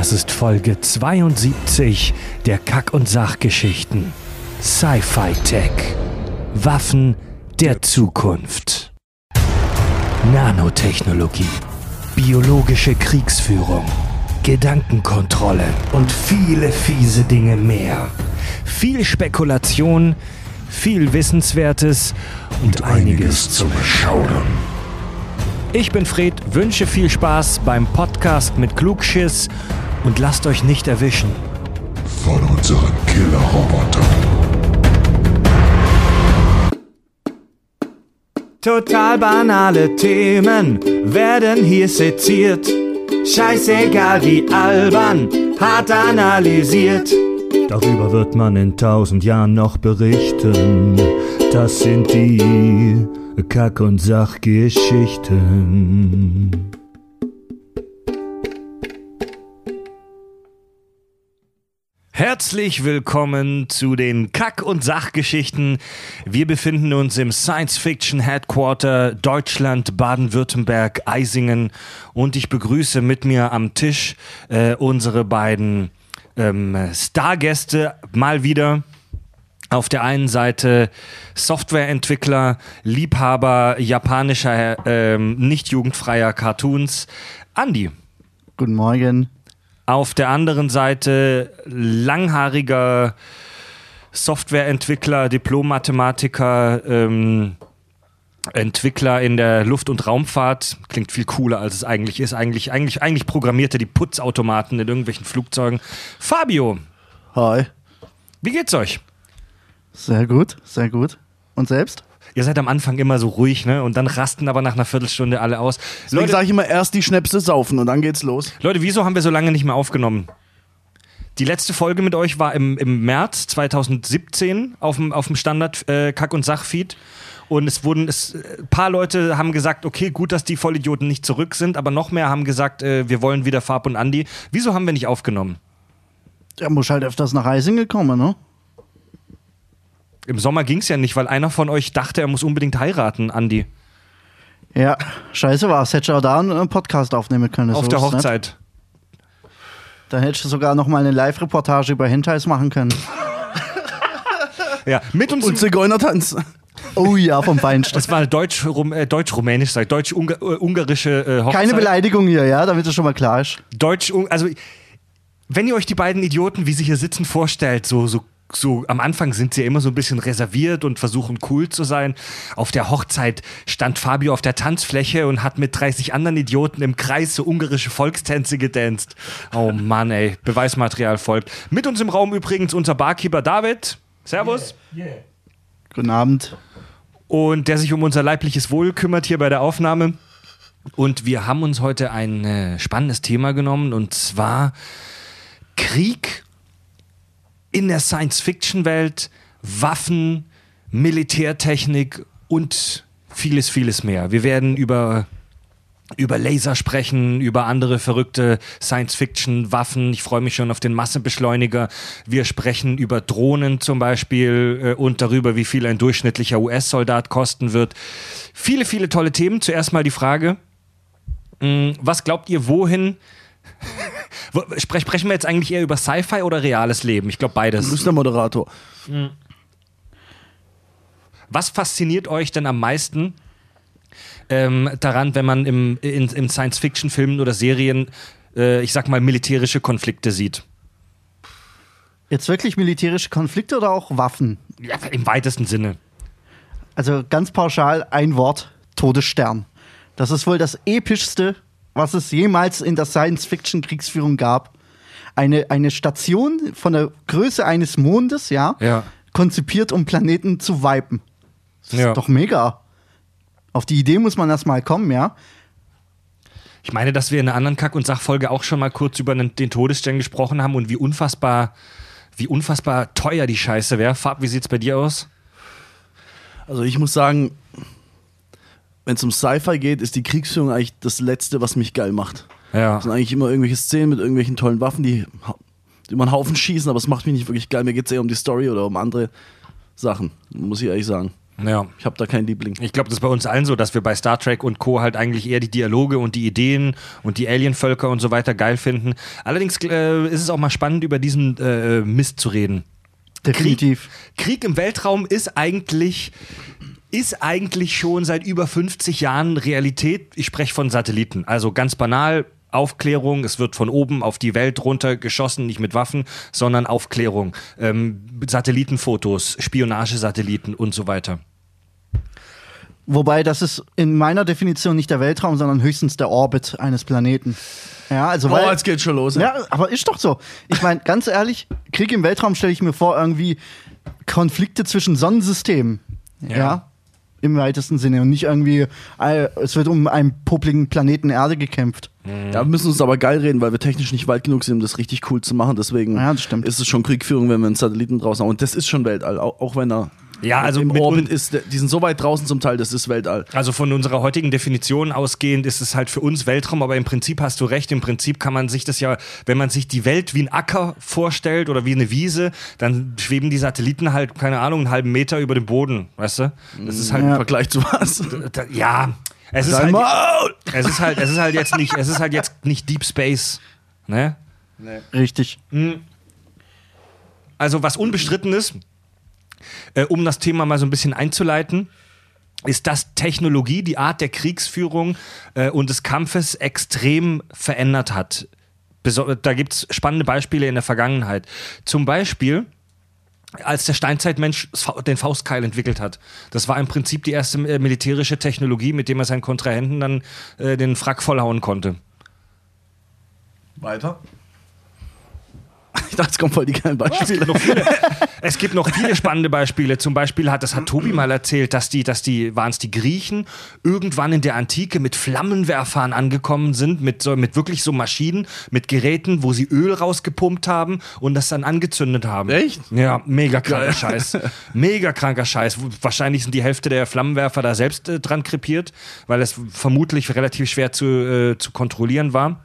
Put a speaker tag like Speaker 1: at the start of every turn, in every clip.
Speaker 1: Das ist Folge 72 der Kack- und Sachgeschichten. Sci-Fi Tech. Waffen der Zukunft. Nanotechnologie. Biologische Kriegsführung. Gedankenkontrolle und viele fiese Dinge mehr. Viel Spekulation, viel Wissenswertes und, einiges zum Schaudern. Ich bin Fred, wünsche viel Spaß beim Podcast mit Klugschiss und lasst euch nicht erwischen.
Speaker 2: von unseren Killerrobotern.
Speaker 3: Total banale Themen werden hier seziert. Scheißegal wie albern, hart analysiert.
Speaker 1: Darüber wird man in tausend Jahren noch berichten. Das sind die Kack- und Sachgeschichten. Herzlich willkommen zu den Kack- und Sachgeschichten. Wir befinden uns im Science-Fiction-Headquarter Deutschland, Baden-Württemberg, Eisingen und ich begrüße mit mir am Tisch äh, unsere beiden ähm, Stargäste mal wieder. Auf der einen Seite Softwareentwickler, Liebhaber japanischer, ähm, nicht jugendfreier Cartoons, Andi.
Speaker 4: Guten Morgen.
Speaker 1: Auf der anderen Seite langhaariger Softwareentwickler, Diplom-Mathematiker, ähm, Entwickler in der Luft- und Raumfahrt. Klingt viel cooler, als es eigentlich ist. Eigentlich, eigentlich, eigentlich programmierte die Putzautomaten in irgendwelchen Flugzeugen. Fabio,
Speaker 4: Hi.
Speaker 1: wie geht's euch?
Speaker 4: Sehr gut, sehr gut. Und selbst?
Speaker 1: Ihr seid am Anfang immer so ruhig, ne? Und dann rasten aber nach einer Viertelstunde alle aus.
Speaker 5: Deswegen
Speaker 1: Leute,
Speaker 5: sage ich immer erst die Schnäpse saufen und dann geht's los.
Speaker 1: Leute, wieso haben wir so lange nicht mehr aufgenommen? Die letzte Folge mit euch war im, im März 2017 auf dem, auf dem Standard äh, Kack- und Sachfeed. Und es wurden, es, ein paar Leute haben gesagt, okay, gut, dass die Vollidioten nicht zurück sind, aber noch mehr haben gesagt, äh, wir wollen wieder Farb und Andi. Wieso haben wir nicht aufgenommen?
Speaker 4: Der muss halt öfters nach Eisingen kommen, ne?
Speaker 1: Im Sommer ging es ja nicht, weil einer von euch dachte, er muss unbedingt heiraten, Andi.
Speaker 4: Ja, scheiße war's. Hättest du auch da einen Podcast aufnehmen können.
Speaker 1: auf
Speaker 4: so
Speaker 1: der
Speaker 4: nicht.
Speaker 1: Hochzeit.
Speaker 4: Dann hättest du sogar noch mal eine Live-Reportage über Hentais machen können.
Speaker 1: Ja, mit uns.
Speaker 5: Und Zigeunertanz.
Speaker 4: Oh ja, vom Feinsten.
Speaker 1: das war äh, deutsch-rumänisch, sag ich, deutsch-ungarische äh, Hochzeit.
Speaker 4: Keine Beleidigung hier, ja, damit es schon mal klar ist.
Speaker 1: Deutsch, also wenn ihr euch die beiden Idioten, wie sie hier sitzen, vorstellt, so, so, so am Anfang sind sie ja immer so ein bisschen reserviert und versuchen cool zu sein. Auf der Hochzeit stand Fabio auf der Tanzfläche und hat mit 30 anderen Idioten im Kreis so ungarische Volkstänze gedanzt. Oh Mann, ey, Beweismaterial folgt. Mit uns im Raum übrigens unser Barkeeper David. Servus.
Speaker 4: Guten Abend.
Speaker 1: und der sich um unser leibliches Wohl kümmert hier bei der Aufnahme. Und wir haben uns heute ein äh, spannendes Thema genommen und zwar Krieg in der Science-Fiction-Welt, Waffen, Militärtechnik und vieles, vieles mehr. Wir werden über über Laser sprechen, über andere verrückte Science-Fiction-Waffen. Ich freue mich schon auf den Massebeschleuniger. Wir sprechen über Drohnen zum Beispiel äh, und darüber, wie viel ein durchschnittlicher US-Soldat kosten wird. Viele, viele tolle Themen. Zuerst mal die Frage, mh, was glaubt ihr, wohin? Sprech, sprechen wir jetzt eigentlich eher über Sci-Fi oder reales Leben? Ich glaube
Speaker 5: Du
Speaker 1: beides.
Speaker 5: bist der Moderator.
Speaker 1: Was fasziniert euch denn am meisten ähm, daran, wenn man im, in, in Science-Fiction-Filmen oder Serien, äh, ich sag mal, militärische Konflikte sieht?
Speaker 4: Jetzt wirklich militärische Konflikte oder auch Waffen?
Speaker 1: Ja, im weitesten Sinne.
Speaker 4: Also ganz pauschal ein Wort: Todesstern. Das ist wohl das epischste, was es jemals in der Science-Fiction-Kriegsführung gab. Eine, eine Station von der Größe eines Mondes, ja,
Speaker 1: Ja.
Speaker 4: konzipiert, um Planeten zu wipen. Das
Speaker 1: Ja.
Speaker 4: ist doch mega. Auf die Idee muss man erst mal kommen, ja.
Speaker 1: Ich meine, dass wir in einer anderen Kack- und Sachfolge auch schon mal kurz über den, den Todesstern gesprochen haben und wie unfassbar, wie unfassbar teuer die Scheiße wäre. Fab, wie sieht's bei dir aus?
Speaker 5: Also ich muss sagen, wenn es um Sci-Fi geht, ist die Kriegsführung eigentlich das Letzte, was mich geil macht.
Speaker 1: Ja.
Speaker 5: Das sind eigentlich immer irgendwelche Szenen mit irgendwelchen tollen Waffen, die, man einen Haufen schießen, aber es macht mich nicht wirklich geil. Mir geht es eher um die Story oder um andere Sachen, muss ich ehrlich sagen.
Speaker 1: Ja.
Speaker 5: Ich habe da keinen Liebling.
Speaker 1: Ich glaube, das ist bei uns allen so, dass wir bei Star Trek und Co. halt eigentlich eher die Dialoge und die Ideen und die Alienvölker und so weiter geil finden. Allerdings äh, ist es auch mal spannend, über diesen äh, Mist zu reden.
Speaker 4: Definitiv.
Speaker 1: Krieg im Weltraum ist eigentlich ist eigentlich schon seit über 50 Jahren Realität. Ich spreche von Satelliten. Also ganz banal, Aufklärung, es wird von oben auf die Welt runter geschossen, nicht mit Waffen, sondern Aufklärung. Ähm, Satellitenfotos, Spionagesatelliten und so weiter.
Speaker 4: Wobei das ist in meiner Definition nicht der Weltraum, sondern höchstens der Orbit eines Planeten. Ja, also
Speaker 5: Oh,
Speaker 4: weil,
Speaker 5: jetzt geht's schon los.
Speaker 4: Ja, aber ist doch so. Ich meine, ganz ehrlich, Krieg im Weltraum stelle ich mir vor, irgendwie Konflikte zwischen Sonnensystemen. Ja.
Speaker 1: Ja.
Speaker 4: Im weitesten Sinne. Und nicht irgendwie, es wird um einen popligen Planeten Erde gekämpft.
Speaker 5: Ja, wir müssen uns aber geil reden, weil wir technisch nicht weit genug sind, um das richtig cool zu machen. Deswegen
Speaker 4: Ja,
Speaker 5: ist es schon Kriegführung, wenn wir einen Satelliten draußen haben. Und das ist schon Weltall, auch, auch wenn er
Speaker 1: Ja, also
Speaker 5: im
Speaker 1: mit
Speaker 5: Orbit ist. Die sind so weit draußen zum Teil, das ist Weltall.
Speaker 1: Also von unserer heutigen Definition ausgehend ist es halt für uns Weltraum, aber im Prinzip hast du recht. Im Prinzip kann man sich das ja, wenn man sich die Welt wie ein Acker vorstellt oder wie eine Wiese, dann schweben die Satelliten halt, keine Ahnung, einen halben Meter über dem Boden, weißt du? Das ist halt,
Speaker 5: Im Vergleich zu was?
Speaker 1: ja, es ist, halt, es ist halt, es ist halt jetzt nicht, es ist halt jetzt nicht Deep Space, ne?
Speaker 4: Richtig.
Speaker 1: Also was unbestritten ist, äh, um das Thema mal so ein bisschen einzuleiten, ist, dass Technologie die Art der Kriegsführung äh, und des Kampfes extrem verändert hat. Da gibt es spannende Beispiele in der Vergangenheit. Zum Beispiel, als der Steinzeitmensch den Faustkeil entwickelt hat. Das war im Prinzip die erste äh, militärische Technologie, mit dem er seinen Kontrahenten dann äh, den Frack vollhauen konnte.
Speaker 5: Weiter. Ich dachte, es kommen voll die geilen Beispiele.
Speaker 1: Es gibt noch viele spannende Beispiele. Zum Beispiel hat, das hat Tobi mal erzählt, dass die, dass die, waren es die Griechen, irgendwann in der Antike mit Flammenwerfern angekommen sind, mit, so, mit wirklich so Maschinen, mit Geräten, wo sie Öl rausgepumpt haben und das dann angezündet haben.
Speaker 5: Echt?
Speaker 1: Ja, mega kranker Scheiß. Mega kranker Scheiß. Wahrscheinlich sind die Hälfte der Flammenwerfer da selbst äh, dran krepiert, weil es vermutlich relativ schwer zu, äh, zu kontrollieren war.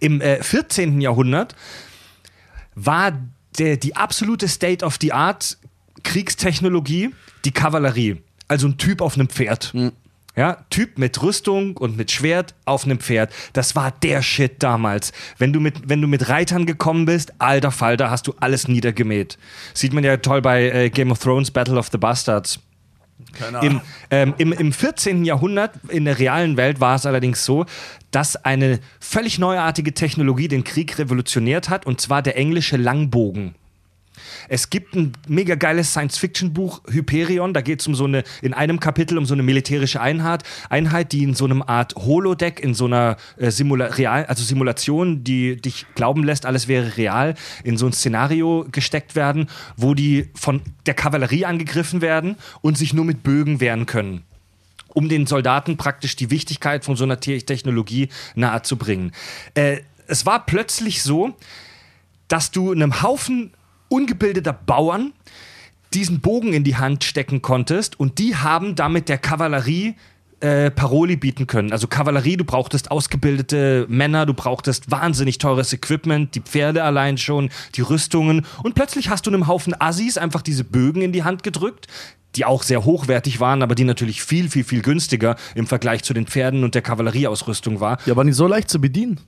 Speaker 1: Im äh, 14. Jahrhundert war der, die absolute State of the Art Kriegstechnologie die Kavallerie. Also ein Typ auf einem Pferd. Ja, Typ mit Rüstung und mit Schwert auf einem Pferd. Das war der Shit damals. Wenn du mit, wenn du mit Reitern gekommen bist, alter Fall, da hast du alles niedergemäht. Sieht man ja toll bei äh, Game of Thrones Battle of the Bastards.
Speaker 5: Keine
Speaker 1: Im, ähm, im, Im 14. Jahrhundert, in der realen Welt, war es allerdings so, dass eine völlig neuartige Technologie den Krieg revolutioniert hat, und zwar der englische Langbogen. Es gibt ein mega geiles Science-Fiction-Buch, Hyperion. Da geht es um so eine, in einem Kapitel um so eine militärische Einheit, Einheit, die in so einem Art Holodeck, in so einer äh, Simula real, also Simulation, die dich glauben lässt, alles wäre real, in so ein Szenario gesteckt werden, wo die von der Kavallerie angegriffen werden und sich nur mit Bögen wehren können um den Soldaten praktisch die Wichtigkeit von so einer Te Technologie nahezubringen. Äh, es war plötzlich so, dass du einem Haufen ungebildeter Bauern diesen Bogen in die Hand stecken konntest und die haben damit der Kavallerie äh, Paroli bieten können. Also Kavallerie, du brauchtest ausgebildete Männer, du brauchtest wahnsinnig teures Equipment, die Pferde allein schon, die Rüstungen und plötzlich hast du einem Haufen Assis einfach diese Bögen in die Hand gedrückt, die auch sehr hochwertig waren, aber die natürlich viel, viel, viel günstiger im Vergleich zu den Pferden und der Kavallerieausrüstung war.
Speaker 5: Ja, war nicht so leicht zu bedienen.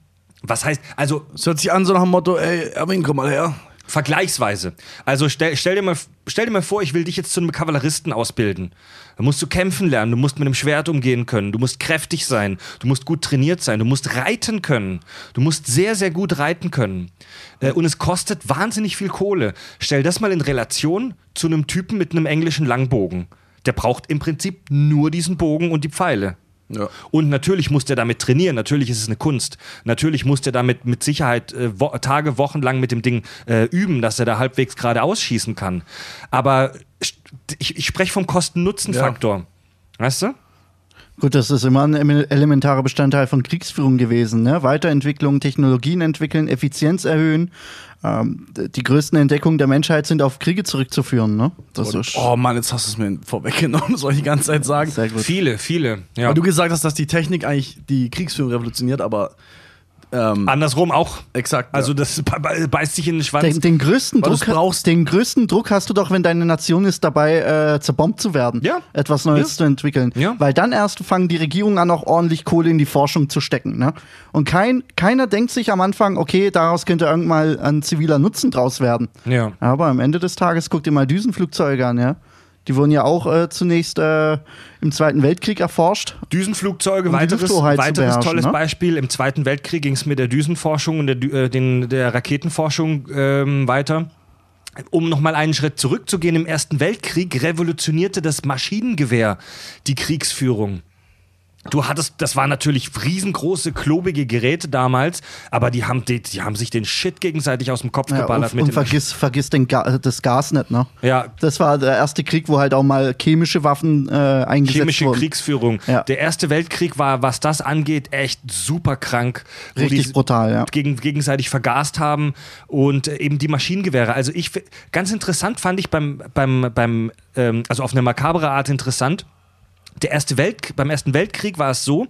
Speaker 1: Was heißt, also
Speaker 5: Es hört sich an so nach dem Motto, ey, Erwin, komm mal her.
Speaker 1: Vergleichsweise. Also stell, stell, dir mal, stell dir mal vor, ich will dich jetzt zu einem Kavalleristen ausbilden. Da musst du kämpfen lernen, du musst mit einem Schwert umgehen können, du musst kräftig sein, du musst gut trainiert sein, du musst reiten können, du musst sehr, sehr gut reiten können. Äh, und es kostet wahnsinnig viel Kohle. Stell das mal in Relation zu einem Typen mit einem englischen Langbogen. Der braucht im Prinzip nur diesen Bogen und die Pfeile.
Speaker 5: Ja.
Speaker 1: Und natürlich muss der damit trainieren, natürlich ist es eine Kunst. Natürlich muss der damit mit Sicherheit äh, wo Tage, Wochen lang mit dem Ding äh, üben, dass er da halbwegs gerade ausschießen kann. Aber ich, ich spreche vom Kosten-Nutzen-Faktor. Weißt du?
Speaker 4: Gut, das ist immer ein ele- elementarer Bestandteil von Kriegsführung gewesen. Ne? Weiterentwicklung, Technologien entwickeln, Effizienz erhöhen. Ähm, die größten Entdeckungen der Menschheit sind auf Kriege zurückzuführen. Ne? Das ist
Speaker 5: Oh Mann, jetzt hast du es mir vorweggenommen, soll ich die ganze Zeit sagen.
Speaker 4: sehr gut.
Speaker 1: Viele, viele. Ja.
Speaker 5: Weil du gesagt hast, dass die Technik eigentlich die Kriegsführung revolutioniert, aber Ähm,
Speaker 1: Andersrum auch.
Speaker 5: exakt.
Speaker 1: Also das be- be- beißt sich in den Schwanz.
Speaker 4: Den, den, größten Druck,
Speaker 5: brauchst.
Speaker 4: den größten Druck hast du doch, wenn deine Nation ist dabei, äh, zerbombt zu werden.
Speaker 1: Ja.
Speaker 4: Etwas Neues
Speaker 1: Ja.
Speaker 4: zu entwickeln.
Speaker 1: Ja.
Speaker 4: Weil dann erst fangen die Regierungen an, auch ordentlich Kohle in die Forschung zu stecken. Ne? Und kein, keiner denkt sich am Anfang, okay, daraus könnte irgendwann mal ein ziviler Nutzen draus werden.
Speaker 1: Ja.
Speaker 4: Aber am Ende des Tages guck dir mal Düsenflugzeuge an, ja. Die wurden ja auch äh, zunächst äh, im Zweiten Weltkrieg erforscht.
Speaker 1: Düsenflugzeuge,
Speaker 4: Um
Speaker 1: weiteres, weiteres tolles
Speaker 4: ne?
Speaker 1: Beispiel. Im Zweiten Weltkrieg ging es mit der Düsenforschung und der, äh, den, der Raketenforschung ähm, weiter. Um nochmal einen Schritt zurückzugehen, im Ersten Weltkrieg revolutionierte das Maschinengewehr die Kriegsführung. Du hattest, das waren natürlich riesengroße, klobige Geräte damals, aber die haben, die, die haben sich den Shit gegenseitig aus dem Kopf
Speaker 4: Ja,
Speaker 1: geballert.
Speaker 4: und
Speaker 1: mit
Speaker 4: und vergiss, vergiss den Ga das Gas nicht, ne?
Speaker 1: Ja.
Speaker 4: Das war der erste Krieg, wo halt auch mal chemische Waffen äh, eingesetzt
Speaker 1: chemische
Speaker 4: wurden.
Speaker 1: Kriegsführung.
Speaker 4: Ja.
Speaker 1: Der Erste Weltkrieg war, was das angeht, echt super krank.
Speaker 4: Richtig
Speaker 1: die
Speaker 4: brutal, ja.
Speaker 1: Gegen, gegenseitig vergast haben und äh, eben die Maschinengewehre. Also ich ganz interessant fand ich beim, beim, beim ähm, also auf eine makabere Art interessant. Der erste Welt, beim Ersten Weltkrieg war es so,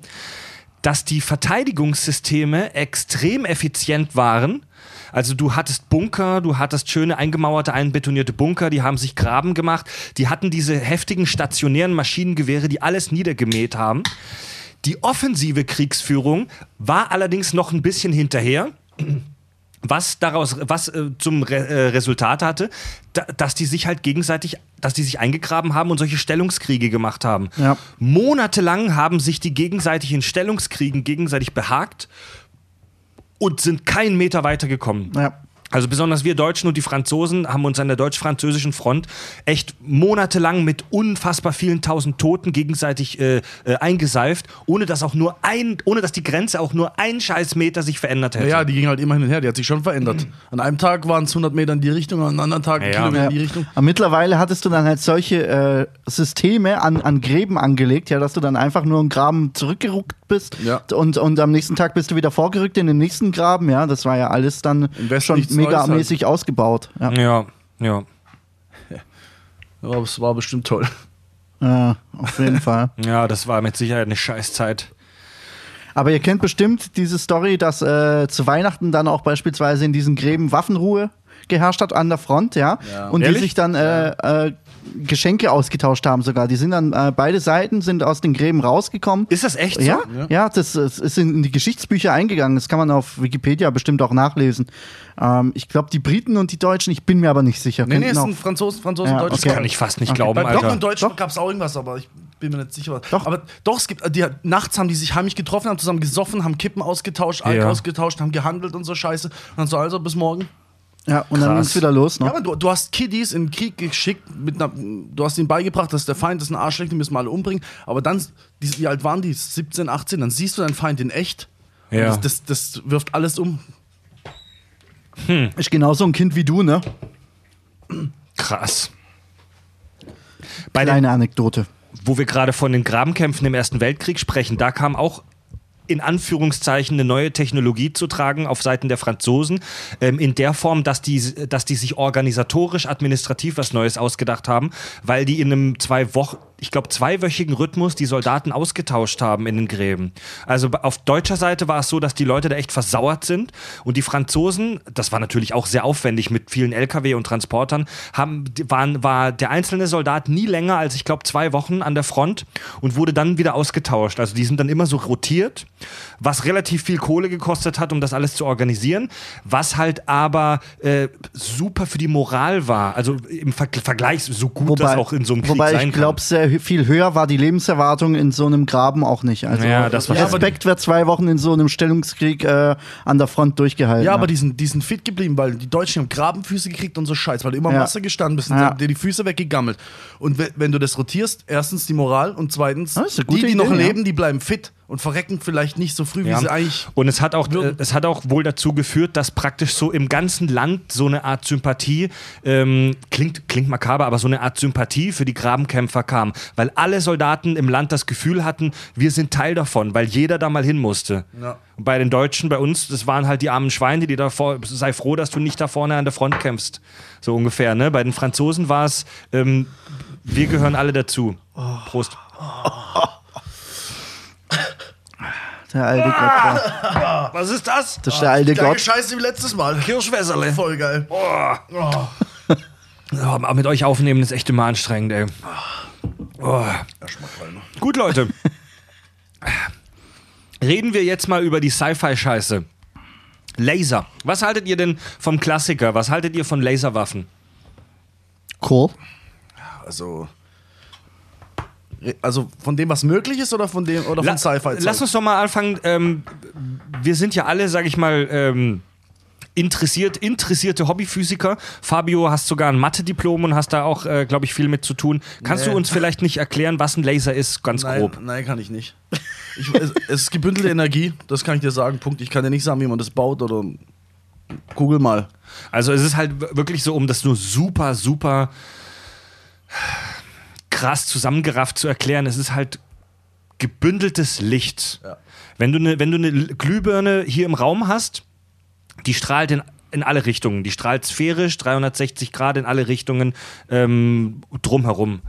Speaker 1: dass die Verteidigungssysteme extrem effizient waren. Also du hattest Bunker, du hattest schöne eingemauerte, einbetonierte Bunker, die haben sich Graben gemacht, die hatten diese heftigen stationären Maschinengewehre, die alles niedergemäht haben. Die offensive Kriegsführung war allerdings noch ein bisschen hinterher. Was daraus, was äh, zum Re äh, Resultat hatte, da, dass die sich halt gegenseitig, dass die sich eingegraben haben und solche Stellungskriege gemacht haben.
Speaker 4: Ja.
Speaker 1: Monatelang haben sich die gegenseitig in Stellungskriegen gegenseitig behagt und sind keinen Meter weitergekommen.
Speaker 4: Ja.
Speaker 1: Also besonders wir Deutschen und die Franzosen haben uns an der deutsch-französischen Front echt monatelang mit unfassbar vielen tausend Toten gegenseitig äh, äh, eingeseift, ohne dass auch nur ein, ohne dass die Grenze auch nur ein Scheißmeter sich verändert hätte.
Speaker 5: Ja, ja, die ging halt immer hin und her, die hat sich schon verändert. An einem Tag waren es 100 Meter in die Richtung, an einem anderen Tag
Speaker 1: ja.
Speaker 5: Kilometer
Speaker 4: Ja.
Speaker 5: in die Richtung.
Speaker 4: Aber mittlerweile hattest du dann halt solche äh, Systeme an, an Gräben angelegt, ja, dass du dann einfach nur einen Graben zurückgeruckt bist
Speaker 5: Ja.
Speaker 4: und, und am nächsten Tag bist du wieder vorgerückt in den nächsten Graben, ja. Das war ja alles dann
Speaker 5: Im Westen
Speaker 4: schon
Speaker 5: Neues halt.
Speaker 4: megamäßig ausgebaut. Ja.
Speaker 1: ja, ja.
Speaker 5: Aber es war bestimmt toll.
Speaker 4: Ja, auf jeden Fall.
Speaker 1: Ja, das war mit Sicherheit eine Scheißzeit.
Speaker 4: Aber ihr kennt bestimmt diese Story, dass äh, zu Weihnachten dann auch beispielsweise in diesen Gräben Waffenruhe geherrscht hat an der Front, ja.
Speaker 5: Ja.
Speaker 4: Und
Speaker 1: Ehrlich?
Speaker 4: die sich dann äh, äh, Geschenke ausgetauscht haben sogar. Die sind dann, äh, beide Seiten sind aus den Gräben rausgekommen.
Speaker 1: Ist das echt so?
Speaker 4: Ja, ja, das, das ist in die Geschichtsbücher eingegangen. Das kann man auf Wikipedia bestimmt auch nachlesen. Ähm, ich glaube, die Briten und die Deutschen, ich bin mir aber nicht sicher.
Speaker 5: Nee, nee, es sind Franzosen, Franzosen,
Speaker 4: Ja,
Speaker 5: Deutsche.
Speaker 4: okay.
Speaker 1: Das kann ich fast nicht
Speaker 4: Okay.
Speaker 1: glauben,
Speaker 5: Bei Block
Speaker 1: Alter.
Speaker 5: und Deutschland
Speaker 4: Doch.
Speaker 5: gab es auch irgendwas, aber ich bin mir nicht sicher.
Speaker 4: Doch.
Speaker 5: Aber doch, es gibt, die, nachts haben die sich heimlich getroffen, haben zusammen gesoffen, haben Kippen ausgetauscht, Alk
Speaker 1: Ja.
Speaker 5: ausgetauscht, haben gehandelt und so Scheiße. Und dann so, also bis morgen.
Speaker 4: Ja, und dann
Speaker 1: Krass.
Speaker 4: ging es wieder los. Ne?
Speaker 5: Ja, aber du, du hast Kiddies in den Krieg geschickt, mit einer, du hast ihnen beigebracht, dass der Feind ist ein Arschlecht, den müssen wir alle umbringen. Aber dann, die, wie alt waren die? 17, 18, dann siehst du deinen Feind in echt. Und
Speaker 1: Ja.
Speaker 5: Das, das, das wirft alles um.
Speaker 4: Ist genauso ein Kind wie du, ne?
Speaker 1: Krass. Bei den,
Speaker 4: Kleine Anekdote.
Speaker 1: wo wir gerade von den Grabenkämpfen im Ersten Weltkrieg sprechen, da kam auch in Anführungszeichen eine neue Technologie zu tragen auf Seiten der Franzosen, ähm, in der Form, dass die, dass die sich organisatorisch, administrativ was Neues ausgedacht haben, weil die in einem zwei Wochen, ich glaube, zweiwöchigen Rhythmus die Soldaten ausgetauscht haben in den Gräben. Also auf deutscher Seite war es so, dass die Leute da echt versauert sind und die Franzosen, das war natürlich auch sehr aufwendig mit vielen LKW und Transportern, haben, waren, war der einzelne Soldat nie länger als, ich glaube, zwei Wochen an der Front und wurde dann wieder ausgetauscht. Also die sind dann immer so rotiert, was relativ viel Kohle gekostet hat, um das alles zu organisieren, was halt aber äh, super für die Moral war. Also im Ver Vergleich so gut das auch in so einem Krieg
Speaker 4: wobei
Speaker 1: sein
Speaker 4: ich glaube, sehr hö- viel höher war die Lebenserwartung in so einem Graben auch nicht. Also
Speaker 1: Ja, das war-
Speaker 4: Respekt wird zwei Wochen in so einem Stellungskrieg äh, an der Front durchgehalten.
Speaker 5: Ja, aber die sind, die sind fit geblieben, weil die Deutschen haben Grabenfüße gekriegt und so Scheiß, weil du immer im
Speaker 4: Ja.
Speaker 5: Wasser gestanden bist und
Speaker 4: Ja.
Speaker 5: dir die Füße weggegammelt. Und we- wenn du das rotierst, erstens die Moral und zweitens,
Speaker 4: eine
Speaker 5: die, die noch
Speaker 4: ja.
Speaker 5: leben, die bleiben fit und verrecken vielleicht nicht so früh, wie
Speaker 1: Ja.
Speaker 5: sie eigentlich.
Speaker 1: Und es hat auch, äh, es hat auch wohl dazu geführt, dass praktisch so im ganzen Land so eine Art Sympathie, ähm, klingt, klingt makaber, aber so eine Art Sympathie für die Grabenkämpfer kam. Weil alle Soldaten im Land das Gefühl hatten, wir sind Teil davon, weil jeder da mal hin musste.
Speaker 5: Ja.
Speaker 1: Und bei den Deutschen, bei uns, das waren halt die armen Schweine, die davor, sei froh, dass du nicht da vorne an der Front kämpfst. So ungefähr, ne? Bei den Franzosen war es, ähm, wir gehören alle dazu. Prost.
Speaker 4: Der alte Gott. da.
Speaker 1: Was ist das?
Speaker 4: Das ist der alte
Speaker 5: Gleiche
Speaker 4: Gott.
Speaker 5: Scheiße wie letztes Mal.
Speaker 1: Kirschwässerle.
Speaker 5: Voll geil.
Speaker 1: Ja, aber mit euch aufnehmen ist echt immer anstrengend, ey. Oh. Gut, Leute. Reden wir jetzt mal über die Sci-Fi-Scheiße. Laser. Was haltet ihr denn vom Klassiker? Was haltet ihr von Laserwaffen?
Speaker 4: Cool.
Speaker 5: Also. Also von dem, was möglich ist oder von dem oder von
Speaker 1: La-
Speaker 5: Sci-Fi?
Speaker 1: Lass uns doch mal anfangen. Ähm, wir sind ja alle, sag ich mal, ähm, interessiert, interessierte Hobbyphysiker. Fabio, hast sogar ein Mathe-Diplom und hast da auch, äh, glaube ich, viel mit zu tun. Kannst
Speaker 5: Nee.
Speaker 1: du uns vielleicht nicht erklären, was ein Laser ist, ganz
Speaker 5: Nein,
Speaker 1: grob?
Speaker 5: nein, kann ich nicht. Ich, es, es ist gebündelte Energie, das kann ich dir sagen. Punkt. Ich kann dir nicht sagen, wie man das baut oder. Google mal.
Speaker 1: Also es ist halt wirklich so, um das nur super, super krass zusammengerafft zu erklären, es ist halt gebündeltes Licht.
Speaker 5: Ja.
Speaker 1: Wenn du eine wenn du eine L- Glühbirne hier im Raum hast, die strahlt in, in alle Richtungen. Die strahlt sphärisch, 360 Grad in alle Richtungen ähm, drumherum.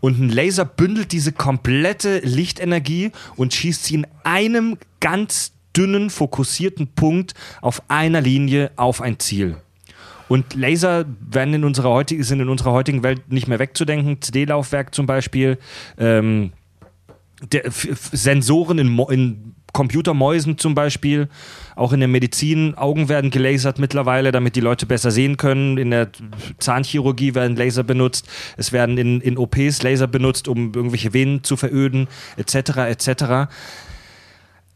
Speaker 1: Und ein Laser bündelt diese komplette Lichtenergie und schießt sie in einem ganz dünnen, fokussierten Punkt auf einer Linie auf ein Ziel. Und Laser werden in unserer heutigen, sind in unserer heutigen Welt nicht mehr wegzudenken. CD-Laufwerk zum Beispiel, ähm, der, Sensoren in, in Computermäusen zum Beispiel, auch in der Medizin, Augen werden gelasert mittlerweile, damit die Leute besser sehen können. In der Zahnchirurgie werden Laser benutzt. Es werden in, in OPs Laser benutzt, um irgendwelche Venen zu veröden, etc. etc.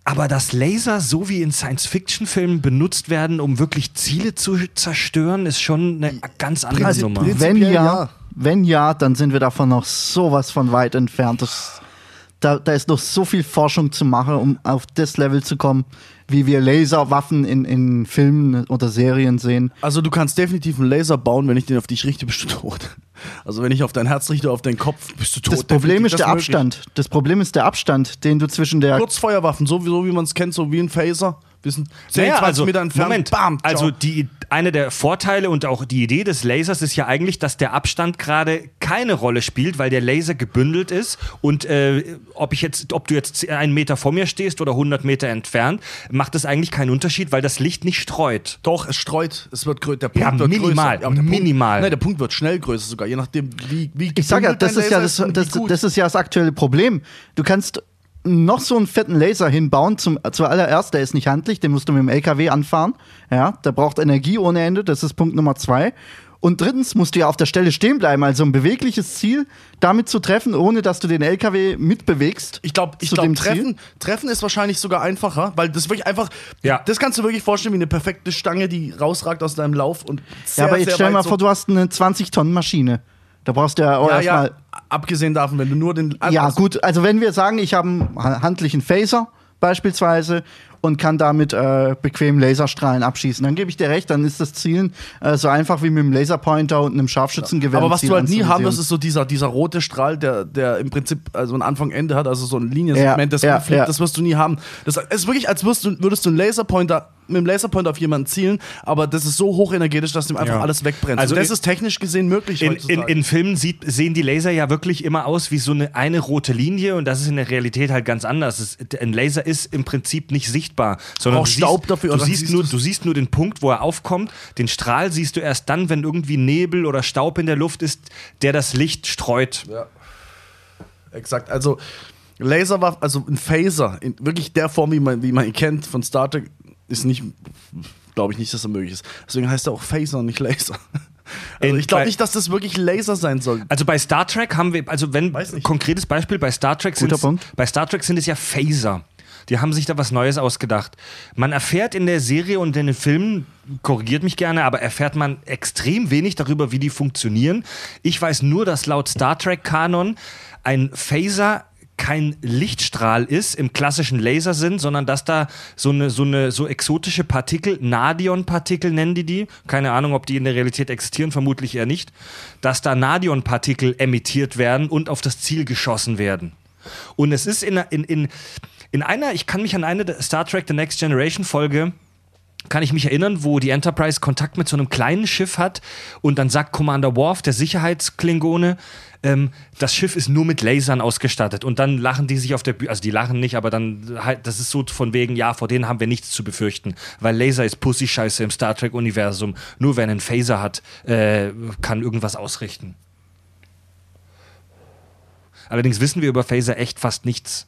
Speaker 1: Aber dass Laser so wie in Science-Fiction-Filmen benutzt werden, um wirklich Ziele zu zerstören, ist schon eine ganz andere
Speaker 4: Also,
Speaker 1: Nummer.
Speaker 4: Wenn ja,
Speaker 5: ja.
Speaker 4: wenn ja, dann sind wir davon noch sowas von weit entfernt. Das, da, da ist noch so viel Forschung zu machen, um auf das Level zu kommen, wie wir Laserwaffen in, in Filmen oder Serien sehen.
Speaker 5: Also du kannst definitiv einen Laser bauen, wenn ich den auf dich richte, bist du tot. Also wenn ich auf dein Herz richte, auf deinen Kopf, bist du tot.
Speaker 4: Das Problem ist der
Speaker 5: das möglich.
Speaker 4: Abstand. Das Problem ist der Abstand, den du zwischen der
Speaker 5: Kurzfeuerwaffen, so wie, so wie man es kennt, so wie ein Phaser. Wir sind 10,
Speaker 1: Naja,
Speaker 5: 20
Speaker 1: also,
Speaker 5: Meter entfernt.
Speaker 1: Moment,
Speaker 5: Bam, ciao.
Speaker 1: also die, eine der Vorteile und auch die Idee des Lasers ist ja eigentlich, dass der Abstand gerade keine Rolle spielt, weil der Laser gebündelt ist und äh, ob ich jetzt, ob du jetzt einen Meter vor mir stehst oder 100 Meter entfernt, macht das eigentlich keinen Unterschied, weil das Licht nicht streut.
Speaker 5: Doch, es streut, es wird größer. Der Punkt
Speaker 1: Ja,
Speaker 5: wird
Speaker 1: minimal,
Speaker 5: größer. aber der
Speaker 1: minimal.
Speaker 5: Punkt, nein, der Punkt wird schnell größer sogar, je nachdem, wie, wie
Speaker 4: Ich sag ja, das ist ja das, das, das ist ja das aktuelle Problem. Du kannst noch so einen fetten Laser hinbauen. Zum, zuallererst, der ist nicht handlich, den musst du mit dem LKW anfahren. Ja, der braucht Energie ohne Ende, das ist Punkt Nummer zwei. Und drittens musst du ja auf der Stelle stehen bleiben, also ein bewegliches Ziel damit zu treffen, ohne dass du den LKW mitbewegst.
Speaker 5: Ich glaube, ich
Speaker 4: zu
Speaker 5: glaub,
Speaker 4: dem Ziel.
Speaker 5: treffen, treffen ist wahrscheinlich sogar einfacher, weil das wirklich einfach,
Speaker 1: Ja.
Speaker 5: das kannst du wirklich vorstellen wie eine perfekte Stange, die rausragt aus deinem Lauf und sehr,
Speaker 4: Ja, aber jetzt
Speaker 5: sehr
Speaker 4: stell dir mal
Speaker 5: so-
Speaker 4: vor, du hast eine 20-Tonnen-Maschine. Da brauchst du ja auch
Speaker 5: ja,
Speaker 4: erstmal.
Speaker 5: ja, abgesehen davon, wenn du nur den
Speaker 4: Ja, gut, also wenn wir sagen, ich habe einen ha- handlichen Phaser beispielsweise und kann damit äh, bequem Laserstrahlen abschießen, dann gebe ich dir recht, dann ist das Zielen äh, so einfach wie mit einem Laserpointer und einem Scharfschützengewehr.
Speaker 5: Aber was
Speaker 4: Ziel
Speaker 5: du halt nie haben wirst, ist so dieser, dieser rote Strahl, der, der im Prinzip also ein Anfang Ende hat, also so ein Liniensegment,
Speaker 4: Ja,
Speaker 5: das
Speaker 4: ja,
Speaker 5: das wirst du nie haben. Das ist wirklich, als würdest du, würdest du einen Laserpointer mit dem Laserpointer auf jemanden zielen, aber das ist so hochenergetisch, dass dem einfach
Speaker 1: Ja.
Speaker 5: alles wegbrennt.
Speaker 1: Also
Speaker 5: das
Speaker 1: in-
Speaker 5: ist technisch gesehen möglich
Speaker 1: In, in, in Filmen sieht, sehen die Laser ja wirklich immer aus wie so eine, eine rote Linie und das ist in der Realität halt ganz anders. Es, ein Laser ist im Prinzip nicht sichtbar, sondern
Speaker 5: Brauchst
Speaker 1: du siehst,
Speaker 5: Staub dafür,
Speaker 1: du, siehst
Speaker 5: siehst
Speaker 1: nur, du siehst nur den Punkt, wo er aufkommt. Den Strahl siehst du erst dann, wenn irgendwie Nebel oder Staub in der Luft ist, der das Licht streut.
Speaker 5: Exakt, also Laserwaffe, also ein Phaser, in wirklich der Form, wie man, wie man ihn kennt von Star Trek, ist nicht, glaube ich nicht, dass er möglich ist. Deswegen heißt er auch Phaser und nicht Laser. Also ich glaube nicht, dass das wirklich Laser sein soll.
Speaker 1: Also bei Star Trek haben wir, also wenn, konkretes Beispiel, bei Star Trek sind bei Star Trek sind es ja Phaser. Die haben sich da was Neues ausgedacht. Man erfährt in der Serie und in den Filmen, korrigiert mich gerne, aber erfährt man extrem wenig darüber, wie die funktionieren. Ich weiß nur, dass laut Star Trek-Kanon ein Phaser kein Lichtstrahl ist im klassischen Lasersinn, sondern dass da so eine so eine so exotische Partikel, Nadion-Partikel nennen die die, keine Ahnung, ob die in der Realität existieren, vermutlich eher nicht, dass da Nadion-Partikel emittiert werden und auf das Ziel geschossen werden. Und es ist in, in, in, in einer, ich kann mich an eine Star Trek The Next Generation Folge kann ich mich erinnern, wo die Enterprise Kontakt mit so einem kleinen Schiff hat und dann sagt Commander Worf, der Sicherheitsklingone, ähm, das Schiff ist nur mit Lasern ausgestattet und dann lachen die sich auf der Bühne, also die lachen nicht, aber dann halt, das ist so von wegen, ja, vor denen haben wir nichts zu befürchten, weil Laser ist Pussy-Scheiße im Star Trek-Universum. Nur wer einen Phaser hat, äh, kann irgendwas ausrichten. Allerdings wissen wir über Phaser echt fast nichts.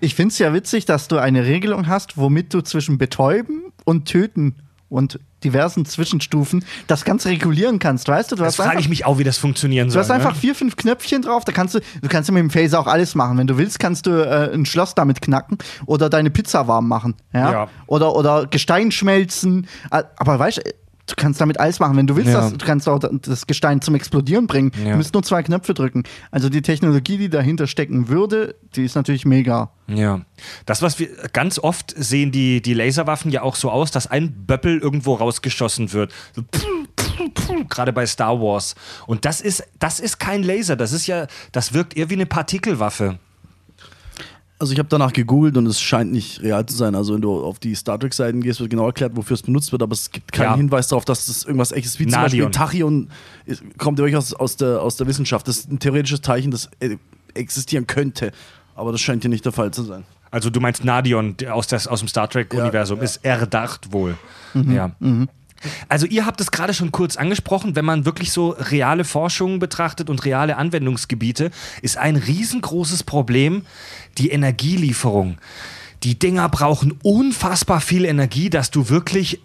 Speaker 4: Ich finde es ja witzig, dass du eine Regelung hast, womit du zwischen betäuben und töten und diversen Zwischenstufen das Ganze regulieren kannst, weißt du? du
Speaker 1: Das frage ich mich auch, wie das funktionieren
Speaker 4: Du
Speaker 1: soll.
Speaker 4: hast einfach
Speaker 1: ne?
Speaker 4: vier, fünf Knöpfchen drauf, da kannst du, du kannst ja mit dem Phaser auch alles machen. Wenn du willst, kannst du äh, ein Schloss damit knacken oder deine Pizza warm machen. Ja?
Speaker 1: Ja.
Speaker 4: Oder, oder Gestein schmelzen. Äh, Aber weißt du, du kannst damit alles machen. Wenn du willst,
Speaker 1: Ja.
Speaker 4: das, du kannst auch das Gestein zum Explodieren bringen.
Speaker 1: Ja.
Speaker 4: Du musst nur zwei Knöpfe drücken. Also die Technologie, die dahinter stecken würde, die ist natürlich mega.
Speaker 1: Ja. Das, was wir ganz oft sehen, die, die Laserwaffen ja auch so aus, dass ein Böppel irgendwo rausgeschossen wird. So Gerade bei Star Wars. Und das ist, das ist kein Laser. Das ist ja, das wirkt eher wie eine Partikelwaffe.
Speaker 5: Also ich habe danach gegoogelt und es scheint nicht real zu sein. Also wenn du auf die Star Trek-Seiten gehst, wird genau erklärt, wofür es benutzt wird, aber es gibt keinen
Speaker 1: Ja.
Speaker 5: Hinweis darauf, dass das irgendwas echtes ist. Wie zum. Beispiel Tachyon kommt ja wirklich aus, aus, der, aus der Wissenschaft. Das ist ein theoretisches Teilchen, das äh, existieren könnte. Aber das scheint hier nicht der Fall zu sein.
Speaker 1: Also du meinst Nadion aus, des, aus dem Star Trek-Universum.
Speaker 5: Ja, ja.
Speaker 1: Ist erdacht wohl. Ja. Also ihr habt es gerade schon kurz angesprochen, wenn man wirklich so reale Forschungen betrachtet und reale Anwendungsgebiete, ist ein riesengroßes Problem die Energielieferung. Die Dinger brauchen unfassbar viel Energie, dass du wirklich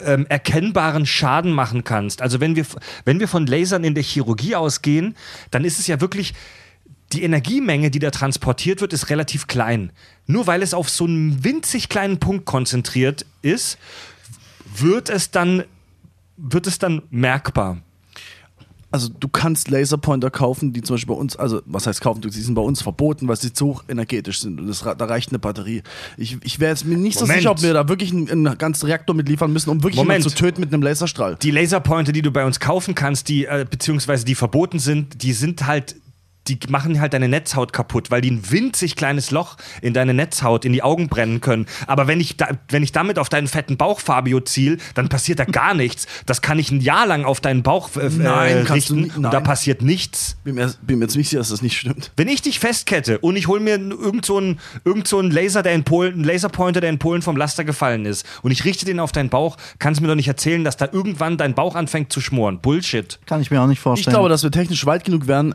Speaker 1: ähm, erkennbaren Schaden machen kannst. Also wenn wir, wenn wir von Lasern in der Chirurgie ausgehen, dann ist es ja wirklich, die Energiemenge, die da transportiert wird, ist relativ klein. Nur weil es auf so einen winzig kleinen Punkt konzentriert ist, wird es dann, wird es dann merkbar.
Speaker 5: Also du kannst Laserpointer kaufen, die zum Beispiel bei uns, also was heißt kaufen, die sind bei uns verboten, weil sie zu hoch energetisch sind und das, da reicht eine Batterie. Ich, ich wäre jetzt mir nicht so
Speaker 1: Moment.
Speaker 5: sicher, ob wir da wirklich einen, einen ganzen Reaktor mitliefern müssen, um wirklich
Speaker 1: Moment.
Speaker 5: zu töten mit einem Laserstrahl.
Speaker 1: Die Laserpointer, die du bei uns kaufen kannst, die äh, beziehungsweise die verboten sind, die sind halt die machen halt deine Netzhaut kaputt, weil die ein winzig kleines Loch in deine Netzhaut, in die Augen brennen können. Aber wenn ich, da, wenn ich damit auf deinen fetten Bauch, Fabio, ziel, dann passiert da gar nichts. Das kann ich ein Jahr lang auf deinen Bauch äh,
Speaker 5: Nein,
Speaker 1: äh,
Speaker 5: kannst du
Speaker 1: richten
Speaker 5: nicht-
Speaker 1: und da passiert nichts.
Speaker 5: Bin mir, bin mir ziemlich sicher, dass das nicht stimmt.
Speaker 1: Wenn ich dich festkette und ich hole mir irgend so einen irgend so einen Laser, der in Polen, einen Laserpointer, der in Polen vom Laster gefallen ist, und ich richte den auf deinen Bauch, kannst du mir doch nicht erzählen, dass da irgendwann dein Bauch anfängt zu schmoren. Bullshit.
Speaker 4: Kann ich mir auch nicht
Speaker 5: Ich
Speaker 4: vorstellen.
Speaker 5: glaube, dass wir technisch weit genug wären,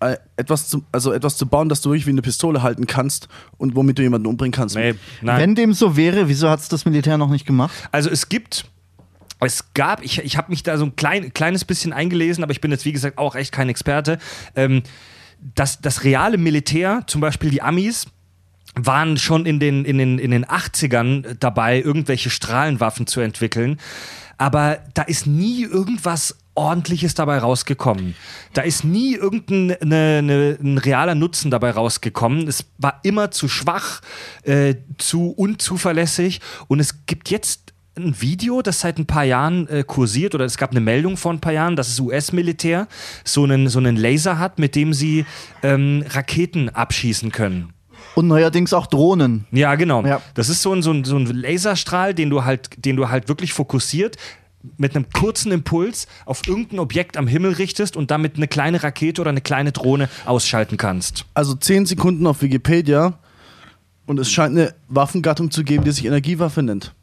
Speaker 5: äh, etwas zu, also etwas zu bauen, das du wirklich wie eine Pistole halten kannst und womit du jemanden umbringen kannst.
Speaker 1: Nee, nein.
Speaker 4: Wenn dem so wäre, wieso hat es das Militär noch nicht gemacht?
Speaker 1: Also es gibt, es gab, ich, ich habe mich da so ein klein, kleines bisschen eingelesen, aber ich bin jetzt wie gesagt auch echt kein Experte. Ähm, das, das reale Militär, zum Beispiel die Amis, waren schon in den, in, den, in den 80ern dabei, irgendwelche Strahlenwaffen zu entwickeln. Aber da ist nie irgendwas Ordentliches dabei rausgekommen. Da ist nie irgendein ne, ne, ein realer Nutzen dabei rausgekommen. Es war immer zu schwach, äh, zu unzuverlässig. Und es gibt jetzt ein Video, das seit ein paar Jahren äh, kursiert, oder es gab eine Meldung vor ein paar Jahren, dass das US-Militär so einen, so einen Laser hat, mit dem sie ähm, Raketen abschießen können.
Speaker 4: Und neuerdings auch Drohnen.
Speaker 1: Ja, genau.
Speaker 4: Ja.
Speaker 1: Das ist so ein, so, ein, so ein Laserstrahl, den du halt, den du halt wirklich fokussiert mit einem kurzen Impuls auf irgendein Objekt am Himmel richtest und damit eine kleine Rakete oder eine kleine Drohne ausschalten kannst.
Speaker 5: Also 10 Sekunden auf Wikipedia und es scheint eine Waffengattung zu geben, die sich Energiewaffe nennt.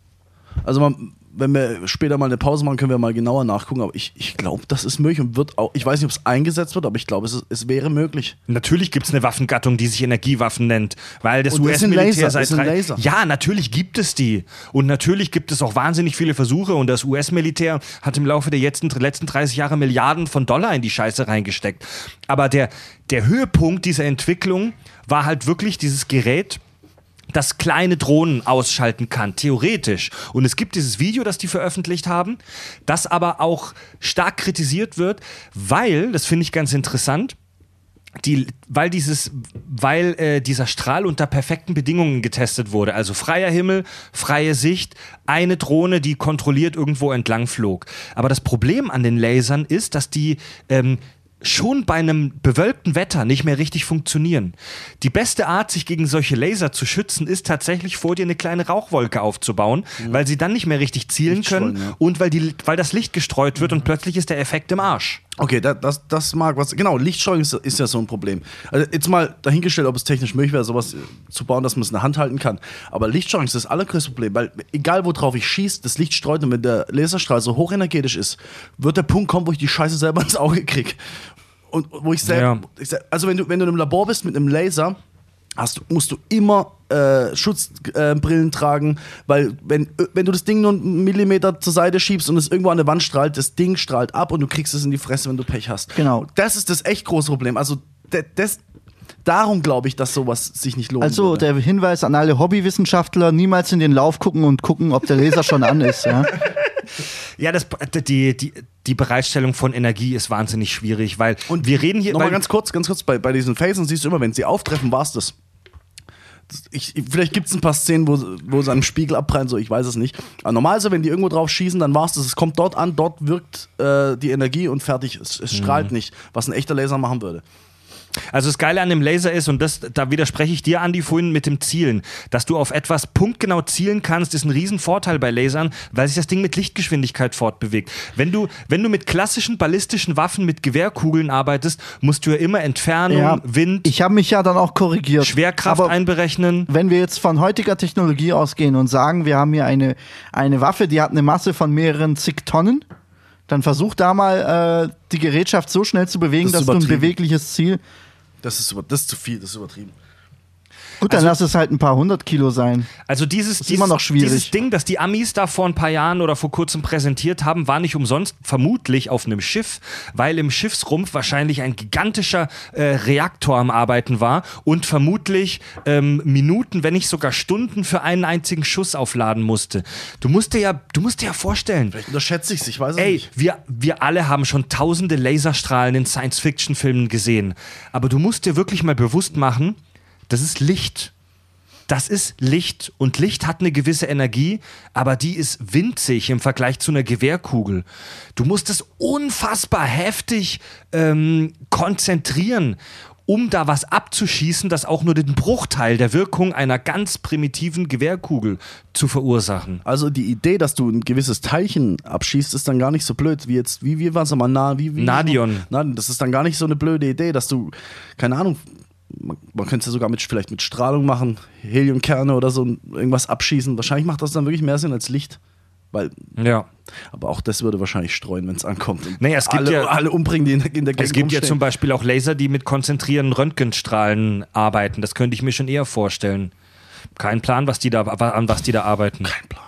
Speaker 5: Also man, wenn wir später mal eine Pause machen, können wir mal genauer nachgucken, aber ich, ich glaube, das ist möglich und wird auch, ich weiß nicht, ob es eingesetzt wird, aber ich glaube, es, ist- es wäre möglich.
Speaker 1: Natürlich gibt es eine Waffengattung, die sich Energiewaffen nennt, weil das US-Militär
Speaker 5: Laser,
Speaker 1: seit drei
Speaker 5: Laser.
Speaker 1: Ja, natürlich gibt es die und natürlich gibt es auch wahnsinnig viele Versuche und das US-Militär hat im Laufe der letzten, letzten 30 Jahre Milliarden von Dollar in die Scheiße reingesteckt. Aber der, der Höhepunkt dieser Entwicklung war halt wirklich dieses Gerät, das kleine Drohnen ausschalten kann, theoretisch. Und es gibt dieses Video, das die veröffentlicht haben, das aber auch stark kritisiert wird, weil, das finde ich ganz interessant, die, weil dieses, weil äh, dieser Strahl unter perfekten Bedingungen getestet wurde. Also freier Himmel, freie Sicht, eine Drohne, die kontrolliert irgendwo entlang flog. Aber das Problem an den Lasern ist, dass die ähm, schon bei einem bewölkten Wetter nicht mehr richtig funktionieren. Die beste Art, sich gegen solche Laser zu schützen, ist tatsächlich vor dir eine kleine Rauchwolke aufzubauen, weil sie dann nicht mehr richtig zielen können
Speaker 5: ja.
Speaker 1: und weil, die, weil das Licht gestreut wird und plötzlich ist der Effekt im Arsch.
Speaker 5: Okay, da, das, das mag was. Genau, Lichtstreuung ist, ist ja so ein Problem. Also jetzt mal dahingestellt, ob es technisch möglich wäre, sowas äh, zu bauen, dass man es in der Hand halten kann. Aber Lichtstreuung ist das allergrößte Problem, weil egal worauf ich schieße, das Licht streut und wenn der Laserstrahl so hochenergetisch ist, wird der Punkt kommen, wo ich die Scheiße selber ins Auge kriege. Und wo ich selber.
Speaker 1: Ja.
Speaker 5: Also wenn du, wenn du in einem Labor bist mit einem Laser, hast, du- musst du immer äh, Schutzbrillen äh, tragen, weil wenn, wenn du das Ding nur einen Millimeter zur Seite schiebst und es irgendwo an der Wand strahlt, das Ding strahlt ab und du kriegst es in die Fresse, wenn du Pech hast.
Speaker 4: Genau.
Speaker 5: Das ist das echt große Problem. Also das, darum glaube ich, dass sowas sich nicht lohnt.
Speaker 4: Also der Hinweis an alle Hobbywissenschaftler, niemals in den Lauf gucken und gucken, ob der Laser schon an ist. Ja?
Speaker 1: Ja, das, die, die, die Bereitstellung von Energie ist wahnsinnig schwierig, weil und wir reden hier.
Speaker 5: Nochmal ganz kurz, ganz kurz, bei, bei diesen Phasen siehst du immer, wenn sie auftreffen, war es das. Ich, vielleicht gibt es ein paar Szenen, wo, wo sie einen Spiegel abprallen, so ich weiß es nicht. Aber normalerweise, wenn die irgendwo drauf schießen, dann war es das. Es kommt dort an, dort wirkt äh, die Energie und fertig. Es, es strahlt
Speaker 1: Mhm.
Speaker 5: nicht, was ein echter Laser machen würde.
Speaker 1: Also das Geile an dem Laser ist, und das, da widerspreche ich dir, Andi, vorhin mit dem Zielen, dass du auf etwas punktgenau zielen kannst, ist ein Riesenvorteil bei Lasern, weil sich das Ding mit Lichtgeschwindigkeit fortbewegt. Wenn du, wenn du mit klassischen ballistischen Waffen mit Gewehrkugeln arbeitest, musst du ja immer Entfernung,
Speaker 4: Ja,
Speaker 1: Wind,
Speaker 4: Ich habe mich ja dann auch korrigiert.
Speaker 1: Schwerkraft
Speaker 4: Aber
Speaker 1: einberechnen.
Speaker 4: wenn wir jetzt von heutiger Technologie ausgehen und sagen, wir haben hier eine, eine Waffe, die hat eine Masse von mehreren zig Tonnen, dann versuch da mal äh, die Gerätschaft so schnell zu bewegen,
Speaker 5: Das
Speaker 4: dass du ein bewegliches Ziel.
Speaker 5: Das ist, über, das ist zu viel, das ist übertrieben.
Speaker 4: Gut, dann
Speaker 1: Also-
Speaker 4: lass es halt ein paar hundert Kilo sein.
Speaker 1: Also dieses,
Speaker 4: ist
Speaker 1: dieses,
Speaker 4: immer noch schwierig.
Speaker 1: dieses Ding, das die Amis da vor ein paar Jahren oder vor kurzem präsentiert haben, war nicht umsonst vermutlich auf einem Schiff, weil im Schiffsrumpf wahrscheinlich ein gigantischer äh, Reaktor am Arbeiten war und vermutlich ähm, Minuten, wenn nicht sogar Stunden für einen einzigen Schuss aufladen musste. Du musst dir ja, du musst dir ja vorstellen,
Speaker 5: Vielleicht unterschätze ich es, ich weiß es
Speaker 1: Ey,
Speaker 5: nicht.
Speaker 1: wir, wir alle haben schon tausende Laserstrahlen in Science-Fiction-Filmen gesehen. Aber du musst dir wirklich mal bewusst machen, das ist Licht. Das ist Licht und Licht hat eine gewisse Energie, aber die ist winzig im Vergleich zu einer Gewehrkugel. Du musst es unfassbar heftig ähm, konzentrieren, um da was abzuschießen, das auch nur den Bruchteil der Wirkung einer ganz primitiven Gewehrkugel zu verursachen.
Speaker 5: Also die Idee, dass du ein gewisses Teilchen abschießt, ist dann gar nicht so blöd, wie jetzt, wie, wie war es nochmal, Na, wie, wie,
Speaker 1: Nadion.
Speaker 5: Nein, das ist dann gar nicht so eine blöde Idee, dass du, keine Ahnung, man, man könnte es ja sogar mit, vielleicht mit Strahlung machen, Heliumkerne oder so, irgendwas abschießen. Wahrscheinlich macht das dann wirklich mehr Sinn als Licht. Weil,
Speaker 1: Ja.
Speaker 5: aber auch das würde wahrscheinlich streuen, wenn es ankommt. Und
Speaker 1: Naja, es gibt
Speaker 5: alle,
Speaker 1: ja-
Speaker 5: alle umbringen, die in, der- in der Gegend
Speaker 1: Es gibt ja
Speaker 5: rumstehen.
Speaker 1: zum Beispiel auch Laser, die mit konzentrierenden Röntgenstrahlen arbeiten. Das könnte ich mir schon eher vorstellen. Kein Plan, was die da, an was die da arbeiten.
Speaker 5: Kein Plan.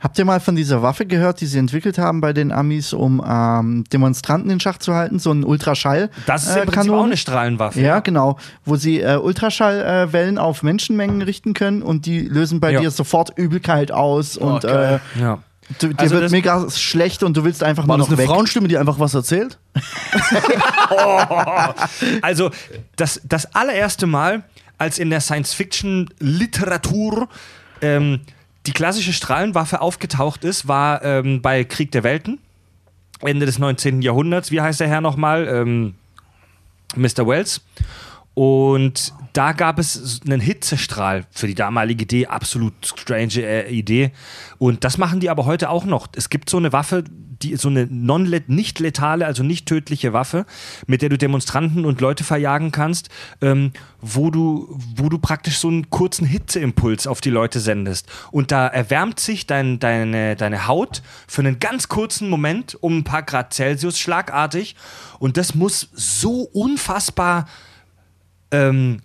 Speaker 4: Habt ihr mal von dieser Waffe gehört, die sie entwickelt haben bei den Amis, um ähm, Demonstranten in Schach zu halten? So ein Ultraschall.
Speaker 1: Das ist im
Speaker 4: äh,
Speaker 1: Prinzip auch eine Strahlenwaffe.
Speaker 4: Ja, genau. Wo sie äh, Ultraschallwellen äh, auf Menschenmengen richten können und die lösen bei
Speaker 1: Ja.
Speaker 4: dir sofort Übelkeit aus und äh.
Speaker 1: Ja.
Speaker 4: du, dir
Speaker 1: Also
Speaker 4: wird
Speaker 1: das-
Speaker 4: mega schlecht und du willst einfach nur
Speaker 5: das
Speaker 4: noch
Speaker 5: eine
Speaker 4: weg.
Speaker 5: Frauenstimme, die einfach was erzählt?
Speaker 1: Also, das, das allererste Mal, als in der Science-Fiction-Literatur ähm, die klassische Strahlenwaffe aufgetaucht ist, war ähm, bei Krieg der Welten, Ende des 19. Jahrhunderts. Wie heißt der Herr nochmal? Ähm, Mr. Wells. Und da gab es einen Hitzestrahl für die damalige Idee, absolut strange äh, Idee. Und das machen die aber heute auch noch. Es gibt so eine Waffe, die so eine non nicht letale, also nicht tödliche Waffe, mit der du Demonstranten und Leute verjagen kannst, ähm, wo du, wo du praktisch so einen kurzen Hitzeimpuls auf die Leute sendest. Und da erwärmt sich dein, deine, deine Haut für einen ganz kurzen Moment um ein paar Grad Celsius schlagartig. Und das muss so unfassbar ähm,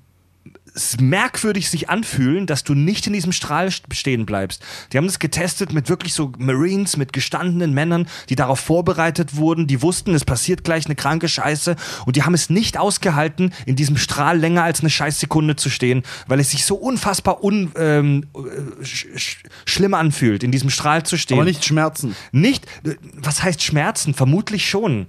Speaker 1: merkwürdig sich anfühlen, dass du nicht in diesem Strahl st- stehen bleibst. Die haben das getestet mit wirklich so Marines, mit gestandenen Männern, die darauf vorbereitet wurden, die wussten, es passiert gleich eine kranke Scheiße und die haben es nicht ausgehalten, in diesem Strahl länger als eine Scheißsekunde zu stehen, weil es sich so unfassbar un, ähm, äh, sch sch schlimm anfühlt, in diesem Strahl zu stehen.
Speaker 5: Aber nicht Schmerzen.
Speaker 1: Nicht, äh, was heißt Schmerzen? Vermutlich schon.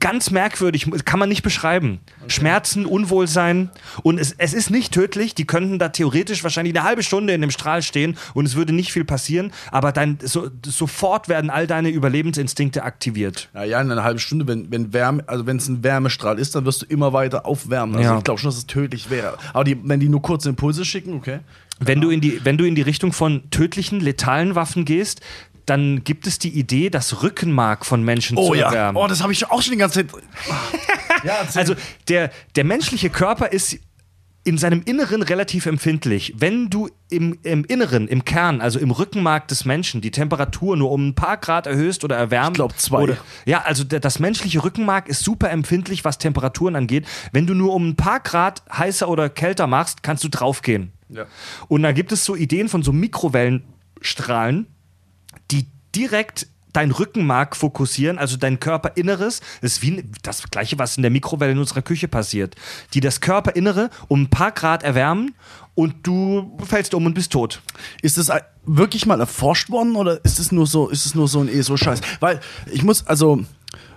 Speaker 1: Ganz merkwürdig, kann man nicht beschreiben. Schmerzen, Unwohlsein und es, es ist nicht tödlich. Die könnten da theoretisch wahrscheinlich eine halbe Stunde in dem Strahl stehen und es würde nicht viel passieren, aber dein, so, sofort werden all deine Überlebensinstinkte aktiviert.
Speaker 5: Ja, ja, in einer halben Stunde, wenn, wenn Wärme, also wenn es ein Wärmestrahl ist, dann wirst du immer weiter aufwärmen. Also
Speaker 1: Ja.
Speaker 5: ich glaube schon, dass es tödlich wäre. Aber die, wenn die nur kurze Impulse schicken, okay.
Speaker 1: Wenn du, in die, wenn du in die Richtung von tödlichen, letalen Waffen gehst, dann gibt es die Idee, das Rückenmark von Menschen
Speaker 5: Oh
Speaker 1: zu
Speaker 5: ja.
Speaker 1: erwärmen.
Speaker 5: Oh, das habe ich auch schon die ganze Zeit. ja.
Speaker 1: Also der, der menschliche Körper ist in seinem Inneren relativ empfindlich. Wenn du im, im Inneren, im Kern, also im Rückenmark des Menschen, die Temperatur nur um ein paar Grad erhöhst oder erwärmst.
Speaker 5: Ich glaub, zwei.
Speaker 1: Oder, ja, also der, das menschliche Rückenmark ist super empfindlich, was Temperaturen angeht. Wenn du nur um ein paar Grad heißer oder kälter machst, kannst du draufgehen.
Speaker 5: Ja.
Speaker 1: Und da gibt es so Ideen von so Mikrowellenstrahlen, direkt dein Rückenmark fokussieren, also dein Körperinneres, das ist wie das gleiche, was in der Mikrowelle in unserer Küche passiert, die das Körperinnere um ein paar Grad erwärmen und du fällst um und bist tot.
Speaker 5: Ist das wirklich mal erforscht worden oder ist es nur so, ist es nur so ein ESO-Scheiß? Weil ich muss, also,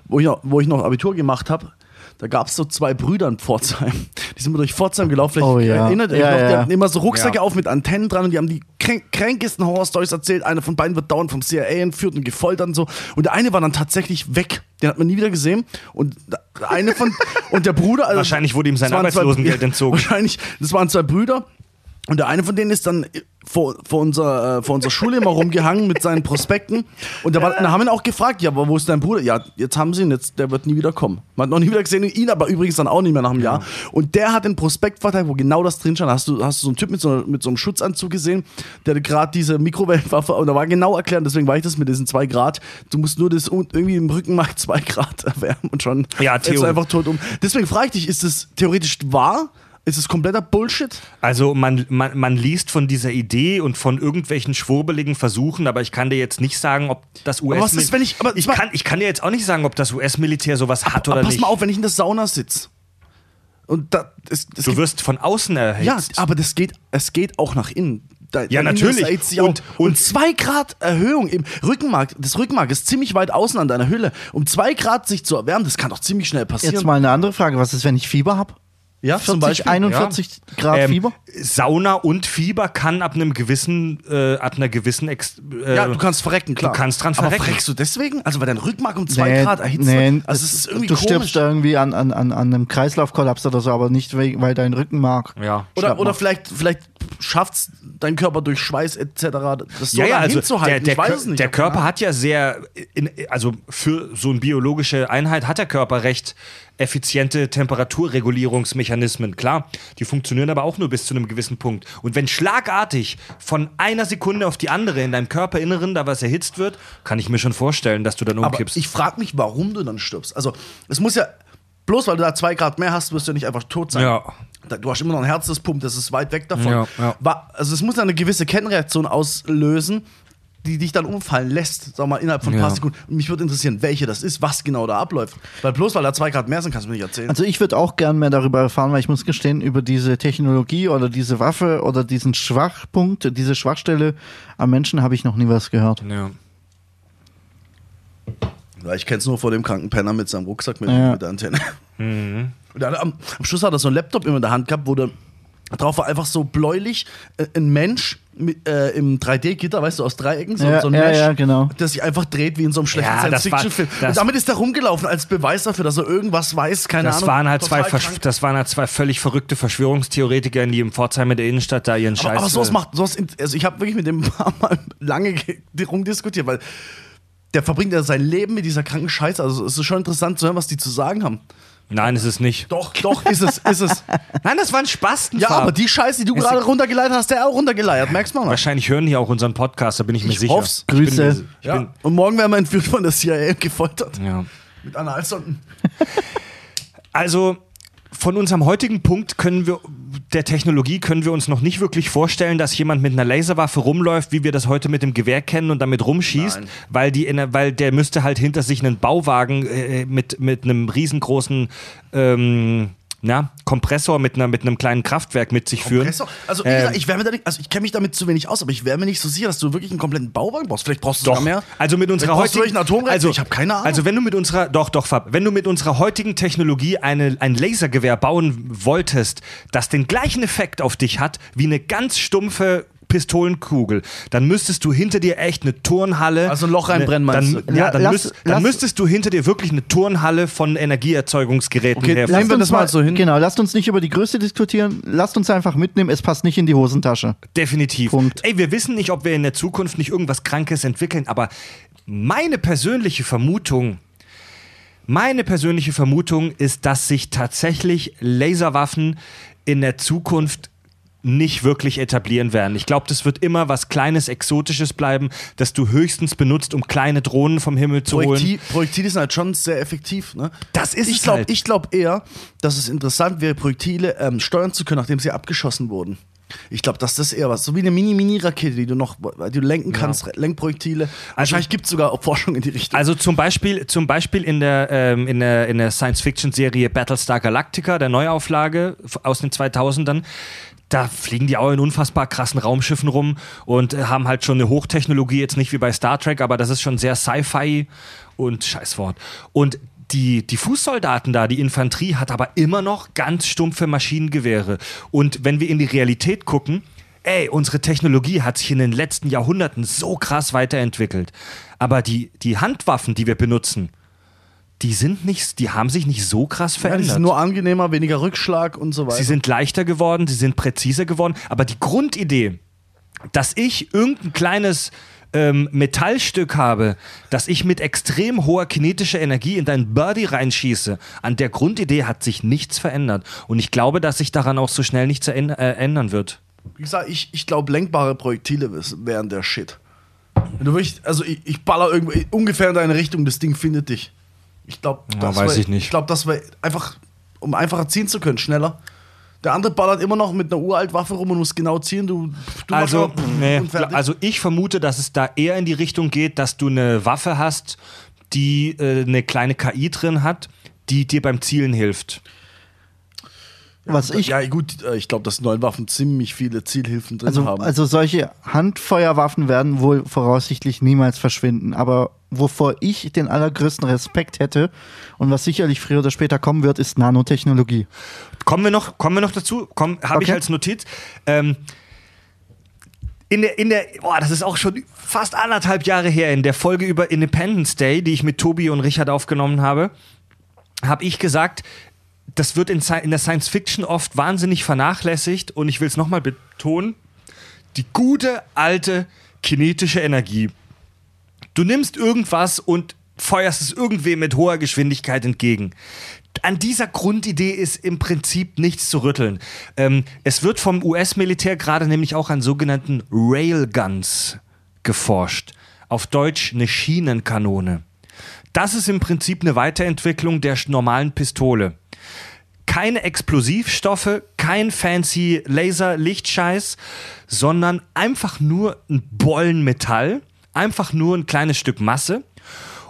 Speaker 5: wo ich noch, wo ich noch Abitur gemacht habe, da gab es so zwei Brüder in Pforzheim. Die sind mal durch Pforzheim gelaufen. Vielleicht
Speaker 4: Oh ja.
Speaker 5: erinnert ihr euch
Speaker 4: Ja,
Speaker 5: noch, die
Speaker 4: ja.
Speaker 5: hatten immer so Rucksäcke
Speaker 1: Ja.
Speaker 5: auf mit Antennen dran und die haben die kränk kränkesten Horror-Stories erzählt. Einer von beiden wird dauernd vom CIA entführt und gefoltert und so. Und der eine war dann tatsächlich weg. Den hat man nie wieder gesehen. Und der eine von, und der Bruder. Also
Speaker 1: Wahrscheinlich wurde ihm sein Arbeitslosengeld entzogen.
Speaker 5: Wahrscheinlich, das waren zwei Brüder. Und der eine von denen ist dann vor, vor, unserer, äh, vor unserer Schule immer rumgehangen mit seinen Prospekten. Und da, war, da haben wir ihn auch gefragt, ja, aber wo ist dein Bruder? Ja, jetzt haben sie ihn, jetzt, der wird nie wieder kommen. Man hat noch nie wieder gesehen, ihn aber übrigens dann auch nicht mehr nach einem Jahr. Und der hat den Prospekt verteilt, wo genau das drin stand. Hast du, hast du so einen Typ mit so, mit so einem Schutzanzug gesehen, der gerade diese Mikrowellenwaffe, und da war genau erklärt, deswegen war ich das mit diesen zwei Grad. Du musst nur das irgendwie im Rückenmark zwei Grad erwärmen und schon
Speaker 1: Ja, Theo.
Speaker 5: einfach tot um. Deswegen frage ich dich, ist das theoretisch wahr? Ist es kompletter Bullshit?
Speaker 1: Also man, man, man liest von dieser Idee und von irgendwelchen schwurbeligen Versuchen, aber ich kann dir jetzt nicht sagen, ob das US
Speaker 5: was ist, wenn ich- aber
Speaker 1: ich, kann, ich kann dir jetzt auch nicht sagen, ob das US-Militär sowas hat oder
Speaker 5: Aber pass
Speaker 1: nicht.
Speaker 5: mal auf, wenn ich in der Sauna sitze. Und da, es, es
Speaker 1: Du wirst von außen erhitzt.
Speaker 5: ja, aber das geht, es geht auch nach innen. Da,
Speaker 1: Ja, natürlich. Und-
Speaker 5: auch. und zwei Grad Erhöhung im Rückenmark, das Rückenmark ist ziemlich weit außen an deiner Hülle. Um zwei Grad sich zu erwärmen, das kann doch ziemlich schnell passieren.
Speaker 4: Jetzt mal eine andere Frage. Was ist, wenn ich Fieber habe?
Speaker 5: Ja,
Speaker 4: 40, 41 Grad
Speaker 1: Ähm,
Speaker 4: Fieber?
Speaker 1: Sauna und Fieber kann ab einem gewissen, äh, ab einer gewissen Ex äh,
Speaker 5: Ja, du kannst verrecken, klar.
Speaker 1: Du kannst dran
Speaker 5: Aber
Speaker 1: verrecken.
Speaker 5: verreckst du deswegen? Also, weil dein Rückenmark um zwei Grad erhitzt
Speaker 4: nee,
Speaker 5: wird? Also, es ist irgendwie
Speaker 4: du
Speaker 5: komisch.
Speaker 4: stirbst irgendwie an, an, an, an einem Kreislaufkollaps oder so, aber nicht, weil weil dein Rückenmark.
Speaker 1: Ja.
Speaker 5: Oder, oder vielleicht, vielleicht schafft dein Körper durch Schweiß etc. das so
Speaker 1: ja, ja, also
Speaker 5: hinzuhalten.
Speaker 1: der, der,
Speaker 5: ich weiß es nicht.
Speaker 1: der Körper hat ja sehr, in, also für so eine biologische Einheit hat der Körper recht effiziente Temperaturregulierungsmechanismen. Klar, die funktionieren aber auch nur bis zu einem gewissen Punkt. Und wenn schlagartig von einer Sekunde auf die andere in deinem Körperinneren da was erhitzt wird, kann ich mir schon vorstellen, dass du dann
Speaker 5: Aber
Speaker 1: umkippst.
Speaker 5: ich frage mich, warum du dann stirbst. Also, es muss ja, bloß weil du da zwei Grad mehr hast, wirst du ja nicht einfach tot sein.
Speaker 1: Ja.
Speaker 5: Du hast immer noch ein Herz, das pumpt, das ist weit weg davon.
Speaker 1: Ja, ja.
Speaker 5: Also, es muss ja eine gewisse Kettenreaktion auslösen, die dich dann umfallen lässt, sag mal, innerhalb von ein paar
Speaker 1: Ja.
Speaker 5: Sekunden. Und mich würde interessieren, welche das ist, was genau da abläuft. Weil bloß weil da zwei Grad mehr sind, kannst du mir nicht erzählen.
Speaker 4: Also ich würde auch gern mehr darüber erfahren, weil ich muss gestehen, über diese Technologie oder diese Waffe oder diesen Schwachpunkt, diese Schwachstelle am Menschen habe ich noch nie was gehört.
Speaker 1: ja.
Speaker 5: Ich kenne es nur vor dem kranken Penner mit seinem Rucksack mit,
Speaker 4: Ja.
Speaker 5: mit der Antenne. Und dann am, am Schluss hat er so einen Laptop immer in der Hand gehabt, wo der, drauf war einfach so bläulich äh, ein Mensch mit, äh, im 3D-Gitter, weißt du, aus Dreiecken, so,
Speaker 4: Ja,
Speaker 5: so ein
Speaker 4: ja,
Speaker 5: Mesh,
Speaker 4: ja, genau.
Speaker 5: der sich einfach dreht wie in so einem schlechten
Speaker 1: Ja, das
Speaker 5: Science-Fiction-Film.
Speaker 1: das-
Speaker 5: Und damit ist er rumgelaufen als Beweis dafür, dass er irgendwas weiß, keine
Speaker 1: Das
Speaker 5: Ahnung.
Speaker 1: waren, halt zwei,
Speaker 5: krank.
Speaker 1: das waren halt zwei völlig verrückte Verschwörungstheoretiker, die im Pforzheim in der Innenstadt da ihren Scheiß.
Speaker 5: aber, aber sowas
Speaker 1: äh,
Speaker 5: macht, sowas, also ich habe wirklich mit dem ein paar Mal lange ge- rumdiskutiert, weil der verbringt ja sein Leben mit dieser kranken Scheiße. Also es ist schon interessant zu hören, was die zu sagen haben.
Speaker 1: Nein, ist es nicht.
Speaker 5: Doch, doch, ist es, ist es.
Speaker 1: Nein, das waren Spasten.
Speaker 5: Ja, aber die Scheiße, die du gerade runtergeleiert hast, der auch runtergeleiert. Merkst du mal?
Speaker 1: Wahrscheinlich hören die auch unseren Podcast, da bin ich mir
Speaker 5: Ich
Speaker 1: sicher.
Speaker 5: hoff's.
Speaker 1: Ich bin
Speaker 4: Grüße.
Speaker 1: Ich
Speaker 5: Ja.
Speaker 1: bin,
Speaker 5: Und morgen werden wir entführt von der CIA und gefoltert.
Speaker 1: ja.
Speaker 5: Mit Analsonden.
Speaker 1: Also von unserem heutigen Punkt können wir der Technologie können wir uns noch nicht wirklich vorstellen, dass jemand mit einer Laserwaffe rumläuft, wie wir das heute mit dem Gewehr kennen und damit rumschießt,
Speaker 5: Nein.
Speaker 1: weil die in der, weil der müsste halt hinter sich einen Bauwagen äh, mit mit einem riesengroßen ähm, na, Kompressor mit, einer, mit einem kleinen Kraftwerk mit sich führen.
Speaker 5: Kompressor? Also, wie
Speaker 1: Ähm,
Speaker 5: gesagt, ich wäre mir da nicht, also ich kenne mich damit zu wenig aus, aber ich wäre mir nicht so sicher, dass du wirklich einen kompletten Bauwagen brauchst. Vielleicht brauchst du
Speaker 1: Doch.
Speaker 5: mehr.
Speaker 1: Also mit unserer heutigen? Also,
Speaker 5: ich habe keine Ahnung.
Speaker 1: Also wenn du mit unserer doch doch Fab, wenn du mit unserer heutigen Technologie eine, ein Lasergewehr bauen wolltest, das den gleichen Effekt auf dich hat wie eine ganz stumpfe Pistolenkugel, dann müsstest du hinter dir echt eine Turnhalle.
Speaker 5: Also ein Loch reinbrennen,
Speaker 1: ne,
Speaker 5: meinst
Speaker 1: dann,
Speaker 5: du?
Speaker 1: Ja, dann,
Speaker 4: lass-
Speaker 1: müsst, dann
Speaker 4: lass-
Speaker 1: müsstest du hinter dir wirklich eine Turnhalle von Energieerzeugungsgeräten
Speaker 5: Okay. Nehmen
Speaker 4: Lasst
Speaker 5: wir
Speaker 4: uns
Speaker 5: das mal so hin.
Speaker 4: Genau, lasst uns nicht über die Größe diskutieren. Lasst uns einfach mitnehmen, es passt nicht in die Hosentasche.
Speaker 1: Definitiv.
Speaker 4: Punkt.
Speaker 1: Ey, wir wissen nicht, ob wir in der Zukunft nicht irgendwas Krankes entwickeln, aber meine persönliche Vermutung, meine persönliche Vermutung ist, dass sich tatsächlich Laserwaffen in der Zukunft nicht wirklich etablieren werden. Ich glaube, das wird immer was Kleines, Exotisches bleiben, das du höchstens benutzt, um kleine Drohnen vom Himmel zu holen.
Speaker 5: Projektil, Projektile sind halt schon sehr effektiv. Ne?
Speaker 1: Das ist
Speaker 5: ich glaube
Speaker 1: halt.
Speaker 5: ich glaub eher, dass es interessant wäre, Projektile ähm, steuern zu können, nachdem sie abgeschossen wurden. Ich glaube, dass das eher was, so wie eine Mini-Mini-Rakete, die du noch, die du lenken kannst, Lenkprojektile. Wahrscheinlich gibt es sogar auch Forschung in die Richtung.
Speaker 1: Also zum Beispiel, zum Beispiel in der, ähm, in der, in der Science-Fiction-Serie Battlestar Galactica, der Neuauflage aus den 2000ern, da fliegen die auch in unfassbar krassen Raumschiffen rum und äh, haben halt schon eine Hochtechnologie, jetzt nicht wie bei Star Trek, aber das ist schon sehr Sci-Fi und Scheißwort. Und die, die Fußsoldaten da, die Infanterie, hat aber immer noch ganz stumpfe Maschinengewehre. Und wenn wir in die Realität gucken, ey, unsere Technologie hat sich in den letzten Jahrhunderten so krass weiterentwickelt. Aber die, die Handwaffen, die wir benutzen, die sind nicht, die haben sich nicht so krass
Speaker 5: ja, die
Speaker 1: verändert.
Speaker 5: sind nur angenehmer, weniger Rückschlag und so weiter.
Speaker 1: Sie sind leichter geworden, sie sind präziser geworden, aber die Grundidee, dass ich irgendein kleines ähm, Metallstück habe, das ich mit extrem hoher kinetischer Energie in dein Birdie reinschieße, an der Grundidee hat sich nichts verändert. Und ich glaube, dass sich daran auch so schnell nichts äh, ändern wird.
Speaker 5: Wie gesagt, ich, ich glaube, lenkbare Projektile wären der Shit. Wenn du wirklich, also ich, ich baller irgendwo ungefähr in deine Richtung, das Ding findet dich. Ich glaube,
Speaker 1: Ja,
Speaker 5: das
Speaker 1: weiß
Speaker 5: wär-
Speaker 1: ich nicht.
Speaker 5: Ich glaube, das wäre einfach, um einfacher ziehen zu können, schneller. Der andere ballert immer noch mit einer uralt Waffe rum und muss genau ziehen. Du, du
Speaker 1: Also, nee, also ich vermute, dass es da eher in die Richtung geht, dass du eine Waffe hast, die äh, eine kleine KI drin hat, die dir beim Zielen hilft.
Speaker 4: Was ich
Speaker 5: ja, gut, äh, ich glaube, dass neuen Waffen ziemlich viele Zielhilfen drin
Speaker 4: Also,
Speaker 5: haben.
Speaker 4: also solche Handfeuerwaffen werden wohl voraussichtlich niemals verschwinden. Aber wovor ich den allergrößten Respekt hätte und was sicherlich früher oder später kommen wird, ist Nanotechnologie.
Speaker 1: Kommen wir noch, kommen wir noch dazu? Komm, habe ich
Speaker 4: Okay.
Speaker 1: als Notiz. Ähm, in der, in der, boah, das ist auch schon fast anderthalb Jahre her, in der Folge über Independence Day, die ich mit Tobi und Richard aufgenommen habe, habe ich gesagt, das wird in, in der Science Fiction oft wahnsinnig vernachlässigt und ich will es nochmal betonen, die gute alte kinetische Energie. Du nimmst irgendwas und feuerst es irgendwem mit hoher Geschwindigkeit entgegen. An dieser Grundidee ist im Prinzip nichts zu rütteln. Ähm, es wird vom US-Militär gerade nämlich auch an sogenannten Railguns geforscht. Auf Deutsch eine Schienenkanone. Das ist im Prinzip eine Weiterentwicklung der normalen Pistole. Keine Explosivstoffe, kein fancy Laser-Lichtscheiß, sondern einfach nur ein Bollen Metall, einfach nur ein kleines Stück Masse.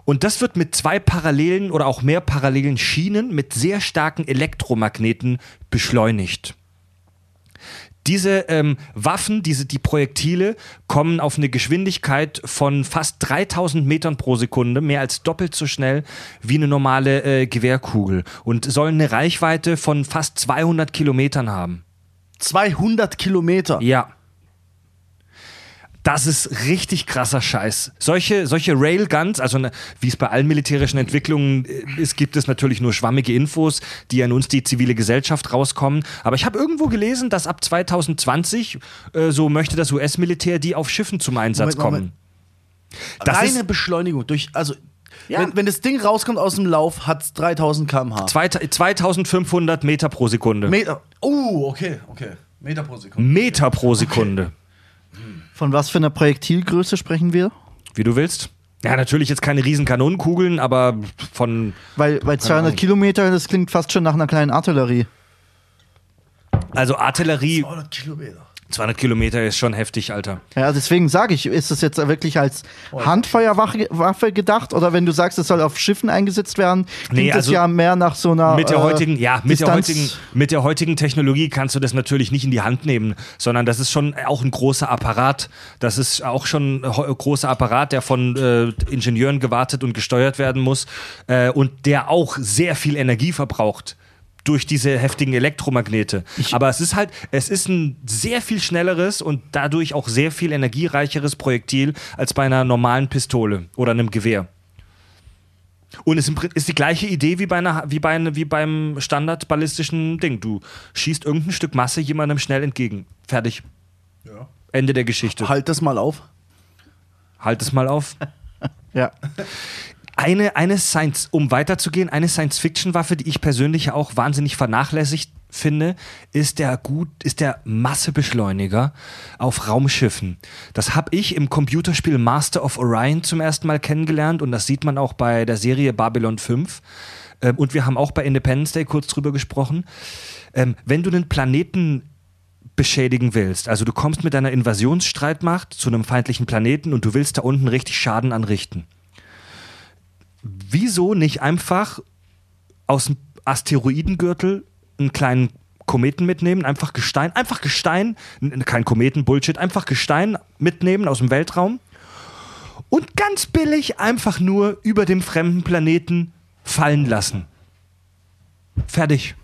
Speaker 1: Und das wird mit zwei parallelen oder auch mehr parallelen Schienen mit sehr starken Elektromagneten beschleunigt. Diese ähm, Waffen, diese, die Projektile, kommen auf eine Geschwindigkeit von fast 3000 Metern pro Sekunde, mehr als doppelt so schnell wie eine normale äh, Gewehrkugel und sollen eine Reichweite von fast 200 Kilometern haben.
Speaker 5: 200 Kilometer.
Speaker 1: Ja. Das ist richtig krasser Scheiß. Solche, solche Railguns, also ne, wie es bei allen militärischen Entwicklungen äh, ist, gibt es natürlich nur schwammige Infos, die an uns die zivile Gesellschaft rauskommen. Aber ich habe irgendwo gelesen, dass ab 2020, äh, so möchte das US-Militär, die auf Schiffen zum Einsatz
Speaker 5: Moment, Moment.
Speaker 1: kommen. Das
Speaker 5: Reine Beschleunigung. Durch, also,
Speaker 1: Ja.
Speaker 5: wenn, wenn das Ding rauskommt aus dem Lauf, hat es 3000 km/h.
Speaker 1: zwei- 2500 Meter pro Sekunde.
Speaker 5: Meter. Oh, okay, okay. Meter pro Sekunde.
Speaker 1: Meter pro Sekunde.
Speaker 4: Von was für einer Projektilgröße sprechen wir?
Speaker 1: Wie du willst. Ja, natürlich jetzt keine riesen Kanonenkugeln, aber von
Speaker 4: Weil, weil 200
Speaker 1: Ahnung.
Speaker 4: Kilometer, das klingt fast schon nach einer kleinen Artillerie.
Speaker 1: also Artillerie
Speaker 5: 200 Kilometer.
Speaker 1: 200 Kilometer ist schon heftig, Alter.
Speaker 4: Ja, deswegen sage ich, ist es jetzt wirklich als Handfeuerwaffe Waffe gedacht oder wenn du sagst, es soll auf Schiffen eingesetzt werden, klingt
Speaker 1: Nee,
Speaker 4: das
Speaker 1: also
Speaker 4: ja mehr nach so einer
Speaker 1: Mit der
Speaker 4: äh,
Speaker 1: heutigen, ja, mit der heutigen, mit der heutigen Technologie kannst du das natürlich nicht in die Hand nehmen, sondern das ist schon auch ein großer Apparat. Das ist auch schon ein großer Apparat, der von äh, Ingenieuren gewartet und gesteuert werden muss äh, und der auch sehr viel Energie verbraucht durch diese heftigen Elektromagnete. Aber es ist halt, es ist ein sehr viel schnelleres und dadurch auch sehr viel energiereicheres Projektil als bei einer normalen Pistole oder einem Gewehr. Und es ist die gleiche Idee wie, bei einer, wie, bei wie beim standardballistischen Ding. Du schießt irgendein Stück Masse jemandem schnell entgegen. Fertig. Ende der Geschichte.
Speaker 5: Halt das mal auf.
Speaker 1: Halt es mal auf.
Speaker 4: Ja.
Speaker 1: Eine, eine Science, um weiterzugehen, eine Science-Fiction-Waffe, die ich persönlich auch wahnsinnig vernachlässigt finde, ist der gut, ist der Massebeschleuniger auf Raumschiffen. Das habe ich im Computerspiel Master of Orion zum ersten Mal kennengelernt und das sieht man auch bei der Serie Babylon 5. Ähm, und wir haben auch bei Independence Day kurz drüber gesprochen. Ähm, wenn du einen Planeten beschädigen willst, also du kommst mit deiner Invasionsstreitmacht zu einem feindlichen Planeten und du willst da unten richtig Schaden anrichten wieso nicht einfach aus dem Asteroidengürtel einen kleinen Kometen mitnehmen, einfach Gestein, einfach Gestein, kein Kometen, Bullshit, einfach Gestein mitnehmen aus dem Weltraum und ganz billig einfach nur über dem fremden Planeten fallen lassen. Fertig.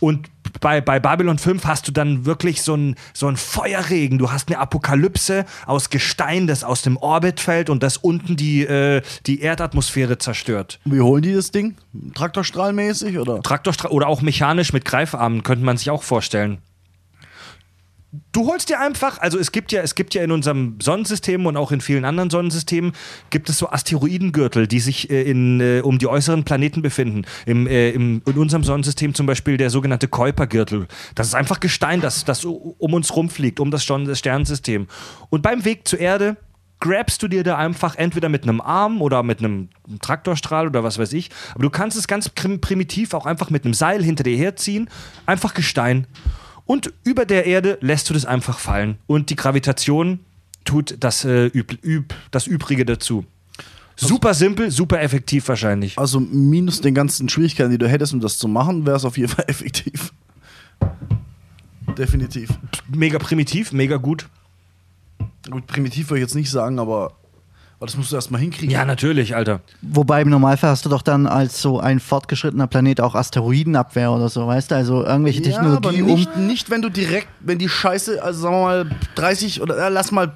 Speaker 1: Und bei, bei Babylon 5 hast du dann wirklich so einen so einen Feuerregen. Du hast eine Apokalypse aus Gestein, das aus dem Orbit fällt und das unten die, äh, die Erdatmosphäre zerstört.
Speaker 5: Wie holen die das Ding? Traktorstrahlmäßig oder?
Speaker 1: Traktorstra oder auch mechanisch mit Greifarmen könnte man sich auch vorstellen. Du holst dir einfach, also es gibt ja, es gibt ja in unserem Sonnensystem und auch in vielen anderen Sonnensystemen gibt es so Asteroidengürtel, die sich äh, in, äh, um die äußeren Planeten befinden. Im, äh, im, in unserem Sonnensystem zum Beispiel der sogenannte Kuipergürtel. Das ist einfach Gestein, das, das um uns rumfliegt, um das Stern- das Sternensystem. Und beim Weg zur Erde grabst du dir da einfach entweder mit einem Arm oder mit einem Traktorstrahl oder was weiß ich. Aber du kannst es ganz prim- primitiv auch einfach mit einem Seil hinter dir herziehen. Einfach Gestein. Und über der Erde lässt du das einfach fallen. Und die Gravitation tut das, äh, üb, üb, das Übrige dazu. Super simpel, super effektiv wahrscheinlich.
Speaker 5: Also minus den ganzen Schwierigkeiten, die du hättest, um das zu machen, wäre es auf jeden Fall effektiv. Definitiv.
Speaker 1: Mega primitiv, mega gut.
Speaker 5: Gut, primitiv würde ich jetzt nicht sagen, aber, aber das musst du erstmal hinkriegen.
Speaker 1: Ja, natürlich, Alter.
Speaker 4: Wobei im Normalfall hast du doch dann als so ein fortgeschrittener Planet auch Asteroidenabwehr oder so, weißt du? Also irgendwelche
Speaker 5: Ja,
Speaker 4: Technologie
Speaker 5: aber
Speaker 4: um.
Speaker 5: nicht, nicht, wenn du direkt, wenn die Scheiße, also sagen wir mal 30 oder äh, lass mal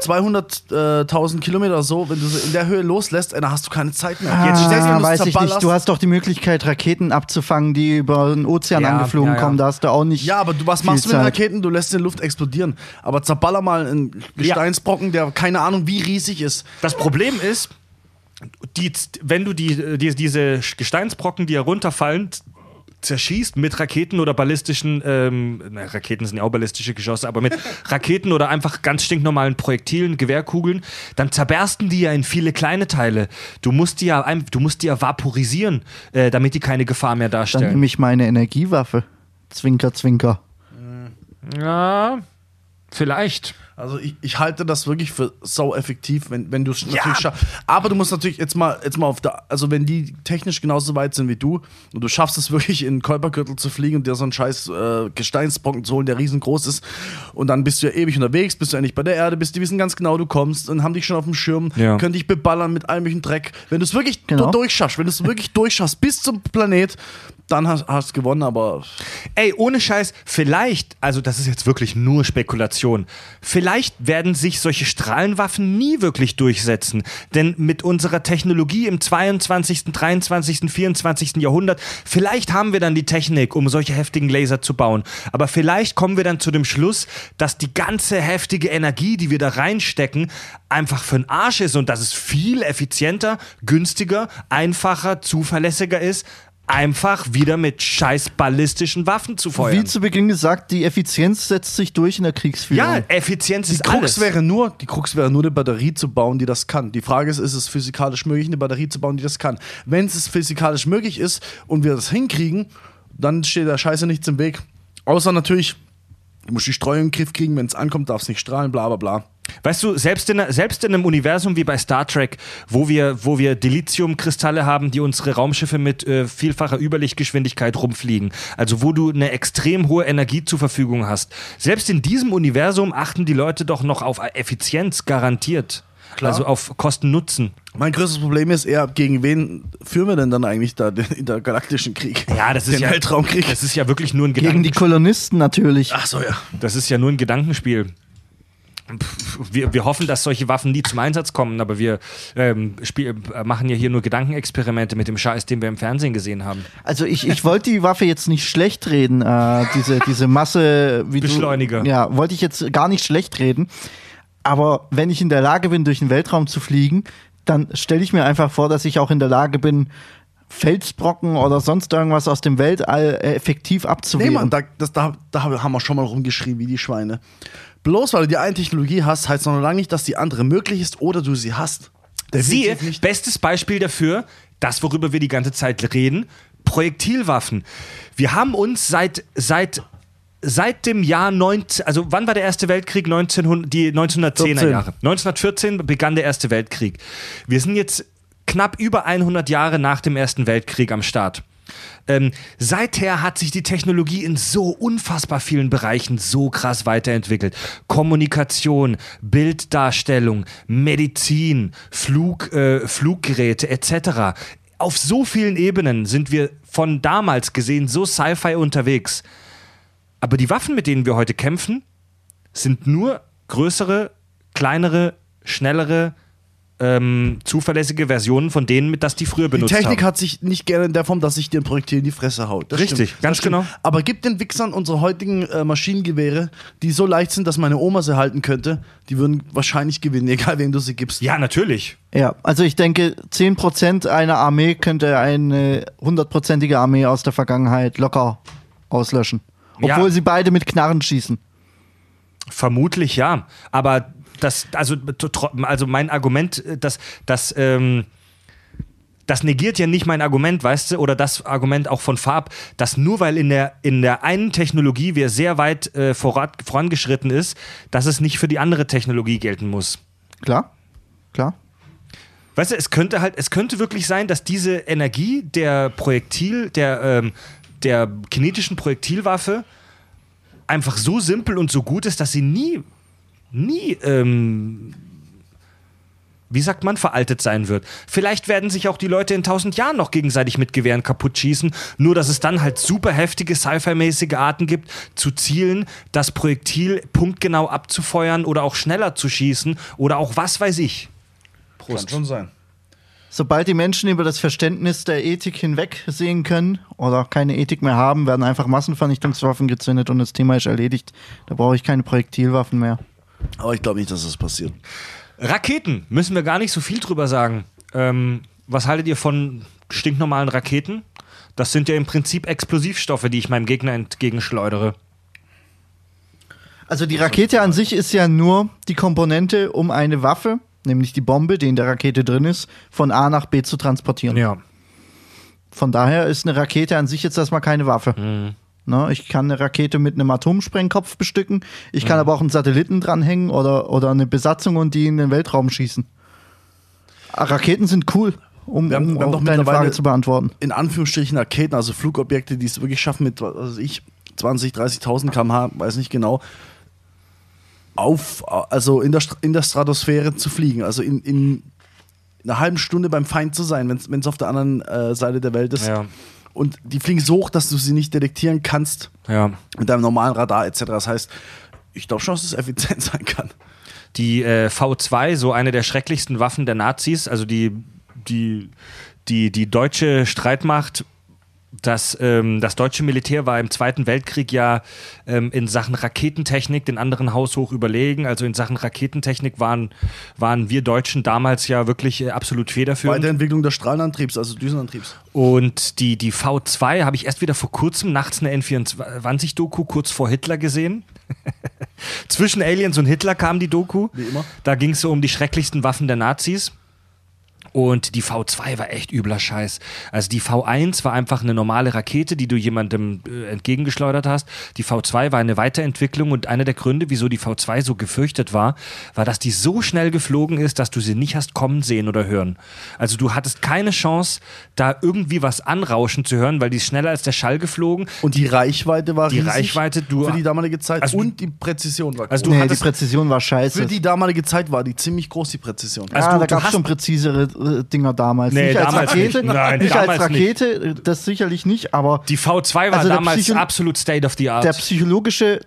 Speaker 5: 200.000 Kilometer oder so, wenn du sie in der Höhe loslässt, äh, dann hast du keine Zeit mehr.
Speaker 4: Ah,
Speaker 5: selbst wenn
Speaker 4: weiß ich nicht.
Speaker 5: zerballerst-
Speaker 4: Du hast doch die Möglichkeit, Raketen abzufangen, die über den Ozean
Speaker 1: Ja,
Speaker 4: angeflogen
Speaker 1: ja, ja.
Speaker 4: kommen. Da hast du auch nicht.
Speaker 5: Ja, aber du, was
Speaker 4: viel
Speaker 5: machst du mit
Speaker 4: Zeit.
Speaker 5: Raketen? Du lässt sie in Luft explodieren. Aber zerballer mal einen Gesteinsbrocken, der keine Ahnung wie riesig ist.
Speaker 1: Das Problem ist, die, wenn du die, die, diese Gesteinsbrocken, die herunterfallen, zerschießt mit Raketen oder ballistischen, ähm, na, Raketen sind ja auch ballistische Geschosse, aber mit Raketen oder einfach ganz stinknormalen Projektilen, Gewehrkugeln, dann zerbersten die ja in viele kleine Teile. Du musst die ja, du musst die ja vaporisieren, äh, damit die keine Gefahr mehr
Speaker 4: Dann
Speaker 1: darstellen.
Speaker 4: nehme ich meine Energiewaffe. Zwinker, zwinker.
Speaker 1: Ja, vielleicht.
Speaker 5: Also ich, ich halte das wirklich für sau effektiv, wenn, wenn du es
Speaker 1: Ja.
Speaker 5: natürlich schaffst. Aber du musst natürlich jetzt mal, jetzt mal auf der, also wenn die technisch genauso weit sind wie du und du schaffst es wirklich in den Käupergürtel zu fliegen und dir so einen scheiß äh, Gesteinsbrocken zu holen, der riesengroß ist und dann bist du ja ewig unterwegs, bist du endlich bei der Erde, bist, die wissen ganz genau, du kommst und haben dich schon auf dem Schirm,
Speaker 1: Ja.
Speaker 5: können dich beballern mit allem möglichen Dreck. Wenn du es wirklich
Speaker 4: Genau.
Speaker 5: durchschaffst, wenn du es wirklich durchschaffst bis zum Planet, dann hast du gewonnen, aber
Speaker 1: Ey, ohne Scheiß, vielleicht, also das ist jetzt wirklich nur Spekulation, vielleicht werden sich solche Strahlenwaffen nie wirklich durchsetzen. Denn mit unserer Technologie im 22., 23., 24. Jahrhundert, vielleicht haben wir dann die Technik, um solche heftigen Laser zu bauen. Aber vielleicht kommen wir dann zu dem Schluss, dass die ganze heftige Energie, die wir da reinstecken, einfach für den Arsch ist und dass es viel effizienter, günstiger, einfacher, zuverlässiger ist, einfach wieder mit scheiß ballistischen Waffen zu
Speaker 4: Wie
Speaker 1: feuern.
Speaker 4: zu Beginn gesagt, die Effizienz setzt sich durch in der Kriegsführung.
Speaker 1: Ja, Effizienz
Speaker 5: Die
Speaker 1: ist
Speaker 5: Krux,
Speaker 1: alles.
Speaker 5: wäre nur, die Krux wäre nur, eine Batterie zu bauen, die das kann. Die Frage ist, ist es physikalisch möglich, eine Batterie zu bauen, die das kann? Wenn es physikalisch möglich ist und wir das hinkriegen, dann steht der Scheiße nichts im Weg. Außer natürlich, Du musst die Streuung den Griff kriegen, wenn es ankommt, darf es nicht strahlen, bla bla bla.
Speaker 1: Weißt du, selbst in, selbst in einem Universum wie bei Star Trek, wo wir, wo wir Dilithium-Kristalle haben, die unsere Raumschiffe mit äh, vielfacher Überlichtgeschwindigkeit rumfliegen, also wo du eine extrem hohe Energie zur Verfügung hast, selbst in diesem Universum achten die Leute doch noch auf Effizienz garantiert. Also auf Kosten-Nutzen.
Speaker 5: Mein größtes Problem ist eher, gegen wen führen wir denn dann eigentlich da den intergalaktischen Krieg?
Speaker 1: Ja, das ist
Speaker 5: den
Speaker 1: ja
Speaker 5: Weltraumkrieg.
Speaker 1: Das ist ja wirklich nur ein
Speaker 4: Gegen die
Speaker 1: Gedankenspiel.
Speaker 4: Kolonisten natürlich.
Speaker 5: Ach so, ja.
Speaker 1: Das ist ja nur ein Gedankenspiel. Wir, wir hoffen, dass solche Waffen nie zum Einsatz kommen, aber wir ähm, spiel, äh, machen ja hier nur Gedankenexperimente mit dem Scheiß, den wir im Fernsehen gesehen haben.
Speaker 4: Also ich, ich wollte die Waffe jetzt nicht schlecht reden, äh, diese, diese Masse wie
Speaker 1: Beschleuniger.
Speaker 4: Du, ja, wollte ich jetzt gar nicht schlecht reden. Aber wenn ich in der Lage bin, durch den Weltraum zu fliegen, dann stelle ich mir einfach vor, dass ich auch in der Lage bin, Felsbrocken oder sonst irgendwas aus dem Weltall effektiv
Speaker 5: Nee,
Speaker 4: abzuwehren.
Speaker 5: Mann, da, das, da, da haben wir schon mal rumgeschrien wie die Schweine. Bloß weil du die eine Technologie hast, heißt noch lange nicht, dass die andere möglich ist oder du sie hast.
Speaker 1: Siehe,
Speaker 5: Definitiv nicht.
Speaker 1: bestes Beispiel dafür, das, worüber wir die ganze Zeit reden, Projektilwaffen. Wir haben uns seit, seit, seit dem Jahr 19, also wann war der Erste Weltkrieg? 1900, die 1910er
Speaker 5: 14.
Speaker 1: Jahre. 1914 begann der Erste Weltkrieg. Wir sind jetzt knapp über 100 Jahre nach dem Ersten Weltkrieg am Start. Ähm, seither hat sich die Technologie in so unfassbar vielen Bereichen so krass weiterentwickelt. Kommunikation, Bilddarstellung, Medizin, Flug, äh, Fluggeräte etc. Auf so vielen Ebenen sind wir von damals gesehen so Sci-Fi unterwegs. Aber die Waffen, mit denen wir heute kämpfen, sind nur größere, kleinere, schnellere, ähm, zuverlässige Versionen von denen, mit das die früher
Speaker 5: Die
Speaker 1: benutzt
Speaker 5: Technik
Speaker 1: haben.
Speaker 5: hat sich nicht gerne in der Form, dass sich dir ein Projektil in die Fresse haut. Das
Speaker 1: Richtig,
Speaker 5: stimmt.
Speaker 1: ganz
Speaker 5: Das stimmt.
Speaker 1: genau.
Speaker 5: Aber gibt den Wichsern unsere heutigen äh, Maschinengewehre, die so leicht sind, dass meine Oma sie halten könnte, die würden wahrscheinlich gewinnen, egal wem du sie gibst.
Speaker 1: Ja, natürlich.
Speaker 4: Ja, also ich denke, 10% einer Armee könnte eine hundertprozentige Armee aus der Vergangenheit locker auslöschen.
Speaker 1: Ja.
Speaker 4: Obwohl sie beide mit Knarren schießen.
Speaker 1: Vermutlich ja. Aber das, also, also mein Argument, äh, das, das, ähm, das negiert ja nicht mein Argument, weißt du, oder das Argument auch von Farb, dass nur weil in der, in der einen Technologie wir sehr weit äh, vorat, vorangeschritten ist, dass es nicht für die andere Technologie gelten muss.
Speaker 4: Klar? Klar?
Speaker 1: Weißt du, es könnte halt, es könnte wirklich sein, dass diese Energie der Projektil, der, ähm, der kinetischen Projektilwaffe einfach so simpel und so gut ist, dass sie nie, nie, ähm, wie sagt man, veraltet sein wird. Vielleicht werden sich auch die Leute in tausend Jahren noch gegenseitig mit Gewehren kaputt schießen, nur dass es dann halt super heftige Sci-Fi-mäßige Arten gibt, zu zielen, das Projektil punktgenau abzufeuern oder auch schneller zu schießen oder auch was weiß ich.
Speaker 5: Kann schon sein.
Speaker 4: Sobald die Menschen über das Verständnis der Ethik hinwegsehen können oder keine Ethik mehr haben, werden einfach Massenvernichtungswaffen gezündet und das Thema ist erledigt. Da brauche ich keine Projektilwaffen mehr.
Speaker 5: Aber ich glaube nicht, dass das passiert.
Speaker 1: Raketen, müssen wir gar nicht so viel drüber sagen. Ähm, was haltet ihr von stinknormalen Raketen? Das sind ja im Prinzip Explosivstoffe, die ich meinem Gegner entgegenschleudere.
Speaker 4: Also die Rakete an sich ist ja nur die Komponente, um eine Waffe, nämlich die Bombe, die in der Rakete drin ist, von A nach B zu transportieren.
Speaker 1: Ja.
Speaker 4: Von daher ist eine Rakete an sich jetzt erstmal keine Waffe. Ne, ich kann eine Rakete mit einem Atomsprengkopf bestücken, ich kann aber auch einen Satelliten dranhängen oder, oder eine Besatzung und die in den Weltraum schießen. Ah, Raketen sind cool, um,
Speaker 5: Wir haben-
Speaker 4: um
Speaker 5: wir haben
Speaker 4: deine Frage zu beantworten.
Speaker 5: In Anführungsstrichen Raketen, also Flugobjekte, die es wirklich schaffen mit, was weiß ich, 20, 30.000 km/h, weiß nicht genau, auf, also in der, in der Stratosphäre zu fliegen, also in, in einer halben Stunde beim Feind zu sein, wenn es auf der anderen äh, Seite der Welt ist.
Speaker 1: Ja.
Speaker 5: Und die fliegen so hoch, dass du sie nicht detektieren kannst
Speaker 1: Ja.
Speaker 5: mit deinem normalen Radar etc. Das heißt, ich glaube schon, dass es effizient sein kann.
Speaker 1: Die äh, V2, so eine der schrecklichsten Waffen der Nazis, also die, die, die, die deutsche Streitmacht, das, ähm, das deutsche Militär war im Zweiten Weltkrieg ja ähm, in Sachen Raketentechnik den anderen haushoch überlegen. Also in Sachen Raketentechnik waren, waren wir Deutschen damals ja wirklich äh, absolut federführend.
Speaker 5: Weiterentwicklung des Strahlenantriebs, also Düsenantriebs.
Speaker 1: Und die, die V2 habe ich erst wieder vor kurzem nachts eine N24-Doku kurz vor Hitler gesehen. Zwischen Aliens und Hitler kam die Doku.
Speaker 5: Wie immer.
Speaker 1: Da ging es so um die schrecklichsten Waffen der Nazis. Und die V2 war echt übler Scheiß. Also die V1 war einfach eine normale Rakete, die du jemandem äh, entgegengeschleudert hast. Die V2 war eine Weiterentwicklung und einer der Gründe, wieso die V2 so gefürchtet war, war, dass die so schnell geflogen ist, dass du sie nicht hast kommen sehen oder hören. Also du hattest keine Chance, da irgendwie was anrauschen zu hören, weil die ist schneller als der Schall geflogen.
Speaker 5: Und die Reichweite war
Speaker 1: Die
Speaker 5: riesig
Speaker 1: Reichweite, du-
Speaker 5: für die damalige Zeit
Speaker 1: Also
Speaker 5: und die Präzision war
Speaker 1: Also
Speaker 5: groß.
Speaker 1: du
Speaker 4: nee, die
Speaker 1: hattest-
Speaker 4: Präzision war scheiße.
Speaker 5: Für die damalige Zeit war die ziemlich groß, die Präzision.
Speaker 1: Also
Speaker 4: ja,
Speaker 1: du-
Speaker 4: da gab es
Speaker 1: hast-
Speaker 4: schon präzisere Dinger damals.
Speaker 1: Nee,
Speaker 4: nicht als
Speaker 1: damals
Speaker 4: Rakete,
Speaker 1: nicht. Nein,
Speaker 4: nicht
Speaker 1: damals
Speaker 4: als Rakete, äh, das sicherlich nicht, aber
Speaker 1: Die V2 war
Speaker 4: Also der
Speaker 1: damals
Speaker 4: Psycho-
Speaker 1: absolut State of the Art.
Speaker 4: der psychologische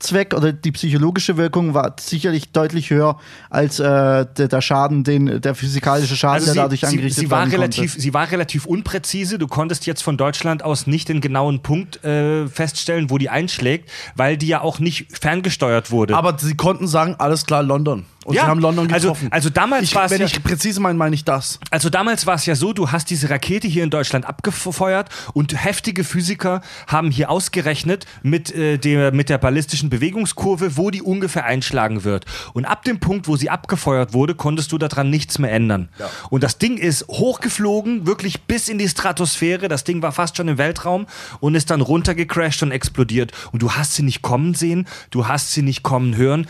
Speaker 4: Zweck oder die psychologische Wirkung war sicherlich deutlich höher als äh, der, der Schaden, den der physikalische Schaden,
Speaker 1: Also
Speaker 4: der
Speaker 1: sie,
Speaker 4: dadurch
Speaker 1: sie,
Speaker 4: angerichtet
Speaker 1: sie war
Speaker 4: werden
Speaker 1: relativ,
Speaker 4: konnte.
Speaker 1: sie war relativ unpräzise. Du konntest jetzt von Deutschland aus nicht den genauen Punkt äh, feststellen, wo die einschlägt, weil die ja auch nicht ferngesteuert wurde.
Speaker 5: Aber sie konnten sagen, alles klar, London. Und
Speaker 1: Ja,
Speaker 5: sie haben London
Speaker 1: also-
Speaker 5: getroffen.
Speaker 1: also damals
Speaker 5: ich,
Speaker 1: war es
Speaker 5: Wenn
Speaker 1: ja-
Speaker 5: ich präzise meine, meine ich das.
Speaker 1: Also damals war es ja so, du hast diese Rakete hier in Deutschland abgefeuert und heftige Physiker haben hier ausgerechnet mit, äh, der, mit der ballistischen Bewegungskurve, wo die ungefähr einschlagen wird. Und ab dem Punkt, wo sie abgefeuert wurde, konntest du daran nichts mehr ändern. Und das Ding ist hochgeflogen, wirklich bis in die Stratosphäre. Das Ding war fast schon im Weltraum und ist dann runtergecrashed und explodiert. Und du hast sie nicht kommen sehen, du hast sie nicht kommen hören.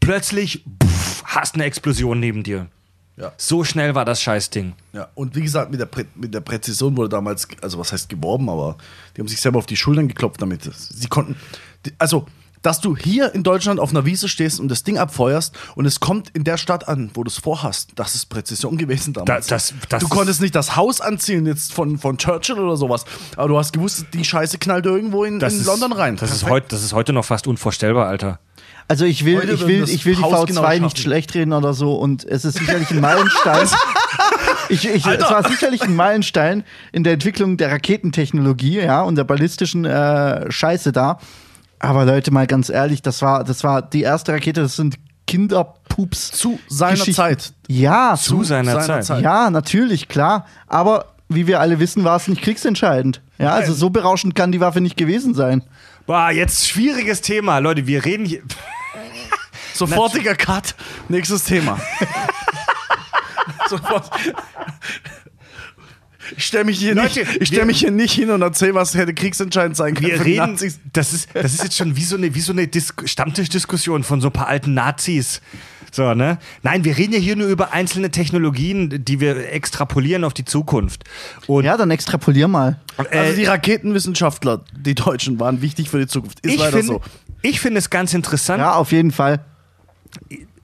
Speaker 1: Plötzlich pff, hast eine Explosion neben dir.
Speaker 5: Ja.
Speaker 1: So schnell war das Scheißding.
Speaker 5: Ja, und wie gesagt, mit der, Prä mit der Präzision wurde damals, also was heißt geworben, aber die haben sich selber auf die Schultern geklopft damit. Sie konnten, also, dass du hier in Deutschland auf einer Wiese stehst und das Ding abfeuerst und es kommt in der Stadt an, wo du es vorhast, das ist Präzision gewesen damals.
Speaker 1: Da- das- das
Speaker 5: du konntest nicht das Haus anziehen jetzt von, von Churchill oder sowas, aber du hast gewusst, die Scheiße knallt irgendwo in, in
Speaker 1: ist,
Speaker 5: London rein.
Speaker 1: Das ist, heut, das ist heute noch fast unvorstellbar, Alter.
Speaker 4: Also ich will,
Speaker 5: Heute
Speaker 4: ich will, ich will die
Speaker 5: Haus genau
Speaker 4: V2 nicht schlecht reden oder so und es ist sicherlich ein Meilenstein. Ich, ich, es war sicherlich ein Meilenstein in der Entwicklung der Raketentechnologie, ja, und der ballistischen äh, Scheiße da. Aber Leute, mal ganz ehrlich, das war, das war die erste Rakete, das sind Kinderpups.
Speaker 5: Zu seiner. Zeit.
Speaker 4: Ja,
Speaker 1: Zu seiner, Zeit.
Speaker 4: ja, natürlich, klar. Aber wie wir alle wissen, war es nicht kriegsentscheidend. Ja, also so berauschend kann die Waffe nicht gewesen sein.
Speaker 1: Boah, jetzt schwieriges Thema. Leute, wir reden hier.
Speaker 5: Sofortiger Cut. Nächstes Thema. Sofort. Ich stelle mich, hier
Speaker 1: Leute,
Speaker 5: nicht- ich stell
Speaker 1: wir-
Speaker 5: mich hier nicht hin und erzähle, was hätte kriegsentscheidend sein können.
Speaker 1: Wir reden.
Speaker 5: Nazis.
Speaker 1: Das ist, das ist jetzt schon wie so eine, wie so eine Dis Stammtischdiskussion von so ein paar alten Nazis. So, ne? Nein, wir reden ja hier nur über einzelne Technologien, die wir extrapolieren auf die Zukunft. Und
Speaker 4: Ja, dann extrapolier mal.
Speaker 5: Also die Raketenwissenschaftler, die Deutschen, waren wichtig für die Zukunft. Ist
Speaker 1: ich
Speaker 5: leider
Speaker 1: finde
Speaker 5: so.
Speaker 1: ich finde es ganz interessant.
Speaker 4: Ja, auf jeden Fall.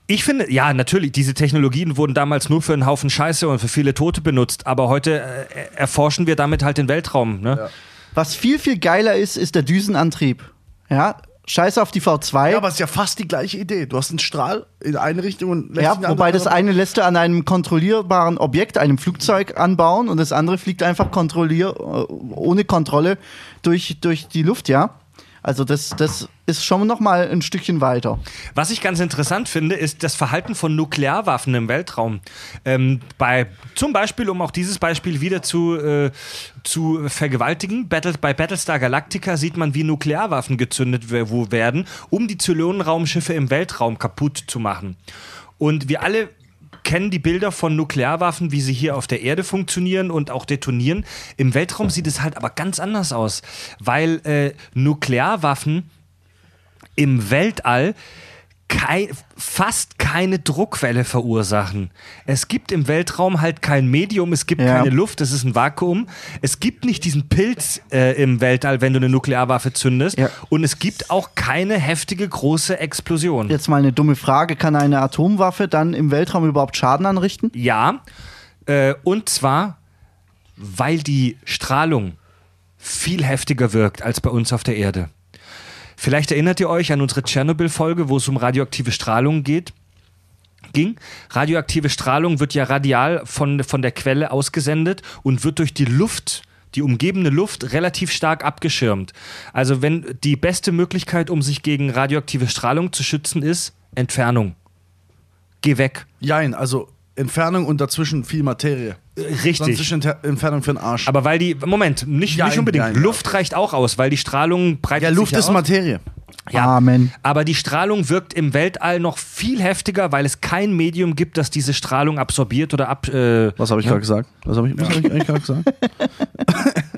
Speaker 1: Ich finde, ja, natürlich, diese Technologien wurden damals nur für einen Haufen Scheiße und für viele Tote benutzt, aber heute äh, erforschen wir damit halt den Weltraum. Ne?
Speaker 4: Was viel, viel geiler ist, ist der Düsenantrieb. Ja, scheiß auf die V2.
Speaker 5: Ja, aber es ist ja fast die gleiche Idee. Du hast einen Strahl in eine Richtung und lässt
Speaker 4: Ja, wobei das eine lässt du an einem kontrollierbaren Objekt, einem Flugzeug, anbauen und das andere fliegt einfach kontrollier, äh, ohne Kontrolle durch, durch die Luft, ja. Also das, das ist schon noch mal ein Stückchen weiter.
Speaker 1: Was ich ganz interessant finde, ist das Verhalten von Nuklearwaffen im Weltraum. Ähm, bei, zum Beispiel, um auch dieses Beispiel wieder zu, äh, zu vergewaltigen, Battle, bei Battlestar Galactica sieht man, wie Nuklearwaffen gezündet werden, um die Zylonenraumschiffe im Weltraum kaputt zu machen. Und wir alle kennen die Bilder von Nuklearwaffen, wie sie hier auf der Erde funktionieren und auch detonieren. Im Weltraum sieht es halt aber ganz anders aus, weil äh, Nuklearwaffen im Weltall kei fast keine Druckwelle verursachen. Es gibt im Weltraum halt kein Medium, es gibt
Speaker 4: Ja.
Speaker 1: keine Luft, es ist ein Vakuum. Es gibt nicht diesen Pilz äh, im Weltall, wenn du eine Nuklearwaffe zündest.
Speaker 4: Ja.
Speaker 1: Und es gibt auch keine heftige große Explosion.
Speaker 4: Jetzt mal eine dumme Frage: Kann eine Atomwaffe dann im Weltraum überhaupt Schaden anrichten?
Speaker 1: Ja, äh, und zwar, weil die Strahlung viel heftiger wirkt als bei uns auf der Erde. Vielleicht erinnert ihr euch an unsere Tschernobyl-Folge, wo es um radioaktive Strahlung geht. Ging. Radioaktive Strahlung wird ja radial von, von der Quelle ausgesendet und wird durch die Luft, die umgebende Luft, relativ stark abgeschirmt. Also, wenn die beste Möglichkeit, um sich gegen radioaktive Strahlung zu schützen, ist Entfernung. Geh weg.
Speaker 5: Jein, also Entfernung und dazwischen viel Materie. Sonst
Speaker 1: Richtig.
Speaker 5: ist Enter- Entfernung für den Arsch.
Speaker 1: Aber weil die, Moment, nicht,
Speaker 5: Jein,
Speaker 1: nicht unbedingt.
Speaker 5: jein, ja.
Speaker 1: Luft reicht auch aus, weil die Strahlung breitet
Speaker 5: ja,
Speaker 1: sich
Speaker 5: Luft
Speaker 1: ja
Speaker 5: ist
Speaker 1: aus.
Speaker 5: Materie.
Speaker 4: Amen.
Speaker 1: Aber die Strahlung wirkt im Weltall noch viel heftiger, weil es kein Medium gibt, das diese Strahlung absorbiert oder ab. Äh,
Speaker 5: Was habe ich
Speaker 1: ja.
Speaker 5: gerade gesagt? Was habe ich, was hab ich eigentlich gerade gesagt?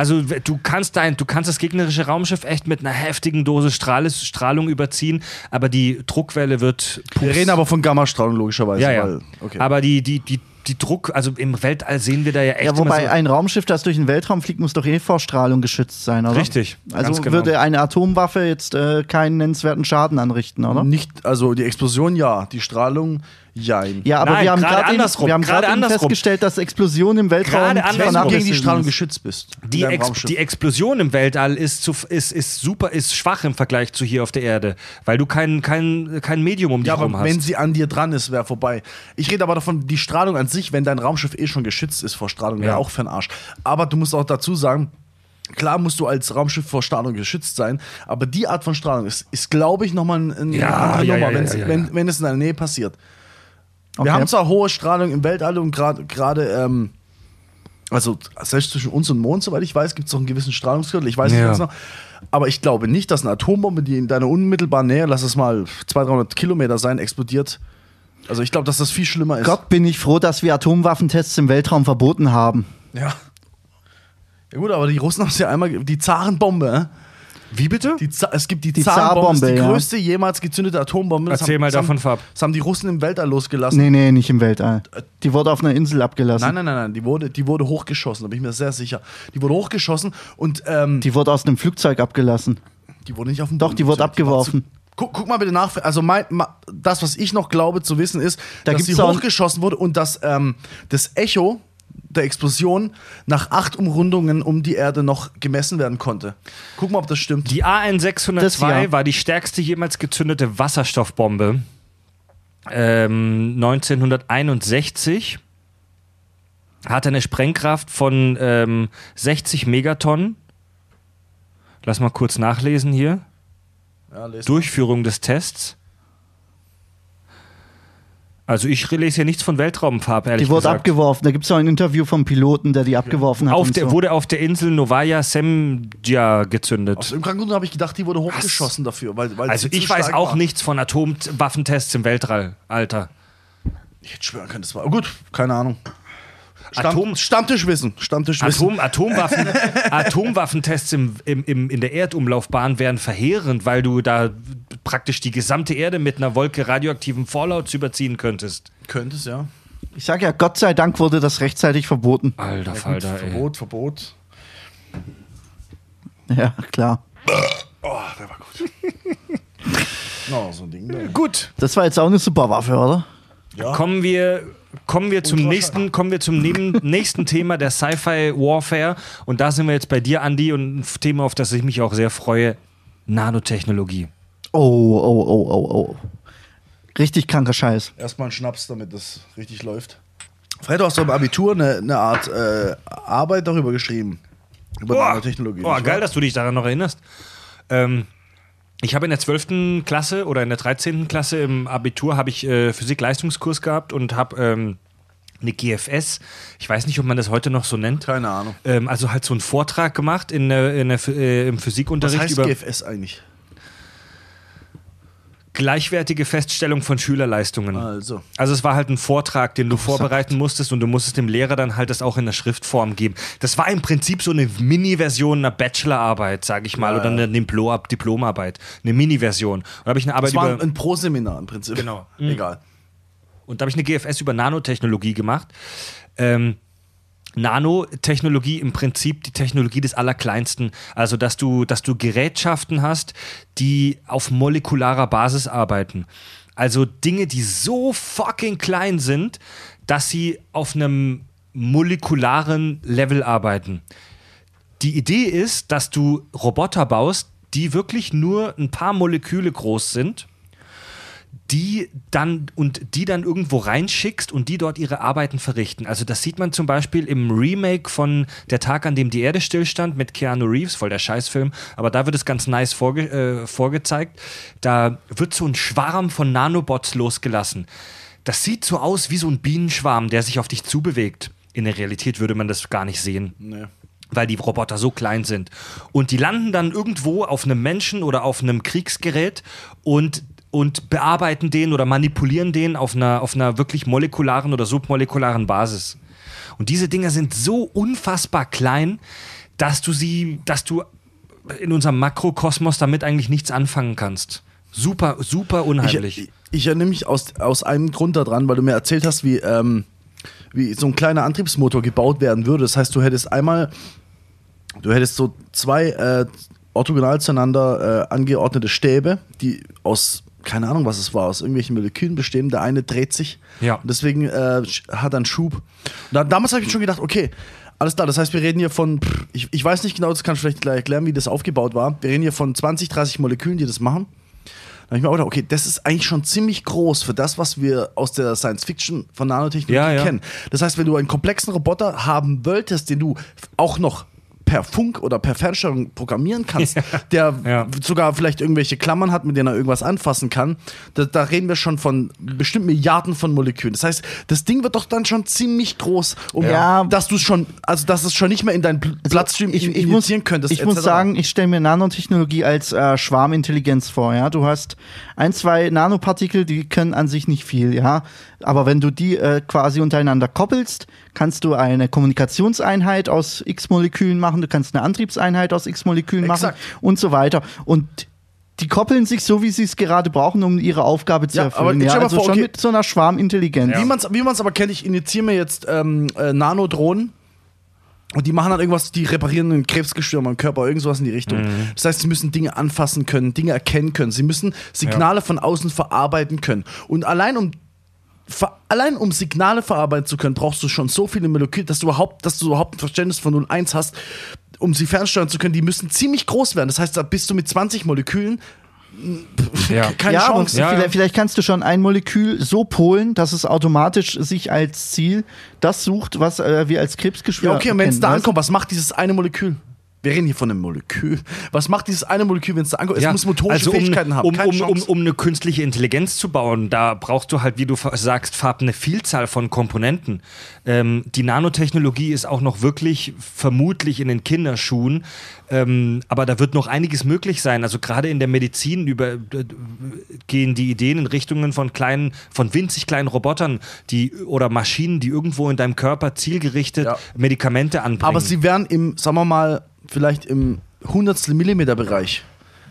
Speaker 1: Also du kannst dein, du kannst das gegnerische Raumschiff echt mit einer heftigen Dose Strahles, Strahlung überziehen, aber die Druckwelle wird.
Speaker 5: Wir reden aber von Gammastrahlung logischerweise.
Speaker 1: ja, ja.
Speaker 5: Weil, okay.
Speaker 1: Aber die, die, die, die Druck, also im Weltall sehen wir da ja echt
Speaker 4: Ja, wobei
Speaker 1: immer so,
Speaker 4: ein Raumschiff, das durch den Weltraum fliegt, muss doch eh vor Strahlung geschützt sein, oder?
Speaker 1: Richtig,
Speaker 4: Also
Speaker 1: genau.
Speaker 4: würde eine Atomwaffe jetzt äh, keinen nennenswerten Schaden anrichten, oder?
Speaker 5: nicht, also die Explosion ja, die Strahlung jein.
Speaker 4: Ja, aber
Speaker 1: Nein,
Speaker 4: wir haben
Speaker 1: gerade
Speaker 4: eben-
Speaker 1: andersrum,
Speaker 4: wir haben eben
Speaker 1: andersrum.
Speaker 4: festgestellt, dass Explosionen im Weltraum vernachlässigen
Speaker 5: gegen die Strahlung geschützt bist.
Speaker 1: die, Ex die Explosion im Weltall ist, zu, ist, ist super, ist schwach im Vergleich zu hier auf der Erde, weil du kein, kein, kein Medium um dich
Speaker 5: ja,
Speaker 1: herum hast.
Speaker 5: wenn sie an dir dran ist, wäre vorbei. Ich rede aber davon, die Strahlung an sich, wenn dein Raumschiff eh schon geschützt ist vor Strahlung, wäre
Speaker 1: Ja.
Speaker 5: auch für den Arsch. Aber du musst auch dazu sagen, klar musst du als Raumschiff vor Strahlung geschützt sein, aber die Art von Strahlung ist, ist glaube ich, nochmal ein, ein,
Speaker 1: Ja,
Speaker 5: eine andere
Speaker 1: ja,
Speaker 5: Nummer,
Speaker 1: ja,
Speaker 5: wenn's-
Speaker 1: ja, ja,
Speaker 5: wenn, wenn es in deiner Nähe passiert.
Speaker 4: Okay.
Speaker 5: Wir haben zwar hohe Strahlung im Weltall und gerade, ähm, also selbst zwischen uns und Mond, soweit ich weiß, gibt es noch einen gewissen Strahlungsgürtel. Ich weiß nicht
Speaker 1: Ja.
Speaker 5: ganz genau. Aber ich glaube nicht, dass eine Atombombe, die in deiner unmittelbaren Nähe, lass es mal 200, 300 Kilometer sein, explodiert. Also ich glaube, dass das viel schlimmer ist.
Speaker 4: Gott bin ich froh, dass wir Atomwaffentests im Weltraum verboten haben.
Speaker 5: Ja. Ja gut, aber die Russen haben es ja einmal, die Zarenbombe, äh?
Speaker 1: Wie bitte?
Speaker 5: die es gibt die,
Speaker 4: Die
Speaker 5: Zarenbombe, das ist die
Speaker 4: Zarbombe, ja.
Speaker 5: größte jemals gezündete Atombombe. Das
Speaker 1: Erzähl
Speaker 5: haben,
Speaker 1: mal
Speaker 5: das
Speaker 1: davon,
Speaker 5: haben,
Speaker 1: Fab.
Speaker 5: Das haben die Russen im Weltall losgelassen.
Speaker 4: Nee, nee, nicht im Weltall. Die wurde auf einer Insel abgelassen.
Speaker 5: Nein, nein, nein, nein, die wurde, die wurde hochgeschossen, da bin ich mir sehr sicher. Die wurde hochgeschossen und ähm,
Speaker 4: Die wurde aus einem Flugzeug abgelassen.
Speaker 5: die wurde nicht auf dem
Speaker 4: Doch,
Speaker 5: Boden
Speaker 4: die wurde abgeworfen.
Speaker 5: Guck, guck mal bitte nach. Also mein, ma, das, was ich noch glaube zu wissen, ist,
Speaker 4: Da
Speaker 5: dass sie hochgeschossen wurde und dass ähm, das Echo der Explosion nach acht Umrundungen um die Erde noch gemessen werden konnte. Guck mal, ob das stimmt.
Speaker 1: Die AN602
Speaker 4: Das ja.
Speaker 1: war die stärkste jemals gezündete Wasserstoffbombe. Ähm, 1961 hatte eine Sprengkraft von ähm, 60 Megatonnen. Lass mal kurz nachlesen hier.
Speaker 5: Ja,
Speaker 1: Durchführung des Tests. Also ich lese hier nichts von Weltraumfarb, ehrlich
Speaker 4: Die wurde
Speaker 1: gesagt.
Speaker 4: abgeworfen. Da gibt es auch ein Interview vom Piloten, der die abgeworfen hat.
Speaker 1: Auf der,
Speaker 4: so.
Speaker 1: Wurde auf der Insel Novaya Semja gezündet.
Speaker 5: Aus irgendeinem Grund habe ich gedacht, die wurde hochgeschossen dafür. Weil, weil
Speaker 1: Also ich weiß auch
Speaker 5: war.
Speaker 1: nichts von Atomwaffentests im Weltall, Alter.
Speaker 5: Ich hätte schwören können, das war. Gut, keine Ahnung. Stamm,
Speaker 1: Atom-
Speaker 5: Stammtischwissen. Stammtischwissen.
Speaker 1: Atom, Atomwaffen, Atomwaffentests im, im, im, in der Erdumlaufbahn wären verheerend, weil du da praktisch die gesamte Erde mit einer Wolke radioaktiven Fallouts überziehen könntest.
Speaker 5: Könnte es, ja.
Speaker 4: Ich sag ja, Gott sei Dank wurde das rechtzeitig verboten.
Speaker 1: Alter Falter, ey.
Speaker 5: Verbot, Verbot.
Speaker 4: Ja, klar.
Speaker 5: Oh, der war gut. oh, so ein Ding. Ne?
Speaker 1: Gut,
Speaker 4: Das war jetzt auch eine super Waffe, oder?
Speaker 5: Ja.
Speaker 1: kommen wir, kommen wir zum nächsten, kommen wir zum neben, nächsten Thema der Sci-Fi Warfare. Und da sind wir jetzt bei dir, Andy, und ein Thema, auf das ich mich auch sehr freue: Nanotechnologie.
Speaker 4: Oh, oh, oh, oh, oh. Richtig kranker Scheiß.
Speaker 5: Erstmal einen Schnaps, damit das richtig läuft. Fred, du hast doch im Abitur eine, eine Art äh, Arbeit darüber geschrieben. Über Nanotechnologie.
Speaker 1: Oh, geil, dass du dich daran noch erinnerst. Ähm, ich habe in der 12. Klasse oder in der 13. Klasse im Abitur habe ich äh, Physik-Leistungskurs gehabt und habe ähm, eine GFS, ich weiß nicht, ob man das heute noch so nennt,
Speaker 5: Keine Ahnung.
Speaker 1: ähm, also halt so einen Vortrag gemacht in, der- in der, äh, im
Speaker 5: Was
Speaker 1: Physikunterricht
Speaker 5: heißt
Speaker 1: über
Speaker 5: GFS eigentlich?
Speaker 1: Gleichwertige Feststellung von Schülerleistungen.
Speaker 5: Also.
Speaker 1: Also es war halt ein Vortrag, den du vorbereiten musstest und du musstest dem Lehrer dann halt das auch in der Schriftform geben. Das war im Prinzip so eine Mini-Version einer Bachelorarbeit, sag ich mal,
Speaker 5: Ja,
Speaker 1: oder
Speaker 5: ja.
Speaker 1: eine Diplom Diplomarbeit. Eine Mini-Version. Und habe ich eine Arbeit
Speaker 5: Das war
Speaker 1: über
Speaker 5: ein Pro-Seminar im Prinzip.
Speaker 1: Genau.
Speaker 5: Egal.
Speaker 1: und da habe ich eine GFS über Nanotechnologie gemacht. Ähm, Nanotechnologie im Prinzip die Technologie des Allerkleinsten. Also, dass du, dass du Gerätschaften hast, die auf molekularer Basis arbeiten. Also Dinge, die so fucking klein sind, dass sie auf einem molekularen Level arbeiten. Die Idee ist, dass du Roboter baust, die wirklich nur ein paar Moleküle groß sind die dann und die dann irgendwo reinschickst und die dort ihre Arbeiten verrichten. Also das sieht man zum Beispiel im Remake von Der Tag, an dem die Erde stillstand mit Keanu Reeves, voll der Scheißfilm, aber da wird es ganz nice vorge äh, vorgezeigt. Da wird so ein Schwarm von Nanobots losgelassen. Das sieht so aus wie so ein Bienenschwarm, der sich auf dich zubewegt. In der Realität würde man das gar nicht sehen.
Speaker 5: Nee.
Speaker 1: weil die Roboter so klein sind. Und die landen dann irgendwo auf einem Menschen oder auf einem Kriegsgerät und und bearbeiten den oder manipulieren den auf einer, auf einer wirklich molekularen oder submolekularen Basis. Und diese Dinger sind so unfassbar klein, dass du sie, dass du in unserem Makrokosmos damit eigentlich nichts anfangen kannst. Super, super unheimlich.
Speaker 5: Ich, ich erinnere mich aus, aus einem Grund daran, weil du mir erzählt hast, wie, ähm, wie so ein kleiner Antriebsmotor gebaut werden würde. Das heißt, du hättest einmal, du hättest so zwei äh, orthogonal zueinander äh, angeordnete Stäbe, die aus keine Ahnung, was es war, aus irgendwelchen Molekülen bestehen. Der eine dreht sich.
Speaker 1: Ja.
Speaker 5: Und deswegen äh, hat er einen Schub. Und da, damals habe ich schon gedacht, okay, alles klar. Das heißt, wir reden hier von, ich, ich weiß nicht genau, das kann ich vielleicht gleich erklären, wie das aufgebaut war. Wir reden hier von 20, 30 Molekülen, die das machen. Da habe ich mir auch gedacht, okay, das ist eigentlich schon ziemlich groß für das, was wir aus der Science Fiction von Nanotechnologie
Speaker 1: Ja, ja.
Speaker 5: kennen. Das heißt, wenn du einen komplexen Roboter haben wolltest, den du auch noch per Funk oder per Fernsteuerung programmieren kannst, der
Speaker 1: Ja.
Speaker 5: sogar vielleicht irgendwelche Klammern hat, mit denen er irgendwas anfassen kann, da, da reden wir schon von bestimmt Milliarden von Molekülen. Das heißt, das Ding wird doch dann schon ziemlich groß, um
Speaker 4: Ja.
Speaker 5: dass du es schon, also dass es schon nicht mehr in deinen Bl- Bloodstream
Speaker 4: ich,
Speaker 5: in-
Speaker 4: ich muss,
Speaker 5: könntest.
Speaker 4: ich muss
Speaker 5: etc.
Speaker 4: sagen, ich stelle mir Nanotechnologie als äh, Schwarmintelligenz vor. Ja, du hast ein, zwei Nanopartikel, die können an sich nicht viel. Ja, aber wenn du die äh, quasi untereinander koppelst, kannst du eine Kommunikationseinheit aus X Molekülen machen. Du kannst eine Antriebseinheit aus X Molekülen machen und so weiter. Und die koppeln sich so, wie sie es gerade brauchen, um ihre Aufgabe zu
Speaker 5: Ja,
Speaker 4: erfüllen.
Speaker 5: jetzt
Speaker 4: Ja, also
Speaker 5: vor,
Speaker 4: schon
Speaker 5: okay.
Speaker 4: mit so einer Schwarmintelligenz.
Speaker 5: Wie man es wie man's aber kennt, ich initiiere mir jetzt ähm, äh, Nanodrohnen. Und die machen dann irgendwas, die reparieren ein Krebsgestirn am Körper, irgendwas in die Richtung. Das heißt, sie müssen Dinge anfassen können, Dinge erkennen können. Sie müssen Signale von außen verarbeiten können. Und allein um allein um Signale verarbeiten zu können, brauchst du schon so viele Moleküle, dass du überhaupt, dass du überhaupt ein Verständnis von 0 1 hast, um sie fernsteuern zu können. Die müssen ziemlich groß werden. Das heißt, da bist du mit 20 Molekülen
Speaker 1: Ja.
Speaker 5: keine
Speaker 4: ja, aber
Speaker 5: Chance.
Speaker 1: Ja,
Speaker 4: vielleicht,
Speaker 1: ja.
Speaker 4: vielleicht kannst du schon ein Molekül so polen, dass es automatisch sich als Ziel das sucht, was äh, wir als Krebsgeschwür
Speaker 5: Ja, okay, und wenn es da ankommt, was macht dieses eine Molekül? Wir reden hier von einem Molekül. Was macht dieses eine Molekül, wenn es da ankommt? Es
Speaker 1: Ja,
Speaker 5: muss motorische
Speaker 1: also um,
Speaker 5: Fähigkeiten haben.
Speaker 1: Um, um, um, um eine künstliche Intelligenz zu bauen, da brauchst du halt, wie du sagst, Farb, eine Vielzahl von Komponenten. Ähm, die Nanotechnologie ist auch noch wirklich vermutlich in den Kinderschuhen, ähm, aber da wird noch einiges möglich sein. Also gerade in der Medizin über, äh, gehen die Ideen in Richtungen von kleinen, von winzig kleinen Robotern, die oder Maschinen, die irgendwo in deinem Körper zielgerichtet
Speaker 5: Ja.
Speaker 1: Medikamente anbringen.
Speaker 5: Aber sie wären im, sagen wir mal, vielleicht im Hundertstel Millimeter Bereich.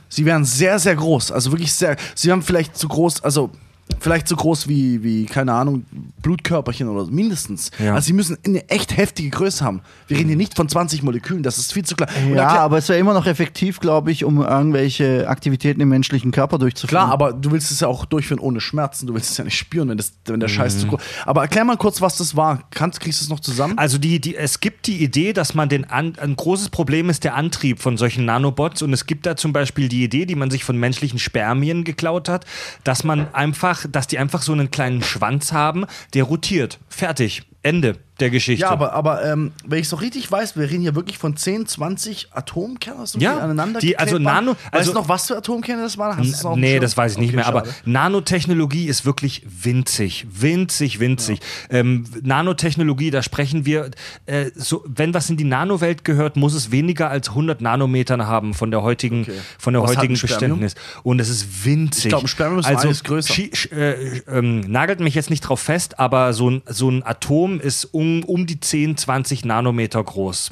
Speaker 5: Sie wären sehr, sehr groß. Also wirklich sehr. Sie wären vielleicht so groß, also vielleicht so groß wie, wie keine Ahnung, Blutkörperchen oder so, mindestens.
Speaker 1: Ja.
Speaker 5: Also sie müssen eine echt heftige Größe haben. Wir reden hier nicht von 20 Molekülen, das ist viel zu klein.
Speaker 4: Ja,
Speaker 5: erklär-
Speaker 4: aber es wäre immer noch effektiv, glaube ich, um irgendwelche Aktivitäten im menschlichen Körper durchzuführen.
Speaker 5: Klar, aber du willst es ja auch durchführen ohne Schmerzen. Du willst es ja nicht spüren, wenn, das, wenn der Scheiß zu
Speaker 1: Mhm.
Speaker 5: groß Aber erklär mal kurz, was das war. Kannst, kriegst du es noch zusammen?
Speaker 1: Also die, die, es gibt die Idee, dass man den an, ein großes Problem ist der Antrieb von solchen Nanobots und es gibt da zum Beispiel die Idee, die man sich von menschlichen Spermien geklaut hat, dass man einfach, dass die einfach so einen kleinen Schwanz haben, der rotiert. Fertig. Ende der Geschichte.
Speaker 5: Ja, aber, aber ähm, wenn ich es noch richtig weiß, wir reden hier wirklich von 10, 20 Atomkernen, was
Speaker 1: Ja,
Speaker 5: aneinander
Speaker 1: die- also. Nano-
Speaker 5: Weißt
Speaker 1: also-
Speaker 5: du noch, was für Atomkerne das waren? Hast noch
Speaker 1: Nee, das weiß ich nicht
Speaker 5: Okay,
Speaker 1: mehr. Aber
Speaker 5: schade.
Speaker 1: Nanotechnologie ist wirklich winzig, winzig, winzig. Ähm, Nanotechnologie, da sprechen wir, äh, so, wenn was in die Nanowelt gehört, muss es weniger als 100 Nanometern haben von der heutigen,
Speaker 5: Okay.
Speaker 1: von der
Speaker 5: Was
Speaker 1: heutigen? Beständnis. Und es ist winzig.
Speaker 5: Ich glaub, ein Spermium ist
Speaker 1: also,
Speaker 5: alles größer.
Speaker 1: äh, ähm, nagelt mich jetzt nicht drauf fest, aber so ein, so ein Atom ist um, um die 10, 20 Nanometer groß.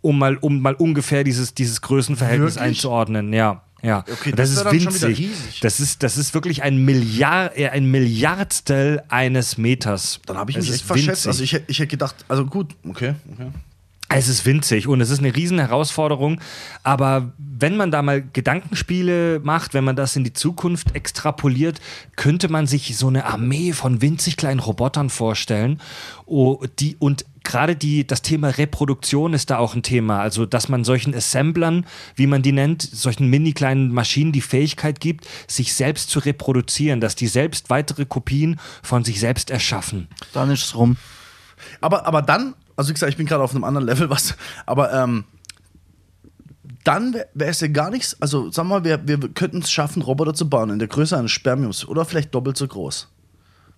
Speaker 1: Um mal, um mal ungefähr dieses, dieses Größenverhältnis
Speaker 5: Wirklich?
Speaker 1: einzuordnen, ja. Ja,
Speaker 5: Okay,
Speaker 1: das,
Speaker 5: das
Speaker 1: ist winzig. Das ist, das ist wirklich ein, Milliard, äh, ein Milliardstel eines Meters.
Speaker 5: Dann habe ich
Speaker 1: Es
Speaker 5: mich echt verschätzt. Also ich, ich hätte gedacht, also gut, okay. okay.
Speaker 1: Es ist winzig und es ist eine riesen Herausforderung. Aber wenn man da mal Gedankenspiele macht, wenn man das in die Zukunft extrapoliert, könnte man sich so eine Armee von winzig kleinen Robotern vorstellen. Oh, die, und gerade die, das Thema Reproduktion ist da auch ein Thema. Also, dass man solchen Assemblern, wie man die nennt, solchen mini kleinen Maschinen die Fähigkeit gibt, sich selbst zu reproduzieren, dass die selbst weitere Kopien von sich selbst erschaffen.
Speaker 4: Dann ist es rum.
Speaker 5: Aber, aber dann, also wie gesagt, ich bin gerade auf einem anderen Level, was, aber ähm, dann wäre es ja gar nichts, also sagen wir mal, wir, wir könnten es schaffen, Roboter zu bauen in der Größe eines Spermiums oder vielleicht doppelt so groß.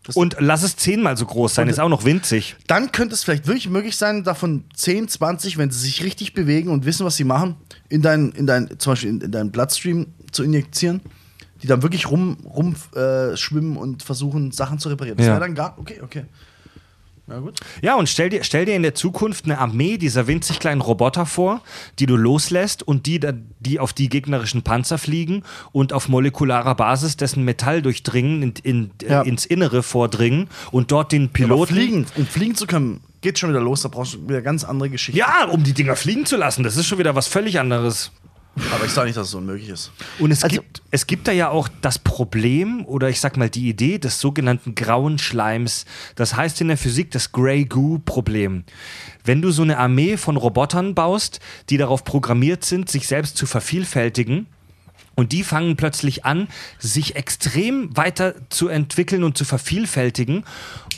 Speaker 5: Das-
Speaker 1: Und lass es zehnmal so groß sein, ist auch noch winzig.
Speaker 5: Dann könnte es vielleicht wirklich möglich sein, davon 10, 20, wenn sie sich richtig bewegen und wissen, was sie machen, in dein, in dein, zum Beispiel in, in deinen Bloodstream zu injizieren, die dann wirklich rum, rum äh, schwimmen und versuchen, Sachen zu reparieren. Das
Speaker 1: Ja.
Speaker 5: wäre dann gar, okay, okay.
Speaker 1: Ja, und stell dir, stell dir in der Zukunft eine Armee dieser winzig kleinen Roboter vor, die du loslässt und die, die auf die gegnerischen Panzer fliegen und auf molekularer Basis dessen Metall durchdringen, in, in,
Speaker 4: Ja.
Speaker 1: äh, ins Innere vordringen und dort den Piloten.
Speaker 5: fliegen, um fliegen zu können, geht schon wieder los, da brauchst du wieder ganz andere Geschichten.
Speaker 1: Ja, um die Dinger fliegen zu lassen, das ist schon wieder was völlig anderes.
Speaker 5: Aber ich sage nicht, dass es unmöglich ist.
Speaker 1: Und es,
Speaker 4: Also-
Speaker 1: gibt, es gibt da ja auch das Problem oder ich sag mal die Idee des sogenannten grauen Schleims. Das heißt in der Physik das Grey Goo-Problem. Wenn du so eine Armee von Robotern baust, die darauf programmiert sind, sich selbst zu vervielfältigen, und die fangen plötzlich an, sich extrem weiter zu entwickeln und zu vervielfältigen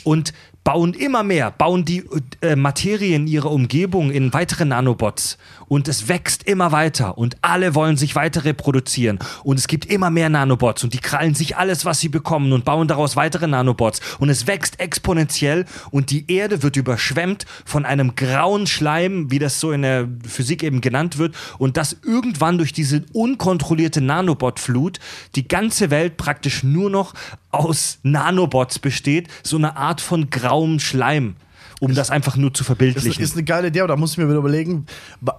Speaker 1: und bauen immer mehr, bauen die äh, Materie in ihrer Umgebung in weitere Nanobots und es wächst immer weiter. Und alle wollen sich weiter reproduzieren. Und es gibt immer mehr Nanobots. Und die krallen sich alles, was sie bekommen und bauen daraus weitere Nanobots. Und es wächst exponentiell. Und die Erde wird überschwemmt von einem grauen Schleim, wie das so in der Physik eben genannt wird. Und das irgendwann durch diese unkontrollierte Nanobot-Flut die ganze Welt praktisch nur noch aus Nanobots besteht, so eine Art von grauem Schleim, um das einfach nur zu
Speaker 5: Das
Speaker 1: verbildlichen.
Speaker 5: ist eine geile Idee, aber da muss ich mir wieder überlegen,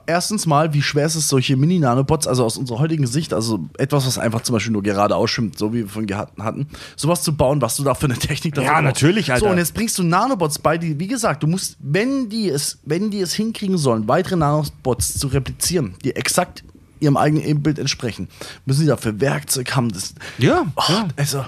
Speaker 5: erstens mal, wie schwer ist es, solche Mini-Nanobots, also aus unserer heutigen Sicht, also etwas, was einfach zum Beispiel nur geradeaus schwimmt, so wie wir von gehabt- hatten, sowas zu bauen, was du da für eine Technik dafür
Speaker 1: Ja, natürlich, Alter.
Speaker 5: So, und jetzt bringst du Nanobots bei, die, wie gesagt, du musst, wenn die es, wenn die es hinkriegen sollen, weitere Nanobots zu replizieren, die exakt ihrem eigenen Ebenbild entsprechen, müssen sie dafür Werkzeug haben. Das,
Speaker 1: Ja,
Speaker 5: oh,
Speaker 1: ja.
Speaker 5: Also,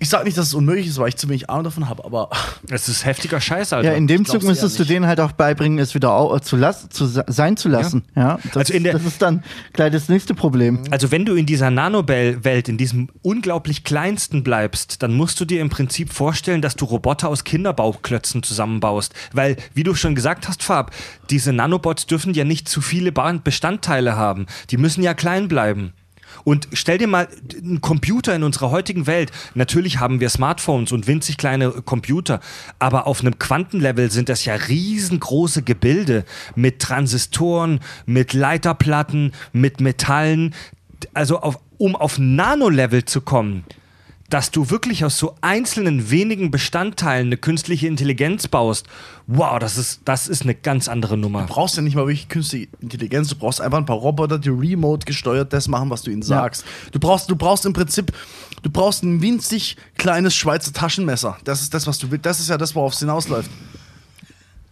Speaker 5: ich sag nicht, dass es unmöglich ist, weil ich zu wenig Ahnung davon habe, aber
Speaker 1: Es ist heftiger Scheiß, Alter.
Speaker 4: Ja, in dem Zug müsstest du denen halt auch beibringen, es wieder au äh, zu, lass zu se- sein zu lassen. Ja. Das,
Speaker 1: Also in der-
Speaker 4: das ist dann gleich das nächste Problem.
Speaker 1: Also wenn du in dieser Nanobell-Welt, in diesem unglaublich kleinsten bleibst, dann musst du dir im Prinzip vorstellen, dass du Roboter aus Kinderbauklötzen zusammenbaust. Weil, wie du schon gesagt hast, Fab, diese Nanobots dürfen ja nicht zu viele Bestandteile haben. Die müssen ja klein bleiben. Und stell dir mal einen Computer in unserer heutigen Welt. Natürlich haben wir Smartphones und winzig kleine Computer, aber auf einem Quantenlevel sind das ja riesengroße Gebilde mit Transistoren, mit Leiterplatten, mit Metallen. Also auf, um auf Nanolevel zu kommen, dass du wirklich aus so einzelnen wenigen Bestandteilen eine künstliche Intelligenz baust. Wow, das ist, das ist eine ganz andere Nummer.
Speaker 5: Du brauchst ja nicht mal wirklich künstliche Intelligenz, du brauchst einfach ein paar Roboter, die remote gesteuert das machen, was du ihnen sagst. Du brauchst, du brauchst im Prinzip, du brauchst ein winzig kleines Schweizer Taschenmesser. Das ist das, was du willst. Das ist ja das, worauf es hinausläuft.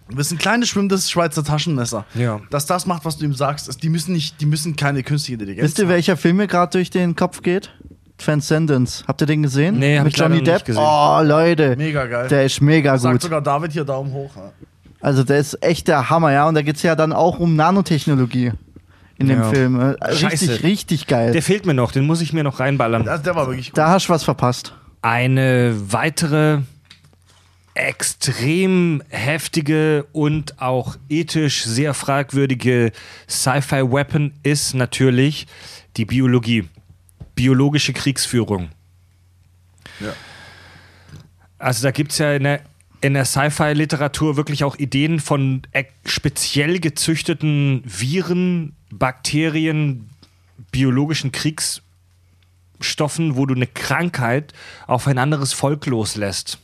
Speaker 5: Du bist ein kleines schwimmendes Schweizer Taschenmesser.
Speaker 1: Ja.
Speaker 5: Dass das macht, was du ihm sagst. Die müssen nicht, die müssen keine künstliche Intelligenz.
Speaker 4: Wisst ihr,
Speaker 5: haben.
Speaker 4: welcher Film mir gerade durch den Kopf geht? Transcendence. Habt ihr den gesehen?
Speaker 1: Nee, hab
Speaker 4: Mit
Speaker 1: ich
Speaker 4: Johnny
Speaker 1: noch nicht
Speaker 4: Depp?
Speaker 1: gesehen.
Speaker 4: Oh, Leute.
Speaker 5: Mega geil.
Speaker 4: Der ist mega
Speaker 5: Sagt
Speaker 4: gut.
Speaker 5: sogar David hier Daumen hoch. Ja.
Speaker 4: Also der ist echt der Hammer, ja. Und da geht es ja dann auch um Nanotechnologie in dem
Speaker 1: Ja.
Speaker 4: Film. Äh, Richtig,
Speaker 1: Scheiße.
Speaker 4: richtig geil.
Speaker 1: Der fehlt mir noch, den muss ich mir noch reinballern.
Speaker 5: Also der war wirklich gut.
Speaker 4: da hast du was verpasst.
Speaker 1: Eine weitere extrem heftige und auch ethisch sehr fragwürdige Sci-Fi-Weapon ist natürlich die Biologie. Biologische Kriegsführung.
Speaker 5: Ja.
Speaker 1: Also da gibt es ja in der, in der Sci-Fi-Literatur wirklich auch Ideen von speziell gezüchteten Viren, Bakterien, biologischen Kriegsstoffen, wo du eine Krankheit auf ein anderes Volk loslässt.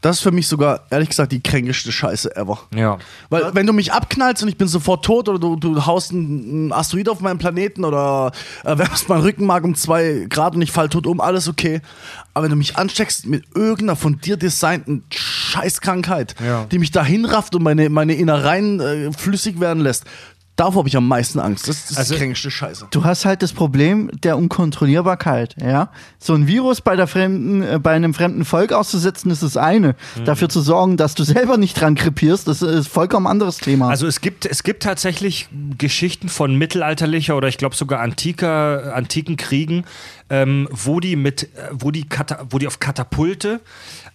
Speaker 5: Das ist für mich sogar, ehrlich gesagt, die kränkigste Scheiße ever.
Speaker 1: Ja.
Speaker 5: Weil, wenn du mich abknallst und ich bin sofort tot oder du, du haust einen Asteroid auf meinen Planeten oder äh, wärmst mein Rückenmark um zwei Grad und ich fall tot um, alles okay. Aber wenn du mich ansteckst mit irgendeiner von dir designten Scheißkrankheit,
Speaker 1: Ja.
Speaker 5: die mich da hinrafft und meine, meine Innereien äh, flüssig werden lässt, davor habe ich am meisten Angst. Das, das ist
Speaker 1: Also-
Speaker 5: die kränkigste Scheiße.
Speaker 4: Du hast halt das Problem der Unkontrollierbarkeit, ja. So ein Virus bei der fremden, äh, bei einem fremden Volk auszusetzen, ist das eine.
Speaker 1: Mhm.
Speaker 4: Dafür zu sorgen, dass du selber nicht dran krepierst, das ist vollkommen anderes Thema.
Speaker 1: Also es gibt, es gibt tatsächlich Geschichten von mittelalterlicher oder ich glaube sogar antiker, antiken Kriegen, ähm, wo die mit, äh, wo die, Kata wo die auf Katapulte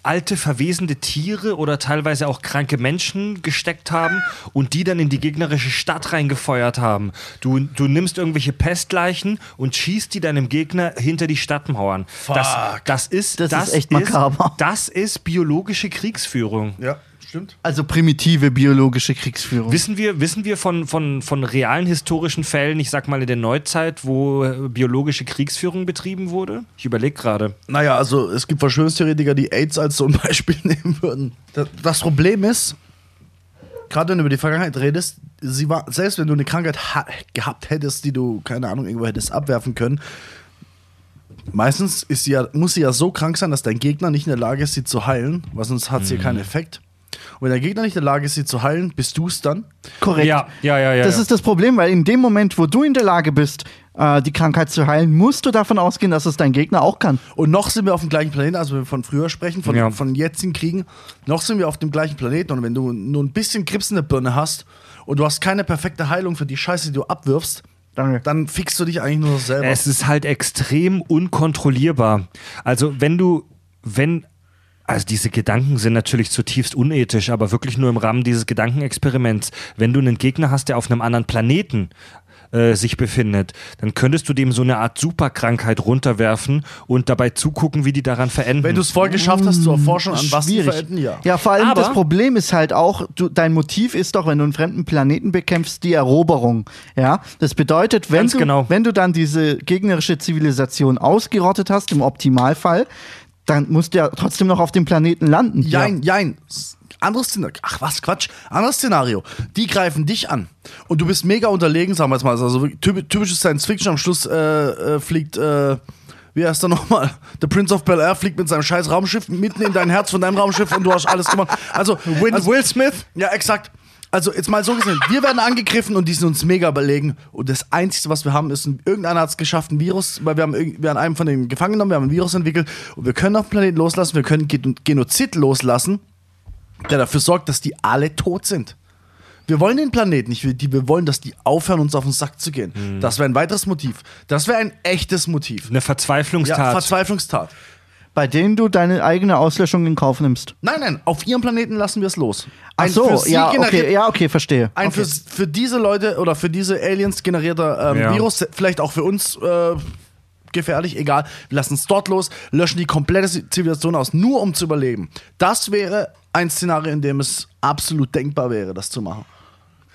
Speaker 1: alte, verwesende Tiere oder teilweise auch kranke Menschen gesteckt haben und die dann in die gegnerische Stadt reingefeuert haben. Du, du nimmst irgendwelche Pestleichen und schießt die deinem Gegner hinter die Stadtmauern. Das,
Speaker 5: Fuck.
Speaker 1: das ist
Speaker 4: Das ist echt makaber.
Speaker 1: Das ist biologische Kriegsführung.
Speaker 5: Ja, stimmt.
Speaker 4: Also primitive biologische Kriegsführung.
Speaker 1: Wissen wir, wissen wir von, von, von realen historischen Fällen, ich sag mal in der Neuzeit, wo äh, biologische Kriegsführung betrieben wurde? Ich überlege gerade.
Speaker 5: Naja, also es gibt Verschwörungstheoretiker, die AIDS als so ein Beispiel nehmen würden. Das, Problem ist, gerade wenn du über die Vergangenheit redest, sie war, selbst wenn du eine Krankheit ha gehabt hättest, die du, keine Ahnung, irgendwo hättest abwerfen können, meistens ist sie ja, muss sie ja so krank sein, dass dein Gegner nicht in der Lage ist, sie zu heilen, weil sonst hat sie ja keinen Effekt. Und wenn der Gegner nicht in der Lage ist, sie zu heilen, bist du es dann.
Speaker 4: Korrekt.
Speaker 1: Ja, ja, ja, ja.
Speaker 4: Das
Speaker 1: ja.
Speaker 4: ist das Problem, weil in dem Moment, wo du in der Lage bist, äh, die Krankheit zu heilen, musst du davon ausgehen, dass es dein Gegner auch kann.
Speaker 5: Und noch sind wir auf dem gleichen Planeten, also wenn wir von früher sprechen, von,
Speaker 1: Ja.
Speaker 5: von jetzigen Kriegen, noch sind wir auf dem gleichen Planeten. Und wenn du nur ein bisschen Grips in der Birne hast und du hast keine perfekte Heilung für die Scheiße, die du abwirfst,
Speaker 4: Danke.
Speaker 5: dann fixst du dich eigentlich nur selber.
Speaker 1: Es ist halt extrem unkontrollierbar. Also wenn du, wenn, also diese Gedanken sind natürlich zutiefst unethisch, aber wirklich nur im Rahmen dieses Gedankenexperiments. Wenn du einen Gegner hast, der auf einem anderen Planeten äh, sich befindet, dann könntest du dem so eine Art Superkrankheit runterwerfen und dabei zugucken, wie die daran verenden.
Speaker 5: wenn du es voll geschafft hast zu erforschen, an was die verenden, ja.
Speaker 4: Ja, vor allem
Speaker 1: Aber-
Speaker 4: das Problem ist halt auch, du, dein Motiv ist doch, wenn du einen fremden Planeten bekämpfst, die Eroberung. Ja, das bedeutet, wenn
Speaker 1: Ganz
Speaker 4: du,
Speaker 1: genau.
Speaker 4: wenn du dann diese gegnerische Zivilisation ausgerottet hast, im Optimalfall, dann musst du ja trotzdem noch auf dem Planeten landen.
Speaker 5: Jein, jein. S- Anderes Szenario. Ach was, Quatsch. Anderes Szenario. Die greifen dich an. Und du bist mega unterlegen, sagen wir jetzt mal. Also typ- typisches Science Fiction. Am Schluss äh, äh, fliegt, äh, wie heißt er nochmal? Der Prince of Bel Air fliegt mit seinem scheiß Raumschiff mitten in dein Herz von deinem Raumschiff und du hast alles gemacht. Also,
Speaker 1: Will,
Speaker 5: also
Speaker 1: Will Smith?
Speaker 5: ja, exakt. Also jetzt mal so gesehen, wir werden angegriffen und die sind uns mega überlegen. Und das Einzige, was wir haben, ist, ein, irgendeiner hat es geschafft, ein Virus, weil wir haben, wir haben einen von denen gefangen genommen, wir haben ein Virus entwickelt und wir können auf dem Planeten loslassen, wir können Gen- Genozid loslassen, der dafür sorgt, dass die alle tot sind. Wir wollen den Planeten nicht, wir, die, wir wollen, dass die aufhören, uns auf den Sack zu gehen. Das wäre ein weiteres Motiv. Das wäre ein echtes Motiv.
Speaker 1: Eine Verzweiflungstat.
Speaker 5: Ja, Verzweiflungstat.
Speaker 4: Bei denen du deine eigene Auslöschung in Kauf nimmst.
Speaker 5: Nein, nein, auf ihrem Planeten lassen wir es los.
Speaker 4: Ach
Speaker 5: Ein
Speaker 4: so,
Speaker 5: für sie
Speaker 4: ja, okay, ja, okay, verstehe.
Speaker 5: Ein
Speaker 4: okay.
Speaker 5: für, für diese Leute oder für diese Aliens generierter ähm,
Speaker 1: Ja.
Speaker 5: Virus, vielleicht auch für uns äh, gefährlich, egal. Wir lassen es dort los, löschen die komplette Zivilisation aus, nur um zu überleben. Das wäre ein Szenario, in dem es absolut denkbar wäre, das zu machen.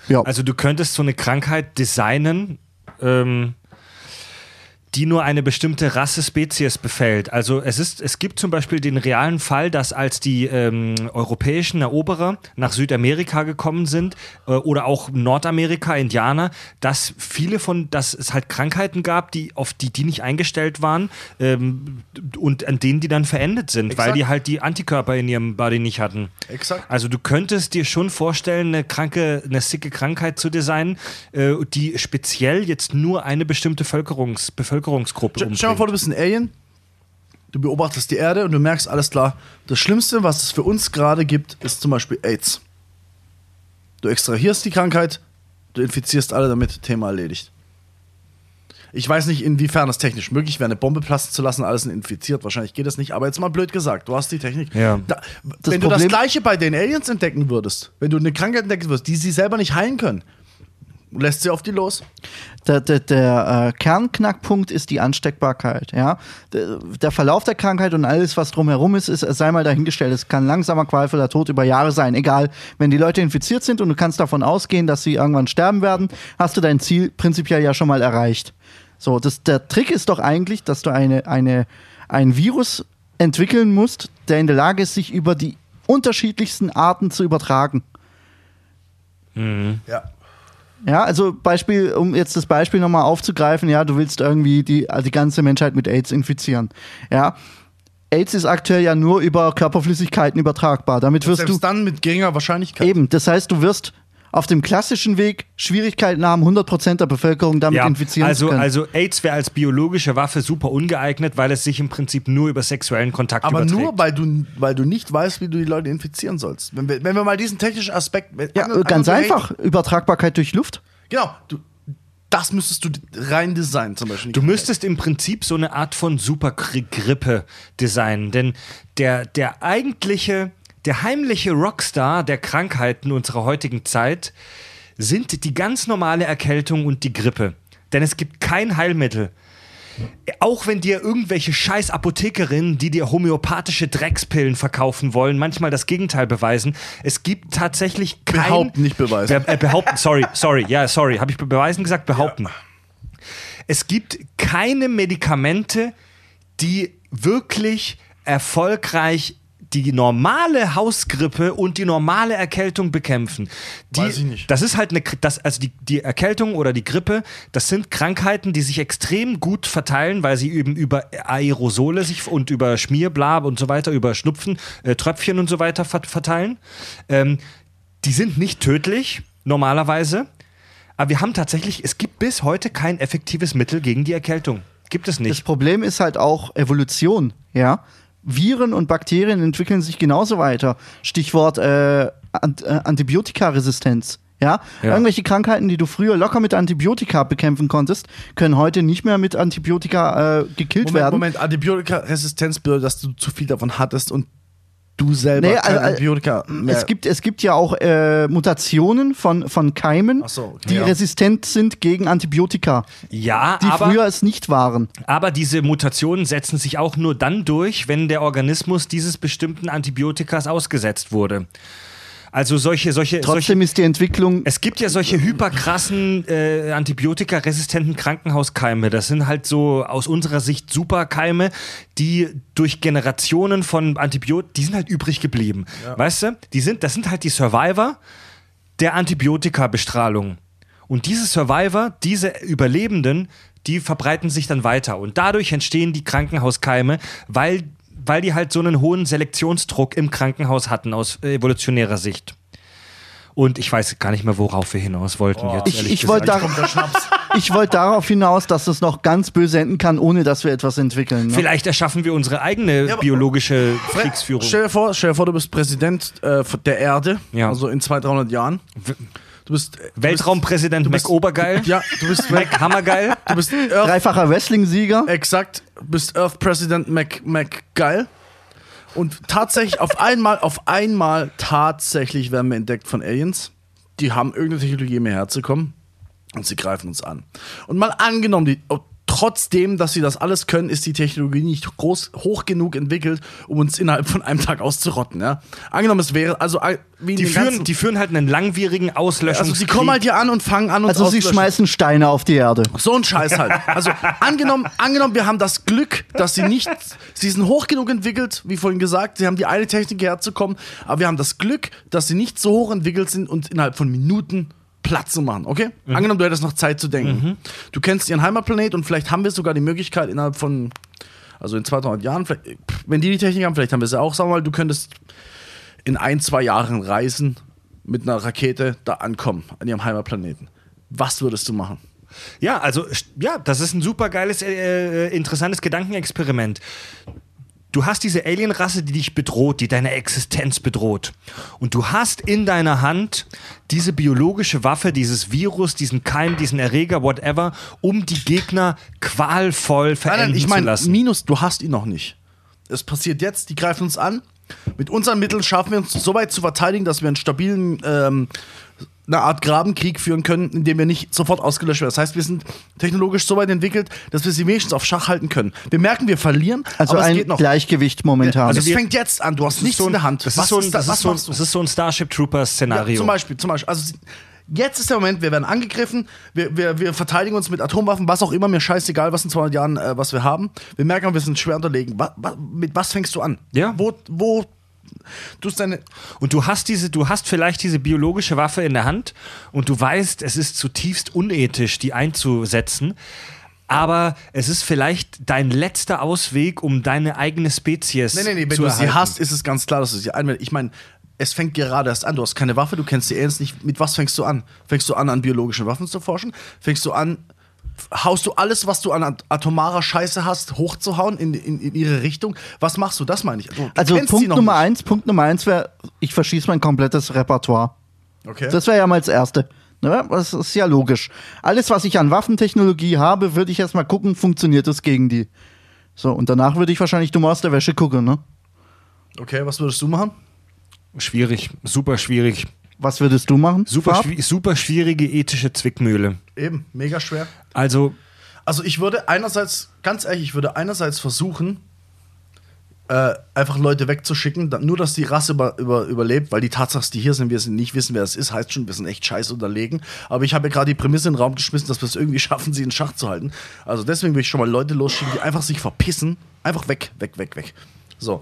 Speaker 4: ja.
Speaker 1: Also du könntest so eine Krankheit designen, ähm, die nur eine bestimmte Rasse Spezies befällt. Also es ist, es gibt zum Beispiel den realen Fall, dass als die ähm, europäischen Eroberer nach Südamerika gekommen sind äh, oder auch Nordamerika, Indianer, dass viele von, dass es halt Krankheiten gab, die auf die die nicht eingestellt waren ähm, und an denen die dann verendet sind, weil
Speaker 5: Exakt.
Speaker 1: die halt die Antikörper in ihrem Body nicht hatten.
Speaker 5: Exakt.
Speaker 1: Also du könntest dir schon vorstellen, eine kranke, eine sicke Krankheit zu designen, äh, die speziell jetzt nur eine bestimmte Bevölkerungs Bevölkerungsgruppe
Speaker 5: Stell stell mal vor,
Speaker 1: umbringt.
Speaker 5: du bist ein Alien, du beobachtest die Erde und du merkst, alles klar, das Schlimmste, was es für uns gerade gibt, ist zum Beispiel AIDS. Du extrahierst die Krankheit, du infizierst alle damit, Thema erledigt. Ich weiß nicht, inwiefern es technisch möglich wäre, eine Bombe platzen zu lassen, alles sind infiziert. Wahrscheinlich geht das nicht, aber jetzt mal blöd gesagt, du hast die Technik.
Speaker 1: Ja.
Speaker 5: Da,
Speaker 4: Das
Speaker 5: wenn du das
Speaker 4: Problem-
Speaker 5: Gleiche bei den Aliens entdecken würdest, wenn du eine Krankheit entdecken würdest, die sie selber nicht heilen können, lässt sie auf die los.
Speaker 4: Der, der, der äh, Kernknackpunkt ist die Ansteckbarkeit. Ja? Der, der Verlauf der Krankheit und alles, was drumherum ist, ist, sei mal dahingestellt. Es kann langsamer, qualvoller Tod über Jahre sein. Egal, wenn die Leute infiziert sind und du kannst davon ausgehen, dass sie irgendwann sterben werden, hast du dein Ziel prinzipiell ja schon mal erreicht. So, das, der Trick ist doch eigentlich, dass du eine, eine, ein Virus entwickeln musst, der in der Lage ist, sich über die unterschiedlichsten Arten zu übertragen.
Speaker 5: Ja.
Speaker 4: Ja, also Beispiel, um jetzt das Beispiel nochmal aufzugreifen, ja, du willst irgendwie die, also die ganze Menschheit mit AIDS infizieren. Ja. AIDS ist aktuell ja nur über Körperflüssigkeiten übertragbar. Damit wirst
Speaker 5: Selbst
Speaker 4: du
Speaker 5: dann mit geringer Wahrscheinlichkeit.
Speaker 4: eben, das heißt, du wirst auf dem klassischen Weg Schwierigkeiten haben, 100% der Bevölkerung damit
Speaker 1: Ja,
Speaker 4: infizieren
Speaker 1: also,
Speaker 4: zu können.
Speaker 1: also AIDS wäre als biologische Waffe super ungeeignet, weil es sich im Prinzip nur über sexuellen Kontakt
Speaker 5: Aber
Speaker 1: überträgt.
Speaker 5: nur, weil du, weil du nicht weißt, wie du die Leute infizieren sollst. Wenn wir, wenn wir mal diesen technischen Aspekt.
Speaker 4: ja,
Speaker 5: ange-
Speaker 4: ganz
Speaker 5: ange-
Speaker 4: einfach. Übertragbarkeit durch Luft.
Speaker 5: Genau. Du, das müsstest du rein designen, zum Beispiel.
Speaker 1: Du müsstest im Prinzip so eine Art von Supergrippe designen, denn der, der eigentliche, der heimliche Rockstar der Krankheiten unserer heutigen Zeit sind die ganz normale Erkältung und die Grippe. Denn es gibt kein Heilmittel. Auch wenn dir irgendwelche scheiß Apothekerinnen, die dir homöopathische Dreckspillen verkaufen wollen, manchmal das Gegenteil beweisen, es gibt tatsächlich kein...
Speaker 5: Behaupten, nicht beweisen.
Speaker 1: Be äh, behaupten, sorry, sorry, ja, sorry. Habe ich be- beweisen gesagt? Behaupten. Es gibt keine Medikamente, die wirklich erfolgreich die normale Hausgrippe und die normale Erkältung bekämpfen. Die,
Speaker 5: Weiß ich nicht.
Speaker 1: Das ist halt eine, das, also die, die Erkältung oder die Grippe, das sind Krankheiten, die sich extrem gut verteilen, weil sie eben über Aerosole sich und über Schmierblab und so weiter, über Schnupfen, äh, Tröpfchen und so weiter vert- verteilen. Ähm, die sind nicht tödlich, normalerweise. Aber wir haben tatsächlich, es gibt bis heute kein effektives Mittel gegen die Erkältung. Gibt es
Speaker 4: Das
Speaker 1: nicht.
Speaker 4: Problem ist halt auch Evolution, ja. Viren und Bakterien entwickeln sich genauso weiter. Stichwort äh, Ant äh, Antibiotikaresistenz. Ja?
Speaker 1: Ja.
Speaker 4: Irgendwelche Krankheiten, die du früher locker mit Antibiotika bekämpfen konntest, können heute nicht mehr mit Antibiotika äh, gekillt
Speaker 5: Moment,
Speaker 4: werden.
Speaker 5: Moment, Antibiotikaresistenz bedeutet, dass du zu viel davon hattest und du selber
Speaker 4: Nee,
Speaker 5: kein
Speaker 4: also, äh,
Speaker 5: Antibiotika mehr.
Speaker 4: Es gibt, es gibt ja auch äh, Mutationen von, von Keimen,
Speaker 5: so, okay.
Speaker 4: die
Speaker 5: Ja.
Speaker 4: resistent sind gegen Antibiotika,
Speaker 1: Ja,
Speaker 4: die
Speaker 1: aber,
Speaker 4: früher es nicht waren.
Speaker 1: aber diese Mutationen setzen sich auch nur dann durch, wenn der Organismus dieses bestimmten Antibiotikas ausgesetzt wurde. Also solche, solche, solche
Speaker 4: Trotzdem ist die Entwicklung
Speaker 1: Es gibt ja solche hyperkrassen äh, antibiotikaresistenten Krankenhauskeime. Das sind halt so aus unserer Sicht Superkeime, die durch Generationen von Antibiotika, die sind halt übrig geblieben. Weißt du? Die sind, das sind halt die Survivor der Antibiotikabestrahlung. Und diese Survivor, diese Überlebenden, die verbreiten sich dann weiter. Und dadurch entstehen die Krankenhauskeime, weil, weil die halt so einen hohen Selektionsdruck im Krankenhaus hatten aus evolutionärer Sicht. Und ich weiß gar nicht mehr, worauf wir hinaus wollten jetzt.
Speaker 4: Ich-
Speaker 1: ehrlich
Speaker 4: ich wollte
Speaker 1: gesagt.
Speaker 4: da- wollte darauf hinaus, dass es noch ganz böse enden kann, ohne dass wir etwas entwickeln. Ne?
Speaker 1: Vielleicht erschaffen wir unsere eigene
Speaker 5: aber-
Speaker 1: biologische Kriegsführung.
Speaker 5: Stell dir vor, stell dir vor, du bist Präsident äh, der Erde,
Speaker 1: Ja.
Speaker 5: also in 200, 300 Jahren. Du bist äh,
Speaker 1: Weltraumpräsident
Speaker 5: bist-
Speaker 1: Mac Obergeil.
Speaker 5: Ja, du bist
Speaker 1: Mac Hammergeil.
Speaker 5: Du bist Earth,
Speaker 4: Dreifacher Wrestling-Sieger.
Speaker 5: exakt, bist Earth President Mac, Mac geil. Und tatsächlich auf einmal, auf einmal tatsächlich werden wir entdeckt von Aliens. Die haben irgendeine Technologie, um hierher zu kommen. Und sie greifen uns an. Und mal angenommen, die, trotzdem, dass sie das alles können, ist die Technologie nicht groß, hoch genug entwickelt, um uns innerhalb von einem Tag auszurotten. Ja? Angenommen, es wäre, also äh,
Speaker 1: Die führen,
Speaker 5: ganzen-
Speaker 1: die führen halt einen langwierigen Auslöschungskrieg.
Speaker 5: also sie kommen halt hier an und fangen an, uns
Speaker 4: Also sie schmeißen Steine auf die Erde.
Speaker 5: So ein Scheiß halt. Also angenommen, angenommen, wir haben das Glück, dass sie nicht, sie sind hoch genug entwickelt, wie vorhin gesagt, sie haben die eine Technik herzukommen, aber wir haben das Glück, dass sie nicht so hoch entwickelt sind und innerhalb von Minuten Platz zu machen, okay? Angenommen, du hättest noch Zeit zu denken. Du kennst ihren Heimatplanet und vielleicht haben wir sogar die Möglichkeit innerhalb von, also in 200 Jahren, wenn die die Technik haben, vielleicht haben wir sie auch, sagen wir mal, du könntest in ein, zwei Jahren reisen mit einer Rakete da ankommen an ihrem Heimatplaneten. Was würdest du machen?
Speaker 1: Ja, also ja, das ist ein super geiles, äh, äh, interessantes Gedankenexperiment. Du hast diese Alienrasse, die dich bedroht, die deine Existenz bedroht. Und du hast in deiner Hand diese biologische Waffe, dieses Virus, diesen Keim, diesen Erreger, whatever, um die Gegner qualvoll verenden
Speaker 5: nein, ich
Speaker 1: zu
Speaker 5: meine,
Speaker 1: lassen.
Speaker 5: Minus, du hast ihn noch nicht. Es passiert jetzt, die greifen uns an. Mit unseren Mitteln schaffen wir uns so weit zu verteidigen, dass wir einen stabilen, ähm, eine Art Grabenkrieg führen können, in dem wir nicht sofort ausgelöscht werden. Das heißt, wir sind technologisch so weit entwickelt, dass wir sie wenigstens auf Schach halten können. Wir merken, wir verlieren,
Speaker 4: Also
Speaker 5: aber es
Speaker 4: ein
Speaker 5: geht noch.
Speaker 4: Gleichgewicht momentan.
Speaker 5: Also es
Speaker 1: wir-
Speaker 5: fängt jetzt an, du hast nichts
Speaker 1: so ein-
Speaker 5: in der Hand.
Speaker 1: Das
Speaker 5: was
Speaker 1: ist so ein,
Speaker 5: ist da,
Speaker 1: das ist so, das ist so ein Starship Trooper Szenario.
Speaker 5: Ja, zum Beispiel, zum Beispiel. Also jetzt ist der Moment, wir werden angegriffen, wir, wir, wir verteidigen uns mit Atomwaffen, was auch immer, mir scheißegal, was in 200 Jahren, äh, was wir haben. Wir merken, wir sind schwer unterlegen. Wa, wa, mit was fängst du an?
Speaker 1: Ja.
Speaker 5: Wo, wo tust deine.
Speaker 1: Und du hast diese, du hast vielleicht diese biologische Waffe in der Hand und du weißt, es ist zutiefst unethisch, die einzusetzen. Aber es ist vielleicht dein letzter Ausweg, um deine eigene Spezies
Speaker 5: Nee, nee, nee, wenn
Speaker 1: zu
Speaker 5: du
Speaker 1: erhalten.
Speaker 5: sie hast, ist es ganz klar, dass du sie einwählst. Ich meine, es fängt gerade erst an. Du hast keine Waffe, du kennst die Aliens nicht. Mit was fängst du an? Fängst du an, an biologischen Waffen zu forschen? Fängst du an, haust du alles, was du an at- atomarer Scheiße hast, hochzuhauen in, in, in ihre Richtung? Was machst du? Das meine ich. Du, du
Speaker 4: Also Punkt Nummer
Speaker 5: nicht.
Speaker 4: eins, Punkt Nummer eins wäre, ich verschieße mein komplettes Repertoire.
Speaker 5: Okay.
Speaker 4: Das wäre ja mal das Erste. Ne? Das ist ja logisch. Alles, was ich an Waffentechnologie habe, würde ich erstmal gucken, funktioniert das gegen die. So, und danach würde ich wahrscheinlich dumm aus der Wäsche gucken, ne?
Speaker 5: Okay, was würdest du machen?
Speaker 1: Schwierig, super schwierig.
Speaker 4: Was würdest du machen?
Speaker 1: Super, schwi- super schwierige ethische Zwickmühle.
Speaker 5: Eben, mega schwer.
Speaker 1: Also,
Speaker 5: Also ich würde einerseits, ganz ehrlich, ich würde einerseits versuchen, äh, einfach Leute wegzuschicken, da, nur dass die Rasse über, über, überlebt, weil die Tatsache, dass die hier sind, wir sind nicht wissen, wer es ist, heißt schon, wir sind echt scheiß unterlegen. Aber ich habe ja gerade die Prämisse in den Raum geschmissen, dass wir es irgendwie schaffen, sie in Schach zu halten. Also deswegen will ich schon mal Leute losschicken, die einfach sich verpissen. Einfach weg, weg, weg, weg. So.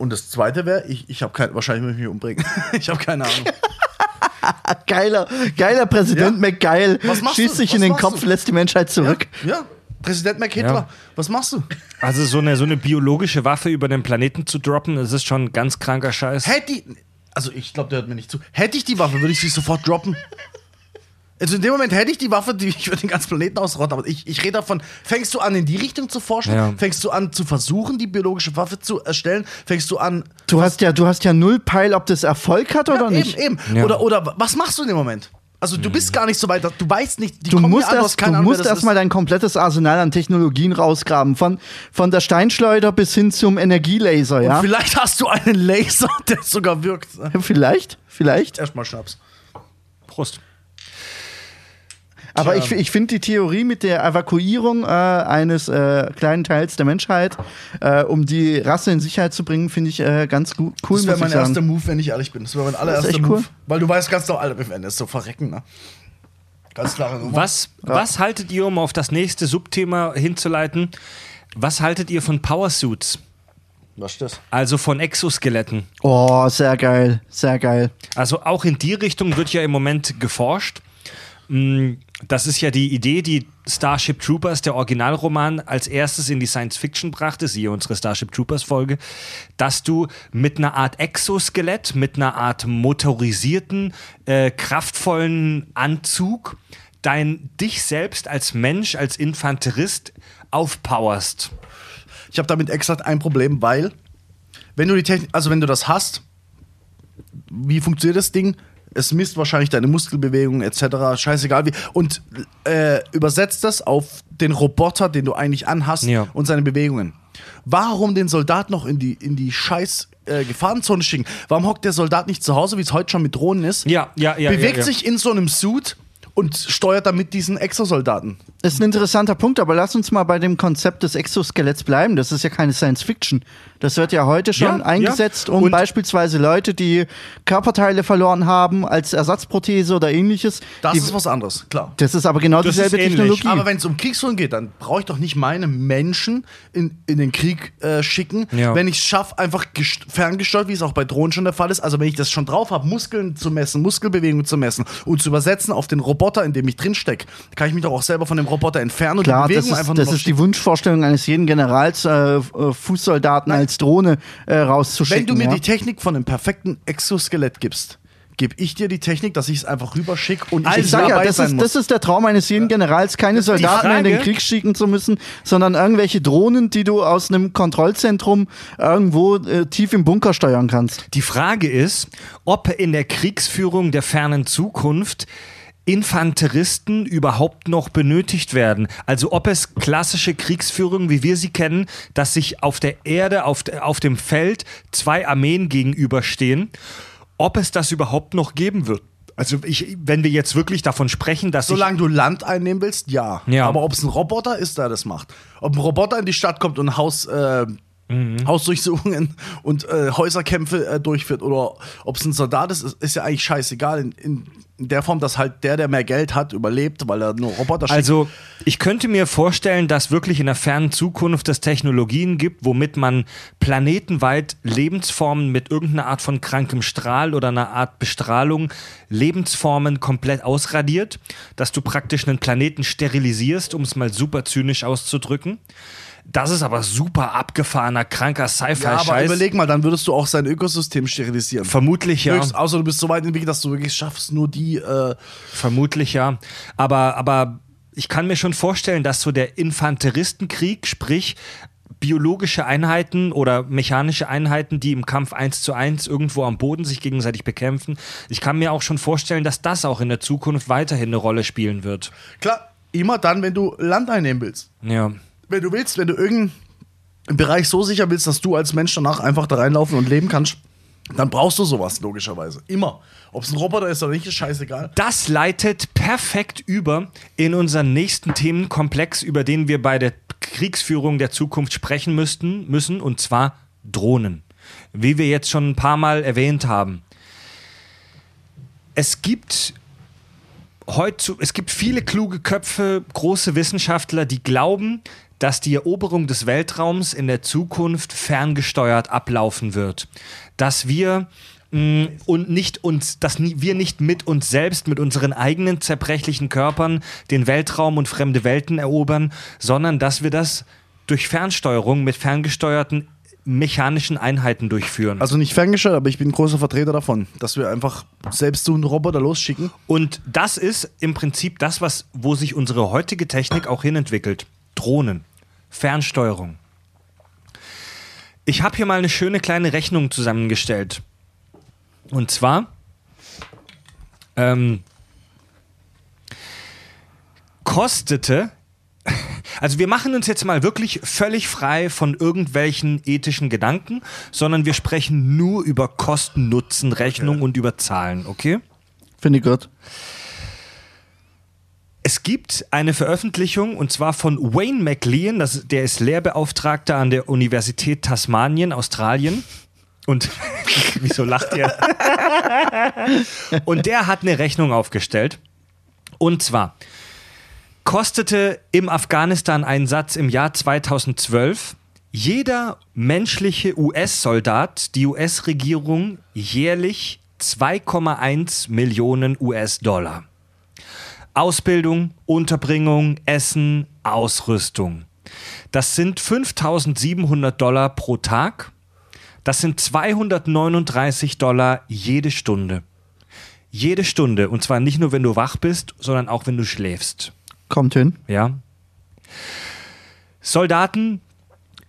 Speaker 5: Und das zweite wäre, ich, ich habe kein, wahrscheinlich muss ich mich umbringen. ich habe keine Ahnung.
Speaker 4: Geiler, geiler Präsident
Speaker 5: Ja.
Speaker 4: McGeil.
Speaker 5: Was machst
Speaker 4: Schießt
Speaker 5: du?
Speaker 4: sich in den Kopf,
Speaker 5: du?
Speaker 4: lässt die Menschheit zurück.
Speaker 5: Ja, Präsident McHitler,
Speaker 1: Ja.
Speaker 5: was machst du?
Speaker 1: also so eine, so eine biologische Waffe über den Planeten zu droppen, das ist schon ganz kranker Scheiß.
Speaker 5: Hätte ich. Also ich glaube, der hört mir nicht zu. Hätte ich die Waffe, würde ich sie sofort droppen. Also in dem Moment hätte ich die Waffe, die ich würde den ganzen Planeten ausrotten. Aber ich, ich rede davon, fängst du an, in die Richtung zu forschen?
Speaker 1: Ja.
Speaker 5: Fängst du an, zu versuchen, die biologische Waffe zu erstellen? Fängst du an.
Speaker 4: Du hast ja, du hast ja null Peil, ob das Erfolg hat oder
Speaker 5: ja,
Speaker 4: nicht.
Speaker 5: Eben, eben.
Speaker 1: Ja.
Speaker 5: Oder, oder was machst du in dem Moment? Also du bist gar nicht so weit, du weißt nicht, die
Speaker 4: Du musst, erst,
Speaker 5: keine
Speaker 4: du
Speaker 5: Ahnung,
Speaker 4: musst erstmal dein komplettes Arsenal an Technologien rausgraben. Von, von der Steinschleuder bis hin zum Energielaser, ja?
Speaker 5: Vielleicht hast du einen Laser, der sogar wirkt.
Speaker 4: Vielleicht, vielleicht.
Speaker 5: Erstmal Schnaps.
Speaker 1: Prost.
Speaker 4: Aber ich, ich finde die Theorie mit der Evakuierung äh, eines äh, kleinen Teils der Menschheit, äh, um die Rasse in Sicherheit zu bringen, finde ich äh, ganz cool.
Speaker 5: Das wäre mein erster Move, wenn ich ehrlich bin. Das wäre mein allererster Move.
Speaker 4: cool.
Speaker 5: Weil du weißt ganz genau, Alter, wir werden jetzt so verrecken, ne? Ganz klare Nummer.
Speaker 1: Was, was haltet ihr, um auf das nächste Subthema hinzuleiten, was haltet ihr von Powersuits?
Speaker 5: Was ist das?
Speaker 1: Also von Exoskeletten.
Speaker 4: Oh, sehr geil, sehr geil.
Speaker 1: Also auch in die Richtung wird ja im Moment geforscht. Mm, Das ist ja die Idee, die Starship Troopers, der Originalroman, als erstes in die Science Fiction brachte, siehe unsere Starship Troopers Folge, dass du mit einer Art Exoskelett, mit einer Art motorisierten, äh, kraftvollen Anzug dein dich selbst als Mensch, als Infanterist aufpowerst.
Speaker 5: Ich habe damit exakt ein Problem, weil wenn du die Technik, also wenn du das hast, wie funktioniert das Ding? Es misst wahrscheinlich deine Muskelbewegungen etc. Scheißegal wie. Und äh, übersetzt das auf den Roboter, den du eigentlich anhast
Speaker 1: Ja.
Speaker 5: und seine Bewegungen. Warum den Soldat noch in die, in die scheiß äh, Gefahrenzone schicken? Warum hockt der Soldat nicht zu Hause, wie es heute schon mit Drohnen ist?
Speaker 1: Ja, ja, ja.
Speaker 5: bewegt
Speaker 1: ja, ja.
Speaker 5: sich in so einem Suit und steuert damit diesen Exosoldaten.
Speaker 4: Das ist ein interessanter Punkt, aber lass uns mal bei dem Konzept des Exoskeletts bleiben. Das ist ja keine Science Fiction. Das wird ja heute schon
Speaker 1: Ja,
Speaker 4: eingesetzt,
Speaker 1: ja.
Speaker 4: um
Speaker 1: Und-
Speaker 4: beispielsweise Leute, die Körperteile verloren haben, als Ersatzprothese oder ähnliches.
Speaker 5: Das
Speaker 4: die,
Speaker 5: ist was anderes, klar.
Speaker 4: das ist aber genau
Speaker 1: Das
Speaker 4: dieselbe. Technologie.
Speaker 5: Aber wenn es um Kriegsführung geht, dann brauche ich doch nicht meine Menschen in, in den Krieg äh, schicken,
Speaker 1: Ja.
Speaker 5: wenn ich es schaffe, einfach gest- ferngesteuert, wie es auch bei Drohnen schon der Fall ist. Also wenn ich das schon drauf habe, Muskeln zu messen, Muskelbewegungen zu messen und zu übersetzen auf den Roboter, in dem ich drin stecke, kann ich mich doch auch selber von dem Roboter entfernen und
Speaker 4: Klar,
Speaker 5: die
Speaker 4: das
Speaker 5: Bewegung
Speaker 4: ist,
Speaker 5: einfach
Speaker 4: das
Speaker 5: nur
Speaker 4: ist die Wunschvorstellung eines jeden Generals, äh, äh, Fußsoldaten als Drohne äh, rauszuschicken.
Speaker 5: Wenn du mir
Speaker 4: ja.
Speaker 5: die Technik von einem perfekten Exoskelett gibst, gebe ich dir die Technik, dass ich es einfach rüberschicke und
Speaker 1: Also
Speaker 5: ich
Speaker 4: ich sag ja,
Speaker 5: dabei
Speaker 4: das
Speaker 5: sein
Speaker 4: ist,
Speaker 5: muss.
Speaker 4: das ist der Traum eines jeden Generals, keine
Speaker 5: Das die
Speaker 4: Soldaten mehr in den
Speaker 1: Frage.
Speaker 4: Krieg schicken zu müssen, sondern irgendwelche Drohnen, die du aus einem Kontrollzentrum irgendwo äh, tief im Bunker steuern kannst.
Speaker 1: Die Frage ist, ob in der Kriegsführung der fernen Zukunft Infanteristen überhaupt noch benötigt werden. Also ob es klassische Kriegsführung, wie wir sie kennen, dass sich auf der Erde, auf, auf dem Feld zwei Armeen gegenüberstehen, ob es das überhaupt noch geben wird. Also ich, wenn wir jetzt wirklich davon sprechen, dass
Speaker 5: Solange du Land einnehmen willst, ja.
Speaker 1: Ja.
Speaker 5: Aber ob es ein Roboter ist, der das macht. Ob ein Roboter in die Stadt kommt und Haus, äh,
Speaker 1: Mhm.
Speaker 5: Hausdurchsuchungen und äh, Häuserkämpfe äh, durchführt oder ob es ein Soldat ist, ist, ist ja eigentlich scheißegal. In, in, in der Form, dass halt der, der mehr Geld hat, überlebt, weil er nur Roboter schickt.
Speaker 1: Also, ich könnte mir vorstellen, dass wirklich in der fernen Zukunft es Technologien gibt, womit man planetenweit Lebensformen mit irgendeiner Art von krankem Strahl oder einer Art Bestrahlung Lebensformen komplett ausradiert, dass du praktisch einen Planeten sterilisierst, um es mal super zynisch auszudrücken. Das ist aber super abgefahrener, kranker
Speaker 5: ja, aber
Speaker 1: Sci-Fi-Scheiß.
Speaker 5: überleg mal, dann würdest du auch sein Ökosystem sterilisieren.
Speaker 1: Vermutlich ja.
Speaker 5: Höchst, außer du bist so weit entwickelt, dass du wirklich schaffst, nur die. Äh,
Speaker 1: Vermutlich ja. Aber, aber ich kann mir schon vorstellen, dass so der Infanteristenkrieg, sprich biologische Einheiten oder mechanische Einheiten, die im Kampf 1 zu 1 irgendwo am Boden sich gegenseitig bekämpfen. Ich kann mir auch schon vorstellen, dass das auch in der Zukunft weiterhin eine Rolle spielen wird.
Speaker 5: Klar, immer dann, wenn du Land einnehmen willst.
Speaker 1: Ja.
Speaker 5: Wenn du willst, wenn du irgendeinen Bereich so sicher willst, dass du als Mensch danach einfach da reinlaufen und leben kannst, dann brauchst du sowas, logischerweise. Immer. Ob es ein Roboter ist oder nicht, ist scheißegal.
Speaker 1: Das leitet perfekt über in unseren nächsten Themenkomplex, über den wir bei der Kriegsführung der Zukunft sprechen müssten, müssen, und zwar Drohnen. Wie wir jetzt schon ein paar Mal erwähnt haben. Es gibt heute, es gibt viele kluge Köpfe, große Wissenschaftler, die glauben, dass die Eroberung des Weltraums in der Zukunft ferngesteuert ablaufen wird. Dass wir mh, und nicht uns, dass wir nicht mit uns selbst, mit unseren eigenen zerbrechlichen Körpern den Weltraum und fremde Welten erobern, sondern dass wir das durch Fernsteuerung mit ferngesteuerten mechanischen Einheiten durchführen.
Speaker 5: Also nicht ferngesteuert, aber ich bin großer Vertreter davon, dass wir einfach selbst so einen Roboter losschicken.
Speaker 1: Und das ist im Prinzip das, was, wo sich unsere heutige Technik auch hinentwickelt. Drohnen, Fernsteuerung. Ich habe hier mal eine schöne kleine Rechnung zusammengestellt. Und zwar ähm, kostete, also wir machen uns jetzt mal wirklich völlig frei von irgendwelchen ethischen Gedanken, sondern wir sprechen nur über Kosten-Nutzen-Rechnung und über Zahlen, okay?
Speaker 4: Finde ich gut.
Speaker 1: Es gibt eine Veröffentlichung und zwar von Wayne McLean, das, der ist Lehrbeauftragter an der Universität Tasmanien, Australien. Und wieso lacht ihr? und der hat eine Rechnung aufgestellt. Und zwar kostete im Afghanistan-Einsatz im Jahr 2012 jeder menschliche US-Soldat die US-Regierung jährlich 2,1 Millionen US-Dollar. Ausbildung, Unterbringung, Essen, Ausrüstung. Das sind 5700 Dollar pro Tag. Das sind 239 Dollar jede Stunde. Jede Stunde. Und zwar nicht nur, wenn du wach bist, sondern auch, wenn du schläfst.
Speaker 4: Kommt hin.
Speaker 1: Ja. Soldaten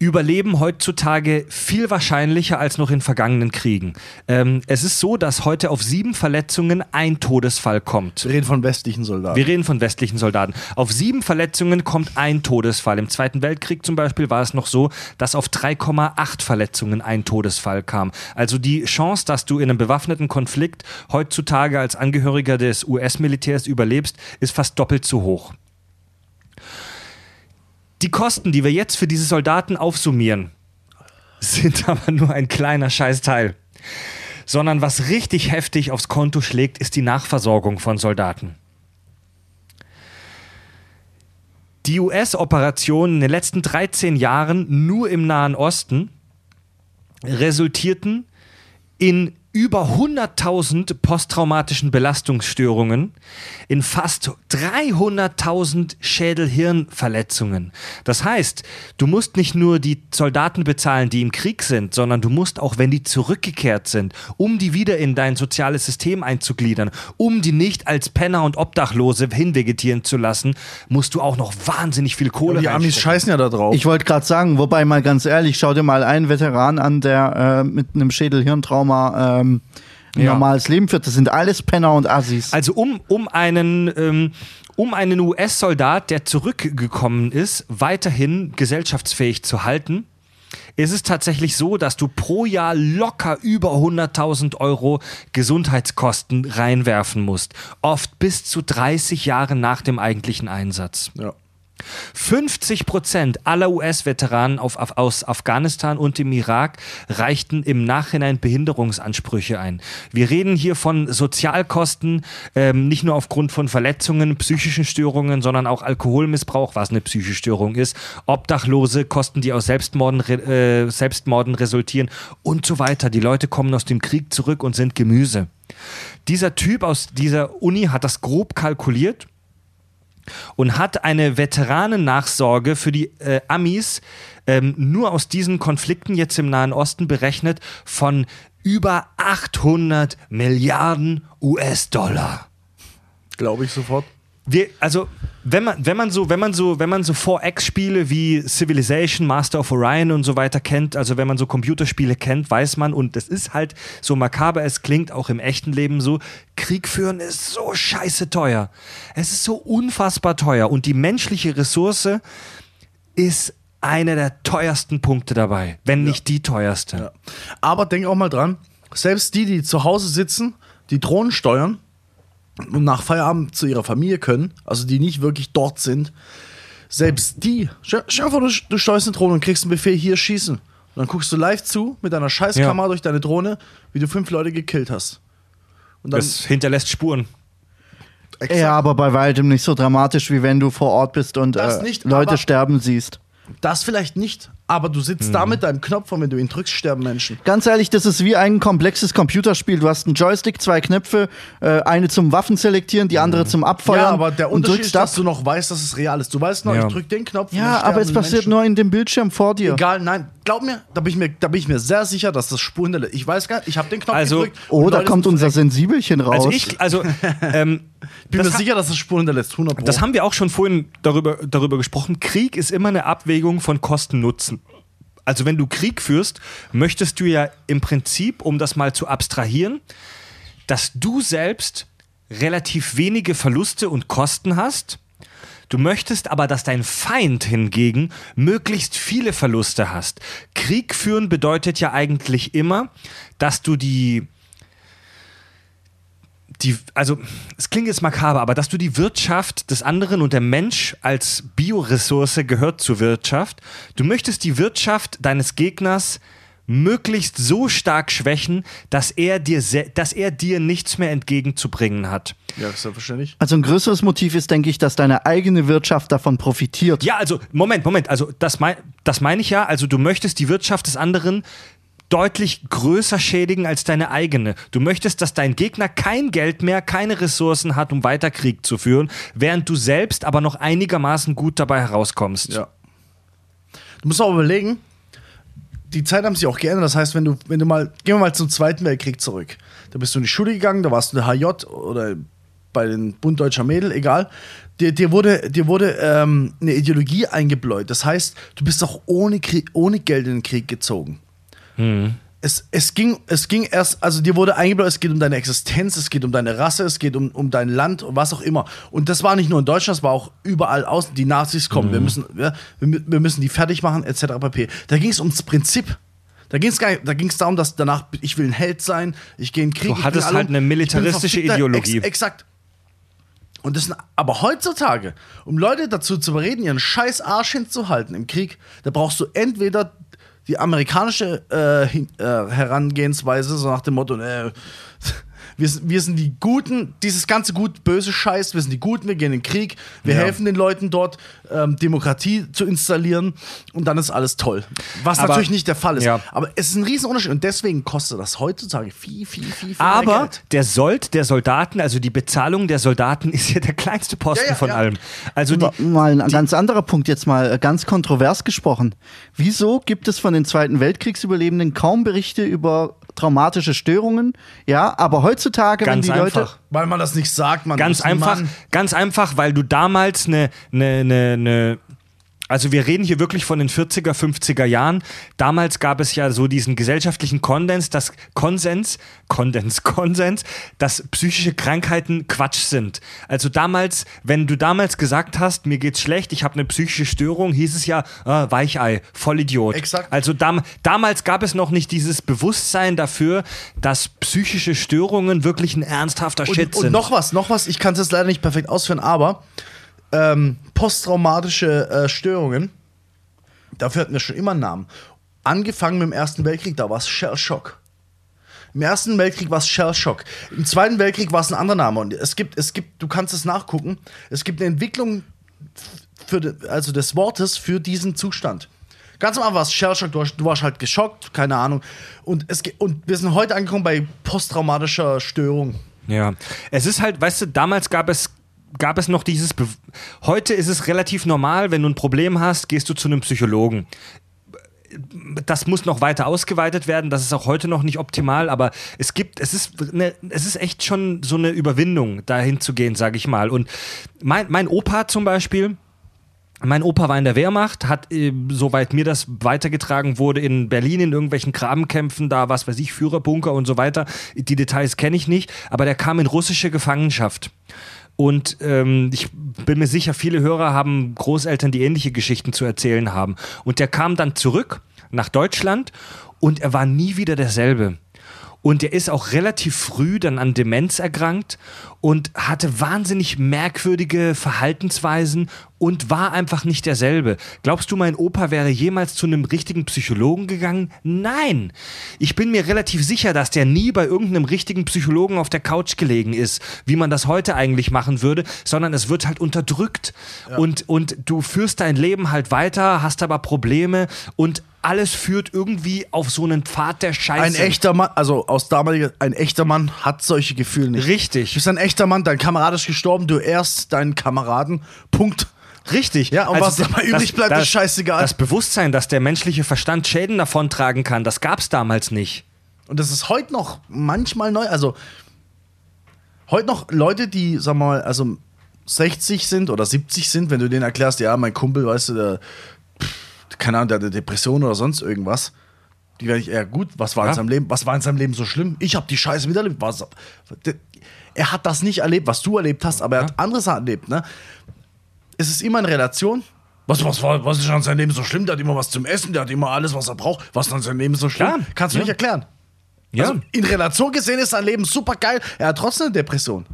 Speaker 1: überleben heutzutage viel wahrscheinlicher als noch in vergangenen Kriegen. Ähm, es ist so, dass heute auf sieben Verletzungen ein Todesfall kommt.
Speaker 5: Wir reden von westlichen Soldaten.
Speaker 1: Wir reden von westlichen Soldaten. Auf sieben Verletzungen kommt ein Todesfall. Im Zweiten Weltkrieg zum Beispiel war es noch so, dass auf 3,8 Verletzungen ein Todesfall kam. Also die Chance, dass du in einem bewaffneten Konflikt heutzutage als Angehöriger des US-Militärs überlebst, ist fast doppelt so hoch. Die Kosten, die wir jetzt für diese Soldaten aufsummieren, sind aber nur ein kleiner Scheißteil. Sondern was richtig heftig aufs Konto schlägt, ist die Nachversorgung von Soldaten. Die US-Operationen in den letzten 13 Jahren nur im Nahen Osten resultierten in über 100.000 posttraumatischen Belastungsstörungen, in fast 300.000 Schädel-Hirn-Verletzungen. Das heißt, du musst nicht nur die Soldaten bezahlen, die im Krieg sind, sondern du musst auch, wenn die zurückgekehrt sind, um die wieder in dein soziales System einzugliedern, um die nicht als Penner und Obdachlose hinvegetieren zu lassen, musst du auch noch wahnsinnig viel Kohle
Speaker 5: die Amis scheißen ja da drauf.
Speaker 4: Ich wollte gerade sagen, wobei mal ganz ehrlich, schau dir mal einen Veteran an, der äh, mit einem Schädel-Hirntrauma ähm, ein
Speaker 1: Ja.
Speaker 4: normales Leben führt. Das sind alles Penner und Assis.
Speaker 1: Also um, um einen, ähm, um einen US-Soldat, der zurückgekommen ist, weiterhin gesellschaftsfähig zu halten, ist es tatsächlich so, dass du pro Jahr locker über 100.000 Euro Gesundheitskosten reinwerfen musst. Oft bis zu 30 Jahre nach dem eigentlichen Einsatz.
Speaker 5: ja.
Speaker 1: 50 Prozent aller US-Veteranen aus Afghanistan und dem Irak reichten im Nachhinein Behinderungsansprüche ein. Wir reden hier von Sozialkosten, ähm, nicht nur aufgrund von Verletzungen, psychischen Störungen, sondern auch Alkoholmissbrauch, was eine psychische Störung ist, Obdachlose, Kosten, die aus Selbstmorden, äh, Selbstmorden resultieren und so weiter. Die Leute kommen aus dem Krieg zurück und sind Gemüse. Dieser Typ aus dieser Uni hat das grob kalkuliert und hat eine Veteranennachsorge für die äh, Amis ähm, nur aus diesen Konflikten jetzt im Nahen Osten berechnet von über 800 Milliarden US-Dollar.
Speaker 5: Glaube ich sofort.
Speaker 1: Wir, also wenn man, wenn man so, wenn man so, wenn man so 4X-Spiele wie Civilization, Master of Orion und so weiter kennt, also wenn man so Computerspiele kennt, weiß man, und das ist halt so makaber, es klingt auch im echten Leben so, Krieg führen ist so scheiße teuer. Es ist so unfassbar teuer und die menschliche Ressource ist einer der teuersten Punkte dabei, wenn nicht die teuerste.
Speaker 5: Ja. Aber denk auch mal dran, selbst die, die zu Hause sitzen, die Drohnen steuern und nach Feierabend zu ihrer Familie können, also die nicht wirklich dort sind, selbst die, stell dir vor, du, du steuerst eine Drohne und kriegst einen Befehl, hier schießen. Und dann guckst du live zu mit deiner Scheißkamera
Speaker 1: Ja.
Speaker 5: durch deine Drohne, wie du fünf Leute gekillt hast. Und dann,
Speaker 1: Das hinterlässt Spuren.
Speaker 5: exakt,
Speaker 4: Ja, aber bei weitem nicht so dramatisch, wie wenn du vor Ort bist und
Speaker 5: Das
Speaker 4: äh,
Speaker 5: nicht,
Speaker 4: Leute
Speaker 5: aber-
Speaker 4: sterben siehst.
Speaker 5: das vielleicht nicht, aber du sitzt
Speaker 1: Mhm.
Speaker 5: da mit deinem Knopf und wenn du ihn drückst, sterben Menschen.
Speaker 4: Ganz ehrlich, das ist wie ein komplexes Computerspiel. Du hast einen Joystick, zwei Knöpfe, äh, eine zum Waffen selektieren, die andere zum Abfeuern.
Speaker 5: ja, aber der Unterschied ist, dass
Speaker 4: ab.
Speaker 5: du noch weißt, dass es real ist. Du weißt noch,
Speaker 1: Ja.
Speaker 5: ich drück den Knopf.
Speaker 4: Ja, aber es passiert
Speaker 5: Menschen.
Speaker 4: nur in dem Bildschirm vor dir.
Speaker 5: Egal, nein, glaub mir, da bin ich mir, da bin ich mir sehr sicher, dass das Spuren hinterlässt. Ich weiß gar nicht, ich habe den Knopf
Speaker 1: Also-
Speaker 5: gedrückt.
Speaker 4: Oh, da kommt unser
Speaker 5: verreckt.
Speaker 4: Sensibelchen raus.
Speaker 1: Also ich, also ähm,
Speaker 5: Ich bin mir sicher, dass das Spuren hinterlässt, 100 Pro.
Speaker 1: Das haben wir auch schon vorhin darüber, darüber gesprochen. Krieg ist immer eine Abwägung von Kosten-Nutzen. Also wenn du Krieg führst, möchtest du ja im Prinzip, um das mal zu abstrahieren, dass du selbst relativ wenige Verluste und Kosten hast. Du möchtest aber, dass dein Feind hingegen möglichst viele Verluste hast. Krieg führen bedeutet ja eigentlich immer, dass du die die, also es klingt jetzt makaber, aber dass du die Wirtschaft des anderen und der Mensch als Bioressource gehört zur Wirtschaft. Du möchtest die Wirtschaft deines Gegners möglichst so stark schwächen, dass er dir, dass er dir nichts mehr entgegenzubringen hat.
Speaker 5: ja, selbstverständlich.
Speaker 4: also ein größeres Motiv ist, denke ich, dass deine eigene Wirtschaft davon profitiert.
Speaker 1: Ja, also Moment, Moment, also das, mein, das meine ich ja, also du möchtest die Wirtschaft des anderen deutlich größer schädigen als deine eigene. Du möchtest, dass dein Gegner kein Geld mehr, keine Ressourcen hat, um weiter Krieg zu führen, während du selbst aber noch einigermaßen gut dabei herauskommst.
Speaker 5: Ja. Du musst auch überlegen, die Zeit haben sich auch geändert. Das heißt, wenn du, wenn du mal, gehen wir mal zum Zweiten Weltkrieg zurück. Da bist du in die Schule gegangen, da warst du in der HJ oder bei den Bund Deutscher Mädel, egal. Dir, dir wurde, dir wurde ähm, eine Ideologie eingebläut. Das heißt, du bist auch ohne, Krieg, ohne Geld in den Krieg gezogen. Es, es, ging, es ging erst, also dir wurde eingebläut, es geht um deine Existenz, es geht um deine Rasse, es geht um, um dein Land und was auch immer. Und das war nicht nur in Deutschland, das war auch überall außen. Die Nazis kommen, wir, müssen, wir, wir müssen die fertig machen, etc. pp. Da ging es ums Prinzip. Da ging es da ging's darum, dass danach, ich will ein Held sein, ich gehe in den Krieg.
Speaker 1: Du hattest halt eine militaristische Ideologie.
Speaker 5: Ex, exakt. Und das sind, aber heutzutage, um Leute dazu zu überreden, ihren scheiß Arsch hinzuhalten im Krieg, da brauchst du entweder die amerikanische äh, äh, Herangehensweise, so nach dem Motto, äh, wir, sind- wir sind die Guten, dieses ganze gut-böse Scheiß, wir sind die Guten, wir gehen in den Krieg, wir
Speaker 1: Ja.
Speaker 5: helfen den Leuten dort, ähm, Demokratie zu installieren und dann ist alles toll. Was
Speaker 1: Aber-
Speaker 5: natürlich nicht der Fall ist.
Speaker 1: Ja.
Speaker 5: Aber es ist ein Riesenunterschied und deswegen kostet das heutzutage viel, viel, viel, viel mehr
Speaker 1: Aber
Speaker 5: Geld.
Speaker 1: der Sold der Soldaten, also die Bezahlung der Soldaten, ist ja der kleinste Posten
Speaker 5: Ja, ja,
Speaker 1: von
Speaker 5: ja.
Speaker 1: allem. Also die,
Speaker 4: Ma- mal ein ganz anderer Punkt jetzt mal äh, ganz kontrovers gesprochen. Wieso gibt es von den Zweiten Weltkriegsüberlebenden kaum Berichte über traumatische Störungen? Ja, aber heutzutage,
Speaker 1: Ganz
Speaker 4: wenn die Leute
Speaker 1: einfach.
Speaker 5: Weil man das nicht sagt, man
Speaker 1: Ganz einfach,
Speaker 5: Mann.
Speaker 1: ganz einfach, weil du damals eine, eine, eine, eine also wir reden hier wirklich von den 40er, 50er Jahren. Damals gab es ja so diesen gesellschaftlichen Konsens, dass Konsens, Konsens, Konsens, dass psychische Krankheiten Quatsch sind. Also damals, wenn du damals gesagt hast, mir geht's schlecht, ich habe eine psychische Störung, hieß es ja, ah, Weichei, Vollidiot.
Speaker 5: Exakt.
Speaker 1: Also dam damals gab es noch nicht dieses Bewusstsein dafür, dass psychische Störungen wirklich ein ernsthafter Shit
Speaker 5: Und,
Speaker 1: sind.
Speaker 5: und noch was, noch was, ich kann es jetzt leider nicht perfekt ausführen, aber ähm, posttraumatische äh, Störungen, dafür hatten wir schon immer einen Namen. Angefangen mit dem Ersten Weltkrieg, da war es Shell Shock. Im Ersten Weltkrieg war es Shell Shock. Im Zweiten Weltkrieg war es ein anderer Name. Und es gibt, es gibt, du kannst es nachgucken, es gibt eine Entwicklung für, also des Wortes für diesen Zustand. Ganz am Anfang war es Shell Shock, du, warst- du warst halt geschockt, keine Ahnung. Und, es, und wir sind heute angekommen bei posttraumatischer Störung.
Speaker 1: Ja, es ist halt, weißt du, damals gab es gab es noch dieses Be Heute ist es relativ normal, wenn du ein Problem hast, gehst du zu einem Psychologen. das muss noch weiter ausgeweitet werden. Das ist auch heute noch nicht optimal, aber es gibt, es ist, eine, es ist echt schon so eine Überwindung, dahin zu gehen, sage ich mal. Und mein, mein Opa zum Beispiel, mein Opa war in der Wehrmacht, hat, äh, soweit mir das weitergetragen wurde, in Berlin in irgendwelchen Grabenkämpfen, da was weiß ich, Führerbunker und so weiter. Die Details kenne ich nicht, aber der kam in russische Gefangenschaft. Und ähm, ich bin mir sicher, viele Hörer haben Großeltern, die ähnliche Geschichten zu erzählen haben. Und der kam dann zurück nach Deutschland und er war nie wieder derselbe. Und er ist auch relativ früh dann an Demenz erkrankt und hatte wahnsinnig merkwürdige Verhaltensweisen und war einfach nicht derselbe. Glaubst du, mein Opa wäre jemals zu einem richtigen Psychologen gegangen? Nein. Ich bin mir relativ sicher, dass der nie bei irgendeinem richtigen Psychologen auf der Couch gelegen ist, wie man das heute eigentlich machen würde, sondern es wird halt unterdrückt. Und, und du führst dein Leben halt weiter, hast aber Probleme und alles führt irgendwie auf so einen Pfad der Scheiße.
Speaker 5: Ein echter Mann, also aus damaliger, ein echter Mann hat solche Gefühle nicht.
Speaker 1: Richtig.
Speaker 5: Du bist ein echter Mann, dein Kamerad ist gestorben, du ehrst deinen Kameraden. Punkt.
Speaker 1: Richtig.
Speaker 5: Ja, und was dabei übrig bleibt, ist scheißegal.
Speaker 1: Das Bewusstsein, dass der menschliche Verstand Schäden davontragen kann, das gab es damals nicht.
Speaker 5: Und das ist heute noch manchmal neu. Also, heute noch Leute, die, sag mal, also 60 sind oder 70 sind, wenn du denen erklärst, ja, mein Kumpel, weißt du, der, keine Ahnung, der hat eine Depression oder sonst irgendwas. Die werde ich eher gut. Was war
Speaker 1: Ja.
Speaker 5: in seinem Leben? Was war in seinem Leben so schlimm? Ich habe die Scheiße miterlebt. Was, er hat das nicht erlebt, was du erlebt hast, aber er hat andere Sachen erlebt. Ne? Es ist immer in Relation. Was, was, war, was ist an seinem Leben so schlimm? Der hat immer was zum Essen, der hat immer alles, was er braucht. Was ist an seinem Leben so schlimm?
Speaker 1: Klar.
Speaker 5: Kannst du
Speaker 1: Ja.
Speaker 5: nicht erklären.
Speaker 1: Ja.
Speaker 5: Also in Relation gesehen ist sein Leben super geil. Er hat trotzdem eine Depression.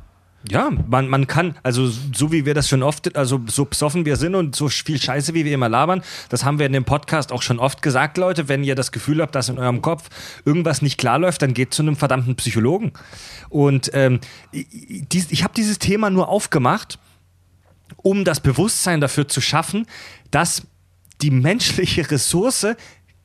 Speaker 1: Ja, man, man kann, also so wie wir das schon oft, also so besoffen wir sind und so viel Scheiße, wie wir immer labern, das haben wir in dem Podcast auch schon oft gesagt, Leute, wenn ihr das Gefühl habt, dass in eurem Kopf irgendwas nicht klar läuft, dann geht zu einem verdammten Psychologen. Und ähm, ich, ich habe dieses Thema nur aufgemacht, um das Bewusstsein dafür zu schaffen, dass die menschliche Ressource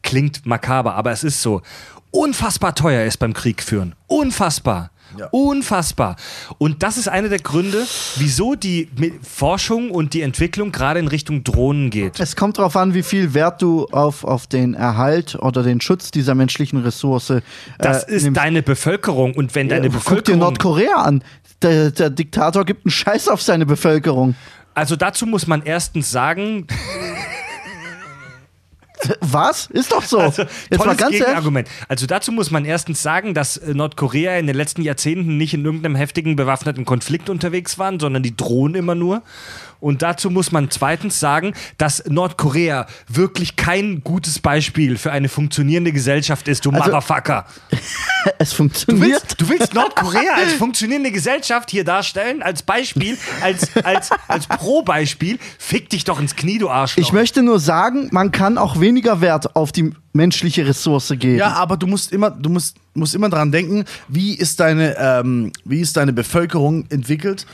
Speaker 1: klingt makaber, aber es ist so unfassbar teuer ist beim Krieg führen. Unfassbar.
Speaker 5: Ja.
Speaker 1: Unfassbar. Und das ist einer der Gründe, wieso die Forschung und die Entwicklung gerade in Richtung Drohnen geht.
Speaker 4: Es kommt darauf an, wie viel Wert du auf, auf den Erhalt oder den Schutz dieser menschlichen Ressource äh,
Speaker 1: Das ist
Speaker 4: nimmst.
Speaker 1: deine Bevölkerung. Und wenn deine
Speaker 4: Ja, Guck dir
Speaker 1: Bevölkerung.
Speaker 4: Nordkorea an. Der, der Diktator gibt einen Scheiß auf seine Bevölkerung.
Speaker 1: Also dazu muss man erstens sagen,
Speaker 4: Was? Ist doch so.
Speaker 1: Also,
Speaker 4: Jetzt mal ganz ehrlich.
Speaker 1: Gegenargument. Also dazu muss man erstens sagen, dass äh, Nordkorea in den letzten Jahrzehnten nicht in irgendeinem heftigen bewaffneten Konflikt unterwegs waren, sondern die drohen immer nur. Und dazu muss man zweitens sagen, dass Nordkorea wirklich kein gutes Beispiel für eine funktionierende Gesellschaft ist, du
Speaker 4: Also-
Speaker 1: Motherfucker.
Speaker 4: Es
Speaker 1: Du
Speaker 4: funktioniert.
Speaker 1: willst, du willst Nordkorea als funktionierende Gesellschaft hier darstellen, als Beispiel, als, als, als Pro-Beispiel. Fick dich doch ins Knie, du Arschloch.
Speaker 4: Ich möchte nur sagen, man kann auch weniger Wert auf die menschliche Ressource geben.
Speaker 5: Ja, aber du musst immer, du musst, musst immer dran denken, wie ist deine, ähm, wie ist deine Bevölkerung entwickelt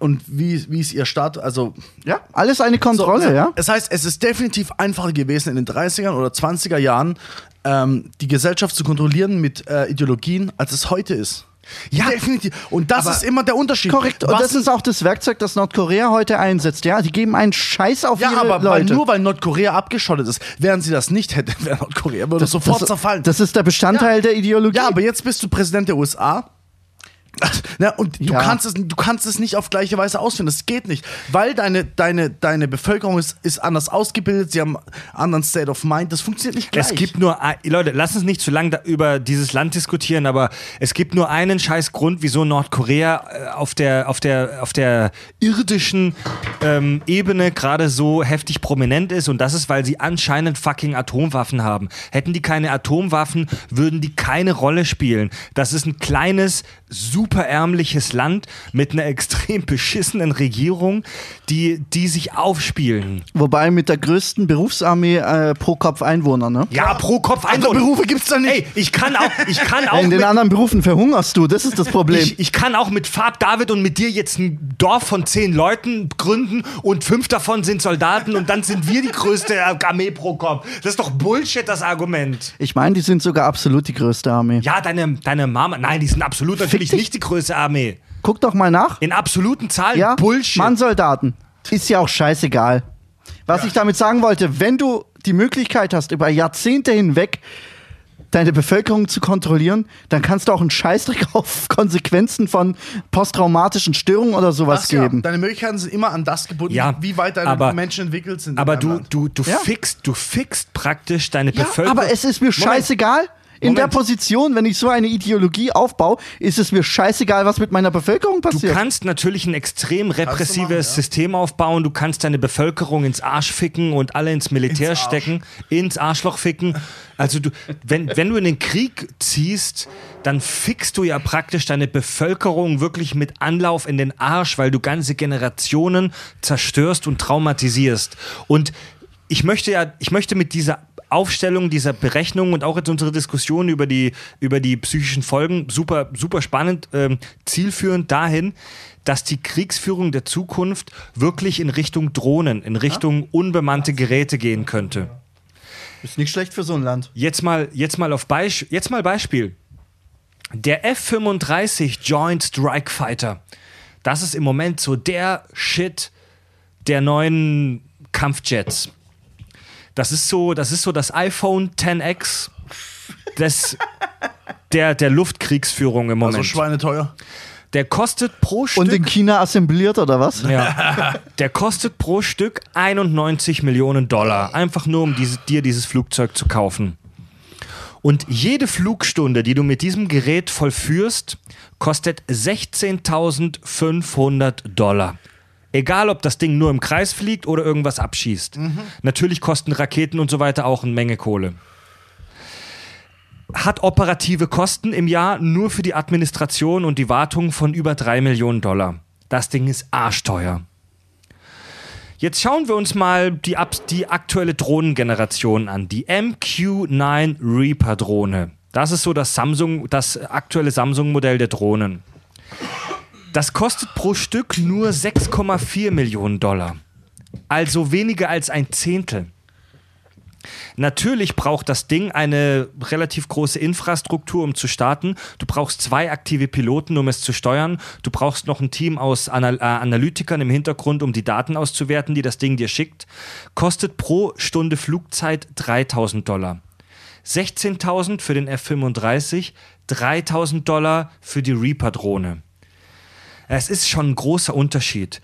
Speaker 5: und wie, wie ist ihr Staat, also
Speaker 4: Ja, alles eine Kontrolle,
Speaker 5: so,
Speaker 4: ja.
Speaker 5: Das heißt, es ist definitiv einfacher gewesen, in den 30er oder 20er Jahren ähm, die Gesellschaft zu kontrollieren mit äh, Ideologien, als es heute ist.
Speaker 1: Ja.
Speaker 5: definitiv. Und das
Speaker 1: Aber-
Speaker 5: ist immer der Unterschied.
Speaker 4: Korrekt. Und
Speaker 5: Was
Speaker 4: das ist auch das Werkzeug, das Nordkorea heute einsetzt. Ja, die geben einen Scheiß auf
Speaker 5: ja,
Speaker 4: ihre
Speaker 5: aber weil,
Speaker 4: Leute.
Speaker 5: nur weil Nordkorea abgeschottet ist, wären sie das nicht hätten, wäre Nordkorea würde sofort
Speaker 4: das,
Speaker 5: zerfallen.
Speaker 4: Das ist der Bestandteil der Ideologie.
Speaker 5: Ja, aber jetzt bist du Präsident der USA. Na, und du,
Speaker 4: Ja.
Speaker 5: kannst es, du kannst es nicht auf gleiche Weise ausführen. Das geht nicht. Weil deine, deine, deine Bevölkerung ist, ist anders ausgebildet, sie haben einen anderen State of Mind. Das funktioniert nicht gleich.
Speaker 1: Es gibt nur, Leute, lass uns nicht zu lange über dieses Land diskutieren, aber es gibt nur einen scheiß Grund, wieso Nordkorea äh, auf der, auf der, auf der irdischen ähm, Ebene gerade so heftig prominent ist und das ist, weil sie anscheinend fucking Atomwaffen haben. Hätten die keine Atomwaffen, würden die keine Rolle spielen. Das ist ein kleines, super ärmliches Land mit einer extrem beschissenen Regierung, die, die sich aufspielen.
Speaker 4: Wobei mit der größten Berufsarmee äh, pro Kopf Einwohner, ne?
Speaker 1: Ja, pro Kopf
Speaker 5: Andere
Speaker 1: Einwohner.
Speaker 5: Berufe gibt's da nicht.
Speaker 1: Ey, ich kann auch, ich kann auch
Speaker 4: In den anderen Berufen verhungerst du, das ist das Problem.
Speaker 1: ich, ich kann auch mit Fab David und mit dir jetzt ein Dorf von zehn Leuten gründen und fünf davon sind Soldaten und dann sind wir die größte Armee pro Kopf. Das ist doch Bullshit, das Argument.
Speaker 4: Ich meine, die sind sogar absolut die größte Armee.
Speaker 1: Ja, deine, deine Mama, nein, die sind absolut natürlich
Speaker 4: dich.
Speaker 1: nicht die größte Armee.
Speaker 4: Guck doch mal nach.
Speaker 1: In absoluten Zahlen
Speaker 4: Ja,
Speaker 1: Bullshit.
Speaker 4: Mannsoldaten. Ist ja auch scheißegal. Was ich damit sagen wollte, wenn du die Möglichkeit hast, über Jahrzehnte hinweg deine Bevölkerung zu kontrollieren, dann kannst du auch einen Scheißdreck auf Konsequenzen von posttraumatischen Störungen oder sowas
Speaker 5: ja,
Speaker 4: geben.
Speaker 5: deine Möglichkeiten sind immer an das gebunden,
Speaker 1: Ja,
Speaker 5: wie weit deine
Speaker 1: aber-
Speaker 5: Menschen entwickelt sind. in
Speaker 1: Aber du,
Speaker 5: Land.
Speaker 1: du, du,
Speaker 4: Ja.
Speaker 1: fixst, du fixst praktisch deine
Speaker 4: Ja,
Speaker 1: Bevölkerung.
Speaker 4: aber es ist mir scheißegal. In der
Speaker 1: Moment.
Speaker 4: Position, wenn ich so eine Ideologie aufbaue, ist es mir scheißegal, was mit meiner Bevölkerung
Speaker 1: Du
Speaker 4: passiert.
Speaker 1: kannst natürlich ein extrem repressives
Speaker 5: machen, ja.
Speaker 1: System aufbauen. Du kannst deine Bevölkerung ins Arsch ficken und alle ins Militär
Speaker 5: Ins
Speaker 1: stecken, ins Arschloch ficken. Also du, wenn, wenn du in den Krieg ziehst, dann fickst du ja praktisch deine Bevölkerung wirklich mit Anlauf in den Arsch, weil du ganze Generationen zerstörst und traumatisierst. Und ich möchte ja, ich möchte mit dieser Aufstellung dieser Berechnung und auch jetzt unsere Diskussion über die, über die psychischen Folgen super, super spannend, ähm, zielführend dahin, dass die Kriegsführung der Zukunft wirklich in Richtung Drohnen, in Richtung unbemannte Geräte gehen könnte.
Speaker 4: ist nicht schlecht für so ein Land.
Speaker 1: Jetzt mal, jetzt mal auf Beisp jetzt mal Beispiel. Der F-35 Joint Strike Fighter. Das ist im Moment so der Shit der neuen Kampfjets. Das ist so, das ist so das iPhone 10X des, der, der Luftkriegsführung im
Speaker 5: also
Speaker 1: Moment.
Speaker 5: schweineteuer.
Speaker 1: der kostet pro Stück.
Speaker 4: Und in China assembliert oder was?
Speaker 1: Ja. Der kostet pro Stück 91 Millionen Dollar. Einfach nur, um diese, dir dieses Flugzeug zu kaufen. Und jede Flugstunde, die du mit diesem Gerät vollführst, kostet 16.500 Dollar. Egal, ob das Ding nur im Kreis fliegt oder irgendwas abschießt. Natürlich kosten Raketen und so weiter auch eine Menge Kohle. Hat operative Kosten im Jahr nur für die Administration und die Wartung von über 3 Millionen Dollar. Das Ding ist arschteuer. Jetzt schauen wir uns mal die, die aktuelle Drohnengeneration an. Die MQ-9 Reaper Drohne. Das ist so das Samsung, das aktuelle Samsung-Modell der Drohnen. Das kostet pro Stück nur 6,4 Millionen Dollar. Also weniger als ein Zehntel. Natürlich braucht das Ding eine relativ große Infrastruktur, um zu starten. Du brauchst zwei aktive Piloten, um es zu steuern. Du brauchst noch ein Team aus Anal äh, Analytikern im Hintergrund, um die Daten auszuwerten, die das Ding dir schickt. Kostet pro Stunde Flugzeit 3000 Dollar. 16.000 für den F-35, 3000 Dollar für die Reaper-Drohne. Es ist schon ein großer Unterschied.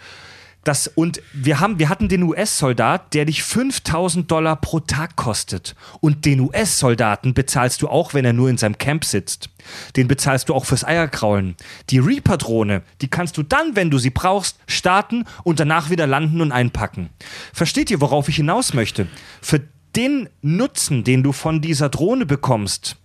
Speaker 1: Das, und wir, haben, wir hatten den US-Soldat, der dich 5000 Dollar pro Tag kostet. Und den US-Soldaten bezahlst du auch, wenn er nur in seinem Camp sitzt. Den bezahlst du auch fürs Eierkraulen. Die Reaper-Drohne, die kannst du dann, wenn du sie brauchst, starten und danach wieder landen und einpacken. Versteht ihr, worauf ich hinaus möchte? Für den Nutzen, den du von dieser Drohne bekommst,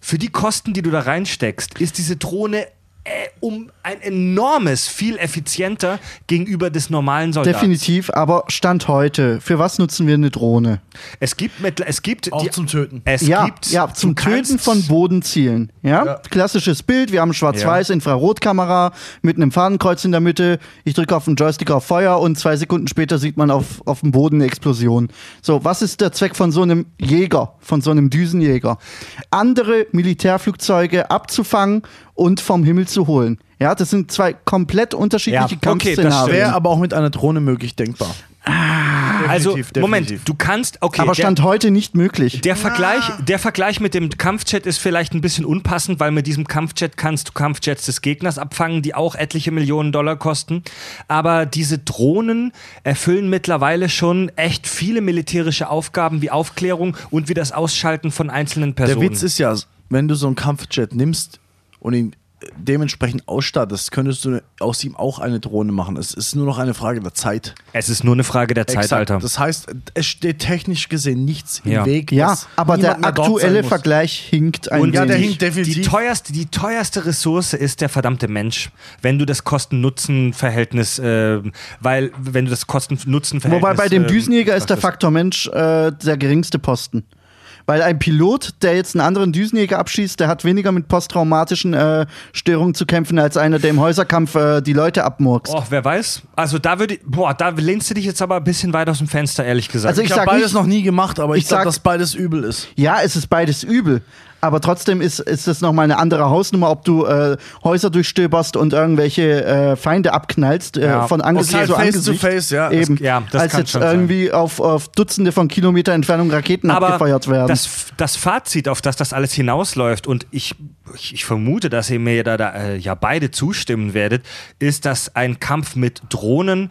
Speaker 1: für die Kosten, die du da reinsteckst, ist diese Drohne äh, um ein enormes, viel effizienter gegenüber des normalen Soldaten.
Speaker 4: Definitiv, aber Stand heute, für was nutzen wir eine Drohne?
Speaker 1: Es gibt, mit, es gibt
Speaker 5: Auch
Speaker 1: die,
Speaker 5: zum Töten.
Speaker 1: Es
Speaker 4: ja,
Speaker 1: gibt,
Speaker 4: ja, zum Töten von Bodenzielen. Ja?
Speaker 5: Ja.
Speaker 4: Klassisches Bild, wir haben schwarz-weiß Infrarotkamera mit einem Fadenkreuz in der Mitte. Ich drücke auf den Joystick auf Feuer und zwei Sekunden später sieht man auf, auf dem Boden eine Explosion. So, was ist der Zweck von so einem Jäger, von so einem Düsenjäger? Andere Militärflugzeuge abzufangen und vom Himmel zu holen. Ja, das sind zwei komplett unterschiedliche
Speaker 1: Ja, okay, das
Speaker 4: Kampfszenarien.
Speaker 5: Wäre aber auch mit einer Drohne möglich denkbar.
Speaker 1: Also,
Speaker 5: Definitiv,
Speaker 1: Moment,
Speaker 5: definitiv.
Speaker 1: du kannst, okay,
Speaker 4: aber
Speaker 1: der,
Speaker 4: Stand heute nicht möglich.
Speaker 1: der, Vergleich, der Vergleich mit dem Kampfjet ist vielleicht ein bisschen unpassend, weil mit diesem Kampfjet kannst du Kampfjets des Gegners abfangen, die auch etliche Millionen Dollar kosten. Aber diese Drohnen erfüllen mittlerweile schon echt viele militärische Aufgaben wie Aufklärung und wie das Ausschalten von einzelnen
Speaker 5: Der
Speaker 1: Personen.
Speaker 5: Witz ist ja, wenn du so einen Kampfjet nimmst und ihn äh, dementsprechend ausstattest, könntest du aus ihm auch eine Drohne machen. Es ist nur noch eine Frage der Zeit.
Speaker 1: es ist nur eine Frage der Zeit,
Speaker 5: Exakt.
Speaker 1: Alter.
Speaker 5: Das heißt, es steht technisch gesehen nichts im
Speaker 1: Ja.
Speaker 5: Weg.
Speaker 4: ja, aber der aktuelle. Vergleich hinkt ein
Speaker 1: Und
Speaker 5: Ja, der hinkt definitiv.
Speaker 1: Die teuerste, die teuerste Ressource ist der verdammte Mensch. Wenn du das Kosten-Nutzen-Verhältnis, äh, weil, wenn du das Kosten-Nutzen-Verhältnis.
Speaker 4: Wobei bei dem
Speaker 1: ähm,
Speaker 4: Düsenjäger ist der. Faktor Mensch äh, der geringste Posten. Weil ein Pilot, der jetzt einen anderen Düsenjäger abschießt, der hat weniger mit posttraumatischen äh, Störungen zu kämpfen, als einer, der im Häuserkampf äh, die Leute abmurkst.
Speaker 1: Oh, wer weiß? Also da würde, boah, da lehnst du dich jetzt aber ein bisschen weit aus dem Fenster, ehrlich gesagt.
Speaker 4: Also
Speaker 5: Ich
Speaker 4: ich
Speaker 5: habe beides
Speaker 4: nicht-
Speaker 5: noch nie gemacht, aber ich,
Speaker 4: ich
Speaker 5: sag,
Speaker 4: sag-
Speaker 5: dass beides übel ist.
Speaker 4: Ja, es ist beides übel. Aber trotzdem ist, ist das nochmal eine andere Hausnummer, ob du äh, Häuser durchstöberst und irgendwelche äh, Feinde abknallst, äh,
Speaker 1: Ja.
Speaker 4: von Angesicht
Speaker 5: Okay,
Speaker 4: zu
Speaker 5: face
Speaker 4: Angesicht.
Speaker 5: to face, ja, das-
Speaker 4: Eben,
Speaker 1: ja, das
Speaker 4: als
Speaker 1: kann
Speaker 4: jetzt
Speaker 1: schon sein.
Speaker 4: irgendwie auf, auf Dutzende von Kilometer Entfernung Raketen
Speaker 1: Aber
Speaker 4: abgefeuert werden.
Speaker 1: Das, das Fazit, auf das das alles hinausläuft, und ich, ich, ich vermute, dass ihr mir da, da äh, ja beide zustimmen werdet, ist, dass ein Kampf mit Drohnen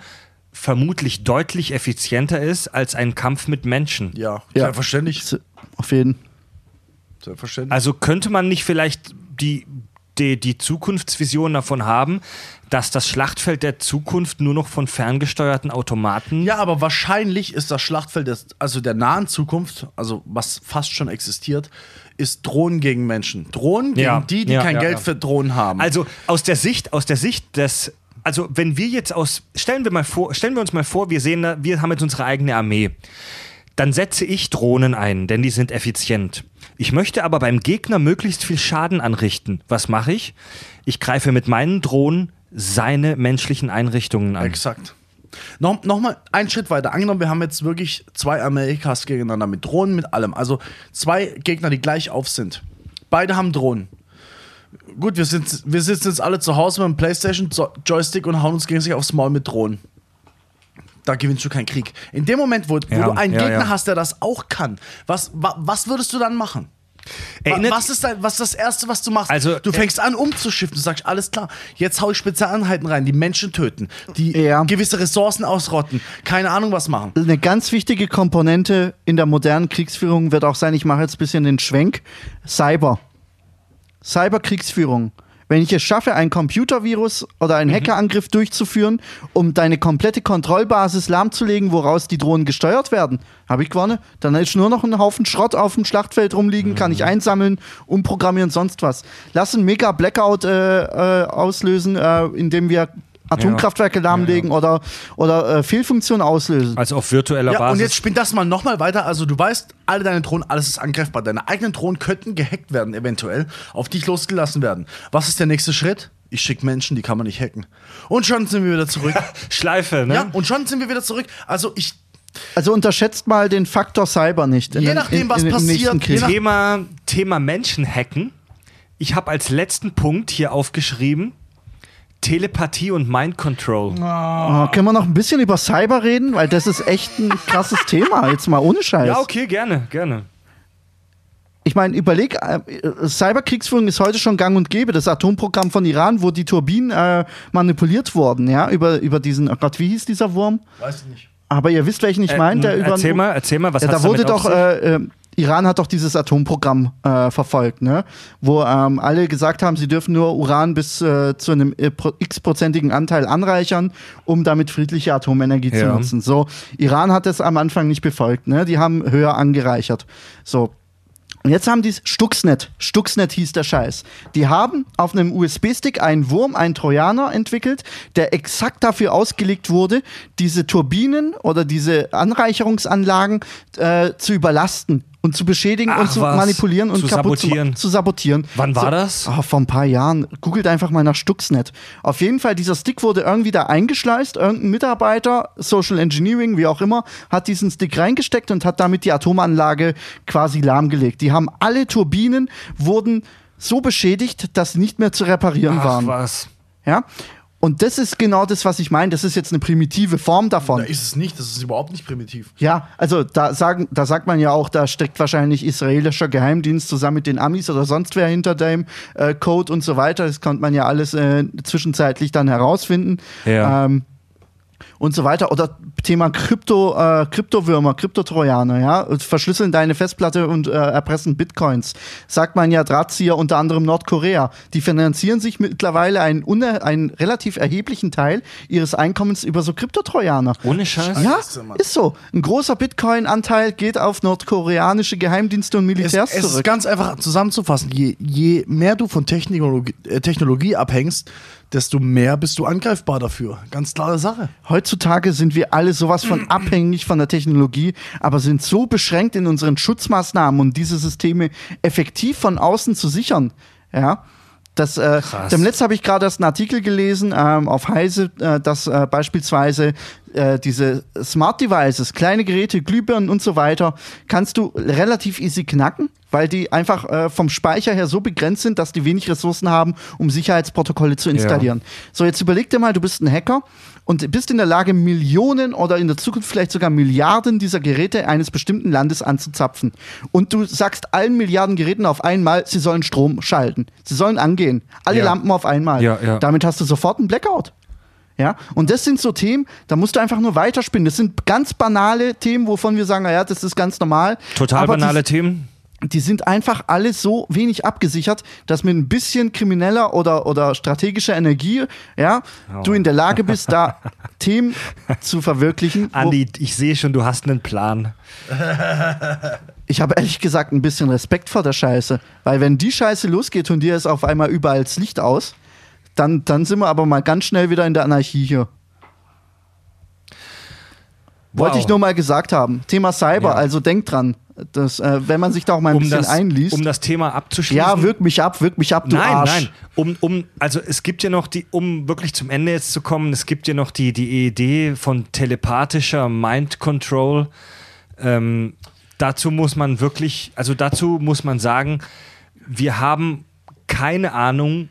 Speaker 1: vermutlich deutlich effizienter ist als ein Kampf mit Menschen.
Speaker 5: Ja,
Speaker 4: Ja.
Speaker 5: selbstverständlich.
Speaker 4: auf jeden
Speaker 5: Selbstverständlich.
Speaker 1: Also könnte man nicht vielleicht die, die, die Zukunftsvision davon haben, dass das Schlachtfeld der Zukunft nur noch von ferngesteuerten Automaten.
Speaker 5: Ja, aber wahrscheinlich ist das Schlachtfeld des, also der nahen Zukunft, also was fast schon existiert, ist Drohnen gegen Menschen. Drohnen gegen
Speaker 1: Ja,
Speaker 5: die, die
Speaker 1: ja,
Speaker 5: kein
Speaker 1: ja,
Speaker 5: Geld für Drohnen haben.
Speaker 1: Also aus der Sicht, aus der Sicht des, also wenn wir jetzt aus, stellen wir mal vor, stellen wir uns mal vor, wir sehen, da- wir haben jetzt unsere eigene Armee. Dann setze ich Drohnen ein, denn die sind effizient. Ich möchte aber beim Gegner möglichst viel Schaden anrichten. Was mache ich? Ich greife mit meinen Drohnen seine menschlichen Einrichtungen an.
Speaker 5: Exakt. Noch, noch mal einen Schritt weiter. Angenommen, wir haben jetzt wirklich zwei Amerikas gegeneinander mit Drohnen, mit allem. Also zwei Gegner, die gleich auf sind. Beide haben Drohnen. Gut, wir, sind, wir sitzen jetzt alle zu Hause mit dem Playstation-Joystick und hauen uns gegenseitig aufs Maul mit Drohnen. Da gewinnst du keinen Krieg. In dem Moment, wo, wo
Speaker 1: Ja,
Speaker 5: du einen
Speaker 1: ja,
Speaker 5: Gegner
Speaker 1: ja.
Speaker 5: hast, der das auch kann, was, wa, was würdest du dann machen?
Speaker 1: Erinnert-
Speaker 5: was, ist dein, was ist das Erste, was du machst?
Speaker 1: Also,
Speaker 5: du
Speaker 1: äh,
Speaker 5: fängst an umzuschiffen. Du sagst, alles klar, jetzt hau ich Spezialeinheiten rein, die Menschen töten, die
Speaker 4: Ja.
Speaker 5: gewisse Ressourcen ausrotten, keine Ahnung was machen.
Speaker 4: eine ganz wichtige Komponente in der modernen Kriegsführung wird auch sein, ich mache jetzt ein bisschen den Schwenk, Cyber. Cyberkriegsführung. Wenn ich es schaffe, ein Computervirus oder einen Hackerangriff durchzuführen, um deine komplette Kontrollbasis lahmzulegen, woraus die Drohnen gesteuert werden, habe ich gewonnen. Dann ist nur noch ein Haufen Schrott auf dem Schlachtfeld rumliegen, kann ich einsammeln, umprogrammieren, sonst was. Lass einen mega Blackout äh, äh, auslösen, äh, indem wir Atomkraftwerke lahmlegen oder, oder äh, Fehlfunktionen auslösen.
Speaker 1: Also auf virtueller
Speaker 5: Ja,
Speaker 1: Basis.
Speaker 5: und jetzt spinn das mal nochmal weiter. Also du weißt, alle deine Drohnen, alles ist angreifbar. Deine eigenen Drohnen könnten gehackt werden, eventuell, auf dich losgelassen werden. Was ist der nächste Schritt? Ich schicke Menschen, die kann man nicht hacken. Und schon sind wir wieder zurück.
Speaker 1: Schleife, ne?
Speaker 5: ja, und schon sind wir wieder zurück. Also ich,
Speaker 4: Also unterschätzt mal den Faktor Cyber nicht. in
Speaker 5: Je nachdem, was
Speaker 4: im
Speaker 5: passiert,
Speaker 1: Thema, Thema Menschenhacken. Ich habe als letzten Punkt hier aufgeschrieben: Telepathie und Mind Control.
Speaker 4: Oh, können wir noch ein bisschen über Cyber reden? Weil das ist echt ein krasses Thema. Jetzt mal ohne Scheiß.
Speaker 1: Ja, okay, gerne, gerne.
Speaker 4: Ich meine, überleg, äh, Cyberkriegsführung ist heute schon gang und gäbe. Das Atomprogramm von Iran, wo die Turbinen äh, manipuliert wurden, ja, über, über diesen, oh Gott, wie hieß dieser Wurm?
Speaker 5: weiß ich nicht.
Speaker 4: Aber ihr wisst, welchen ich meine, der
Speaker 1: Äh,
Speaker 4: über.
Speaker 1: erzähl mal, erzähl mal, was
Speaker 4: ja,
Speaker 1: hat's
Speaker 4: da wurde
Speaker 1: damit auf
Speaker 4: doch,
Speaker 1: sich?
Speaker 4: äh, äh, Iran hat doch dieses Atomprogramm äh, verfolgt, ne? Wo ähm, alle gesagt haben, sie dürfen nur Uran bis äh, zu einem äh, pro- x-prozentigen Anteil anreichern, um damit friedliche Atomenergie zu
Speaker 1: Ja.
Speaker 4: nutzen. So, Iran hat das am Anfang nicht befolgt, ne? Die haben höher angereichert. So. Und jetzt haben die Stuxnet. Stuxnet hieß der Scheiß. Die haben auf einem USB-Stick einen Wurm, einen Trojaner entwickelt, der exakt dafür ausgelegt wurde, diese Turbinen oder diese Anreicherungsanlagen äh, zu überlasten und zu beschädigen und
Speaker 1: Ach
Speaker 4: zu
Speaker 1: was,
Speaker 4: manipulieren und
Speaker 1: zu
Speaker 4: kaputt
Speaker 1: sabotieren.
Speaker 4: Zu, zu sabotieren.
Speaker 1: Wann war
Speaker 4: so,
Speaker 1: das?
Speaker 4: Oh, vor ein paar Jahren. Googelt einfach mal nach Stuxnet. Auf jeden Fall, dieser Stick wurde irgendwie da eingeschleust. Irgendein Mitarbeiter, Social Engineering, wie auch immer, hat diesen Stick reingesteckt und hat damit die Atomanlage quasi lahmgelegt. Die haben alle Turbinen, wurden so beschädigt, dass sie nicht mehr zu reparieren
Speaker 1: Ach
Speaker 4: waren.
Speaker 1: was.
Speaker 4: Ja? Und das ist genau das, was ich meine. Das ist jetzt eine primitive Form davon.
Speaker 5: Da ist es nicht, das ist überhaupt nicht primitiv.
Speaker 4: Ja, also da, sagen, da sagt man ja auch, da steckt wahrscheinlich israelischer Geheimdienst zusammen mit den Amis oder sonst wer hinter dem äh, Code und so weiter. Das konnte man ja alles äh, zwischenzeitlich dann herausfinden.
Speaker 1: Ja.
Speaker 4: Ähm, und so weiter. Oder Thema Krypto, äh, Kryptowürmer, Kryptotrojaner, ja, verschlüsseln deine Festplatte und äh, erpressen Bitcoins. Sagt man ja Drahtzieher unter anderem Nordkorea. Die finanzieren sich mittlerweile einen, uner einen relativ erheblichen Teil ihres Einkommens über so Kryptotrojaner.
Speaker 1: Ohne Scheiß?
Speaker 4: Ja, ist so. Ein großer Bitcoin-Anteil geht auf nordkoreanische Geheimdienste und
Speaker 5: Es,
Speaker 4: Militärs
Speaker 5: es ist
Speaker 4: zurück.
Speaker 5: ganz einfach zusammenzufassen. Je, je mehr du von Technologie, äh, Technologie abhängst, desto mehr bist du angreifbar dafür. Ganz klare Sache.
Speaker 4: Heutzutage sind wir alle sowas von abhängig von der Technologie, aber sind so beschränkt in unseren Schutzmaßnahmen und diese Systeme effektiv von außen zu sichern. Ja. Das, äh,
Speaker 1: Krass.
Speaker 4: dem Letzt habe ich gerade erst einen Artikel gelesen ähm, auf Heise, äh, dass äh, beispielsweise äh, diese Smart Devices, kleine Geräte, Glühbirnen und so weiter, kannst du relativ easy knacken, weil die einfach äh, vom Speicher her so begrenzt sind, dass die wenig Ressourcen haben, um Sicherheitsprotokolle zu installieren. So, jetzt überleg dir mal, du bist ein Hacker und bist in der Lage, Millionen oder in der Zukunft vielleicht sogar Milliarden dieser Geräte eines bestimmten Landes anzuzapfen. Und du sagst allen Milliarden Geräten auf einmal, sie sollen Strom schalten. Sie sollen angehen. Alle
Speaker 1: Ja.
Speaker 4: Lampen auf einmal.
Speaker 1: Ja, ja.
Speaker 4: Damit hast du sofort einen Blackout. Ja, und das sind so Themen, da musst du einfach nur weiterspinnen. Das sind ganz banale Themen, wovon wir sagen, naja, das ist ganz normal.
Speaker 1: Total
Speaker 4: Aber
Speaker 1: banale Themen.
Speaker 4: Die sind einfach alle so wenig abgesichert, dass mit ein bisschen krimineller oder, oder strategischer Energie, ja, du in der Lage bist, da Themen zu verwirklichen.
Speaker 1: Andi, ich sehe schon, du hast einen Plan.
Speaker 4: Ich habe ehrlich gesagt ein bisschen Respekt vor der Scheiße. Weil wenn die Scheiße losgeht und dir ist auf einmal überall das Licht aus, dann, dann sind wir aber mal ganz schnell wieder in der Anarchie hier. Wollte
Speaker 1: Wow.
Speaker 4: ich nur mal gesagt haben. Thema Cyber,
Speaker 1: Ja.
Speaker 4: also denk dran. Das, äh, wenn man sich da auch mal ein
Speaker 1: Um
Speaker 4: bisschen
Speaker 1: das,
Speaker 4: einliest.
Speaker 1: um das Thema abzuschließen.
Speaker 4: ja, wirk mich ab, wirk mich ab, du
Speaker 1: nein,
Speaker 4: Arsch.
Speaker 1: nein. Um, um, also es gibt ja noch die, um wirklich zum Ende jetzt zu kommen, es gibt ja noch die, die Idee von telepathischer Mind Control. Ähm, dazu muss man wirklich, also dazu muss man sagen, wir haben keine Ahnung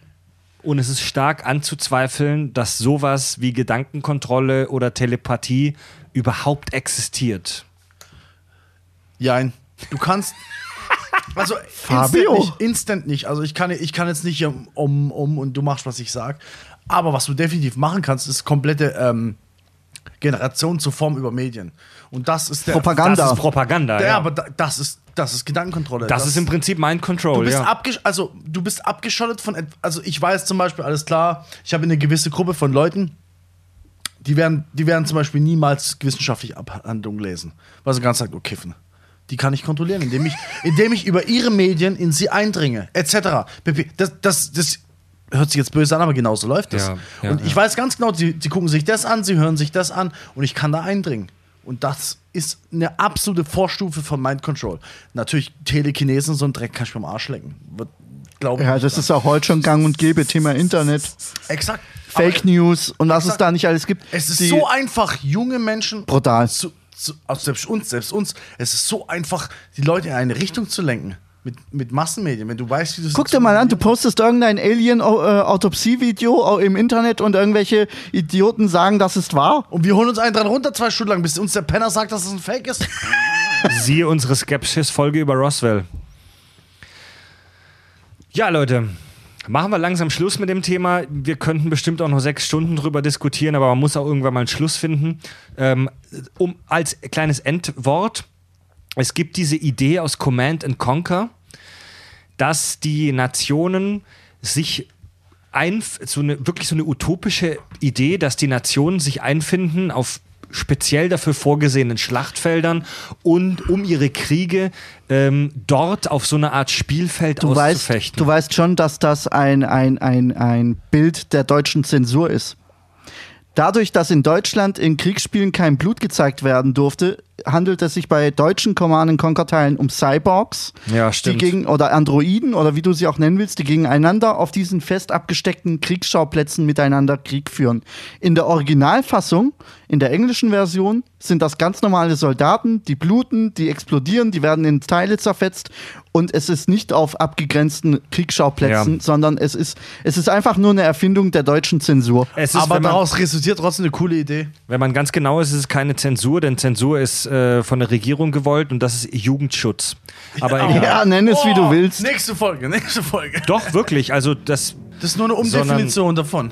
Speaker 1: und es ist stark anzuzweifeln, dass sowas wie Gedankenkontrolle oder Telepathie überhaupt existiert.
Speaker 5: Jein. Du kannst. Also
Speaker 4: Fabio.
Speaker 5: instant nicht, instant nicht. Also ich kann, ich kann jetzt nicht um, um, um und du machst, was ich sag. Aber was du definitiv machen kannst, ist komplette ähm, Generation zur Form über Medien. Und das ist der
Speaker 4: Propaganda.
Speaker 1: Das ist Propaganda.
Speaker 5: Der,
Speaker 1: ja.
Speaker 5: aber da, das ist das ist Gedankenkontrolle.
Speaker 1: das, ist im Prinzip Mind
Speaker 5: Du
Speaker 1: Control.
Speaker 5: bist,
Speaker 1: Ja.
Speaker 5: abgesch also, du bist abgeschottet von. Also, ich weiß zum Beispiel, alles klar, ich habe eine gewisse Gruppe von Leuten, die werden, die werden zum Beispiel niemals wissenschaftliche Abhandlungen lesen, weil sie ganz sagt, oh, kiffen. Die kann ich kontrollieren, indem ich, indem ich über ihre Medien in sie eindringe, etc. Das, das, das hört sich jetzt böse an, aber genau so läuft das.
Speaker 1: Ja, ja,
Speaker 5: und ich
Speaker 1: ja.
Speaker 5: weiß ganz genau, sie, sie gucken sich das an, sie hören sich das an und ich kann da eindringen. Und das ist eine absolute Vorstufe von Mind Control. Natürlich, Telekinesen, so ein Dreck kann ich beim Arsch lecken. Wird, glaub ich
Speaker 4: Ja, das ist auch heute schon gang und gäbe. Thema Internet,
Speaker 5: Exakt.
Speaker 4: Fake
Speaker 5: Aber
Speaker 4: News und was es
Speaker 5: Exakt.
Speaker 4: da nicht alles gibt.
Speaker 5: Es ist
Speaker 4: Die-
Speaker 5: so einfach, junge Menschen.
Speaker 4: Brutal.
Speaker 5: Zu, also selbst uns, selbst uns. Es ist so einfach, die Leute in eine Richtung zu lenken. Mit, mit Massenmedien. Wenn du weißt, wie du
Speaker 4: Guck dir mal an, du postest irgendein Alien-Autopsie-Video im Internet und irgendwelche Idioten sagen, das ist wahr.
Speaker 5: Und wir holen uns einen dran runter, zwei Stunden lang, bis uns der Penner sagt, dass es ein Fake ist.
Speaker 1: Siehe unsere Skepsis-Folge über Roswell. Ja, Leute, machen wir langsam Schluss mit dem Thema. Wir könnten bestimmt auch noch sechs Stunden drüber diskutieren, aber man muss auch irgendwann mal einen Schluss finden. Ähm, um, als kleines Endwort, es gibt diese Idee aus Command and Conquer, dass die Nationen sich ein, so eine, wirklich so eine utopische Idee, dass die Nationen sich einfinden auf speziell dafür vorgesehenen Schlachtfeldern und um ihre Kriege ähm, dort auf so eine Art Spielfeld
Speaker 4: Du weißt,
Speaker 1: auszufechten.
Speaker 4: du weißt schon, dass das ein, ein, ein, ein Bild der deutschen Zensur ist. Dadurch, dass in Deutschland in Kriegsspielen kein Blut gezeigt werden durfte, handelt es sich bei deutschen Command Conquer Teilen um Cyborgs,
Speaker 1: Ja,
Speaker 4: die
Speaker 1: stimmt.
Speaker 4: gegen oder Androiden oder wie du sie auch nennen willst, die gegeneinander auf diesen fest abgesteckten Kriegsschauplätzen miteinander Krieg führen. In der Originalfassung, in der englischen Version, sind das ganz normale Soldaten, die bluten, die explodieren, die werden in Teile zerfetzt und es ist nicht auf abgegrenzten Kriegsschauplätzen,
Speaker 1: Ja.
Speaker 4: sondern es ist, es ist einfach nur eine Erfindung der deutschen Zensur.
Speaker 1: es ist,
Speaker 5: Aber daraus resultiert trotzdem eine coole Idee.
Speaker 1: wenn man ganz genau ist, ist es keine Zensur, denn Zensur ist äh, von der Regierung gewollt und das ist Jugendschutz. Aber egal.
Speaker 4: Ja, nenn es wie du
Speaker 5: Oh,
Speaker 4: willst.
Speaker 5: Nächste Folge, nächste Folge.
Speaker 1: Doch, wirklich. Also das,
Speaker 5: Das ist nur eine Umdefinition davon.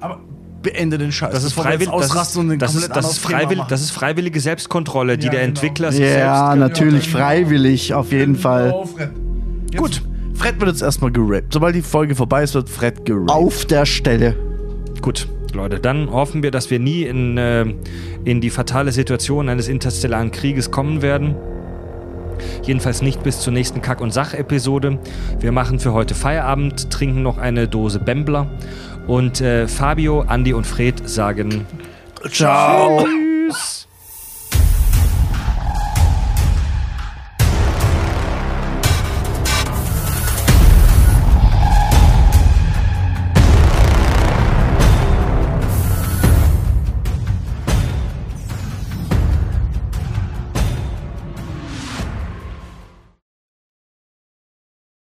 Speaker 5: Aber beende den Scheiß.
Speaker 1: das ist freiwillig. Das, das, ist, das, ist freiwillig das ist freiwillige Selbstkontrolle, die
Speaker 5: Ja,
Speaker 1: der
Speaker 5: genau.
Speaker 1: Entwickler sich
Speaker 4: Ja,
Speaker 1: selbst.
Speaker 4: natürlich freiwillig, auf jeden Fall.
Speaker 5: Oh, Fred. Gut. Fred wird jetzt erstmal gerappt. Sobald die Folge vorbei ist, wird Fred gerappt.
Speaker 4: Auf der Stelle.
Speaker 1: Gut, Leute, dann hoffen wir, dass wir nie in, äh, in die fatale Situation eines interstellaren Krieges kommen werden. Jedenfalls nicht bis zur nächsten Kack- und Sach-Episode. Wir machen für heute Feierabend, trinken noch eine Dose Bembler. Und äh, Fabio, Andi und Fred sagen
Speaker 5: Ciao.